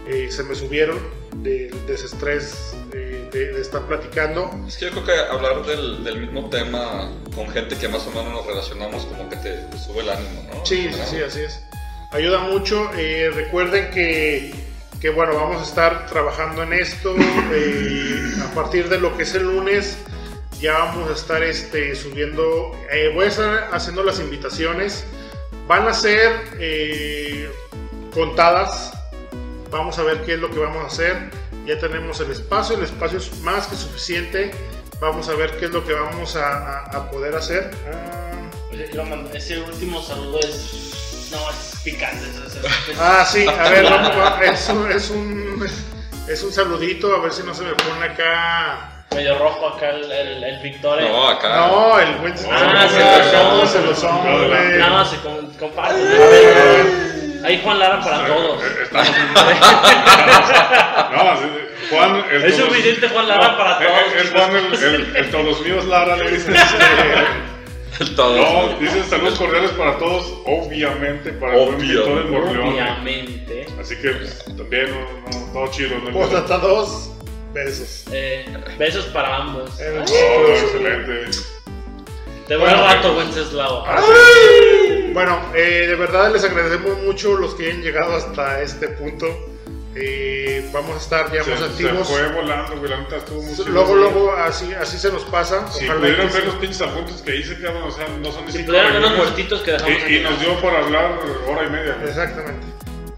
eh, se me subieron del desestrés eh, de, de estar platicando. Es que yo creo que hablar del, del mismo tema con gente que más o menos nos relacionamos como que te, te sube el ánimo, ¿no? Sí, sí, sí, así es. Ayuda mucho. eh, recuerden que, que, bueno, vamos a estar trabajando en esto. eh, a partir de lo que es el lunes, ya vamos a estar este, subiendo. eh, voy a estar haciendo las invitaciones. Van a ser eh, contadas. Vamos a ver qué es lo que vamos a hacer. Ya tenemos el espacio. El espacio es más que suficiente. Vamos a ver qué es lo que vamos a, poder hacer. Ah, Ese último saludo es. No, es picante. es- es- es- Ah, sí, a ver, vamos, va- es, un, es, un, es un saludito, a ver si no se me pone acá. Medio rojo acá el, el, el Victoria. No, acá. No, el buen Ah, se son. se lo son, güey. Nada más se com- comparte. A ver, a ver. Ahí Juan Lara para todos. Eh, Estamos <laughs> No, sí, Juan. El Es suficiente Juan Lara para eh, todos. eh, Es Juan, el, el, el todos míos Lara, le dices. <laughs> Todos. No, dicen saludos cordiales para todos, obviamente, para el buen Obviamente. Víctor de Morleón. Obviamente. Así que pues, también, no, no, todo chido. ¿no? Pues hasta dos besos. Eh, besos para ambos. El Oh, excelente. Te voy Bueno, al rato, Wenceslao. Bueno, eh, de verdad les agradecemos mucho los que han llegado hasta este punto. Eh, vamos a estar ya Se, más se activos. fue volando, güey, la neta estuvo muy chido. Luego, luego, así, así se nos pasa. Si Ojalá pudieran que ver sí. los pinches apuntes que hice, cabrón, o sea, no son ni Si pudieran ver los muertitos que dejamos Y, y nos dio por hablar hora y media. güey. Exactamente.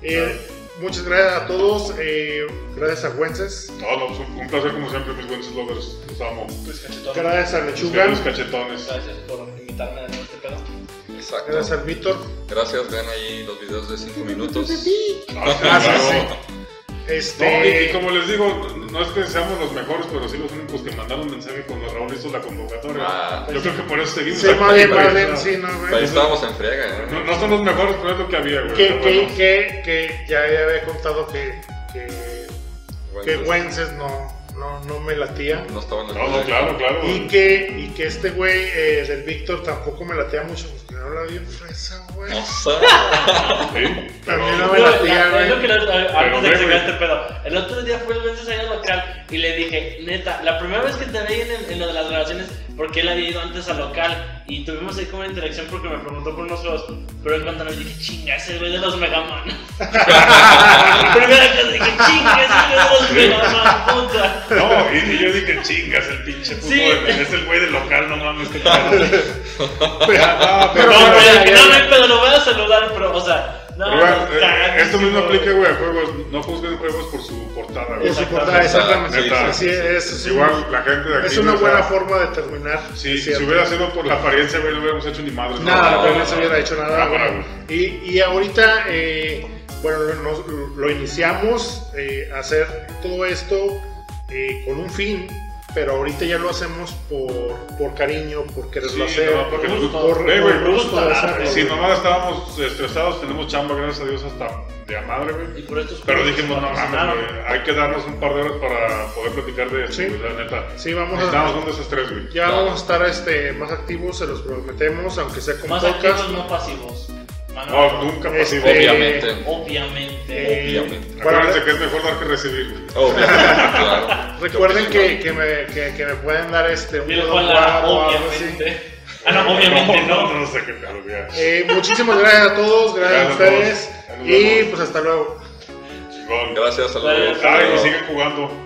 Eh, muchas gracias a todos. eh, gracias a Wences. No, no, pues, un, placer como siempre, mis buenos lovers. Los amo. Gracias a Lechuga. Ustedes cachetones. Gracias por invitarme a este pedo. Exacto. Gracias al Víctor. Gracias, vean ahí los videos de 5 minutos. Ah, Gracias. Claro. No, y, Este, y como les digo, no es que seamos los mejores, pero sí los únicos que mandaron mensaje cuando Raúl hizo la convocatoria. Ah. Yo creo que por eso seguimos. sí, aquí, más bien, güey, más o bien, sea, sí, no, Ahí güey. estábamos en friega, ¿eh? No, no son los mejores, pero es lo que había, güey. Que, que, bueno. que, que ya, había contado que, que, que Wences no, no, no me latía. No estaba en el No, no, claro, claro. Y que, y que este güey eh, del Víctor tampoco me latía mucho, porque habla bien fresa, güey. O sea, <laughs> Sí, pero- También no me No, latía, la- es lo güey. que lo- antes de que se güey. este pedo. El otro día fue el Wences ahí al local y le dije, neta, la primera vez que te veí en, el- en lo de las grabaciones, porque él había ido antes al local y tuvimos ahí como una interacción porque me preguntó por unos juegos, pero en cuanto me dije, chinga, ese güey de los Mega Man. <laughs> primera vez dije, chinga, ese güey de los Mega Man, puta. No, y, y yo dije, chingas, el pinche puto Sí. de- es el güey del local, no mames, que <laughs> tal. No, pero, No, pero- pero no, no a saludar, pero, o sea, no, Pero, bueno, no, eh, cagadísimo, esto mismo aplica, güey, a juegos. No juzguen juegos por su portada, güey. por su portada, exactamente. Neta. Así es, es, Igual la gente de aquí. es una buena forma de terminar. Si, es si hubiera sido por la apariencia, güey, no hubiéramos hecho ni madre. Nada, No, no no, se no. hubiera hecho nada. Güey. Y, y ahorita, eh, bueno, nos- lo iniciamos eh, a hacer todo esto eh, con un fin, pero ahorita ya lo hacemos por, por cariño, por quererlo Sí, hacer, no, porque por, gusta. por güey, gusto de gusta, hacerlo. Si nomás estábamos estresados, tenemos chamba, gracias a Dios, hasta de a madre, Y güey. por estos Pero dijimos, no mames, hay que darnos un par de horas para poder platicar de esto, Sí. la neta. Sí, vamos Necesitamos a, un desestrés, güey. ya vamos a estar este, más activos, se los prometemos, aunque sea con Más podcast. activos, no pasivos. Semana. No, nunca Este, pasivo. Obviamente. Obviamente. Eh, Obviamente. Acuérdense que es mejor dar que recibir. Obviamente, claro. <laughs> Recuerden que, me, que, que me pueden dar este un Lara, o algo así. obviamente. Ah, no, obviamente no. No sé qué ya. Eh, muchísimas gracias a todos, gracias a Gracias a todos. ustedes y pues hasta luego. Gracias, saludos. Gracias. Ay, y siguen jugando.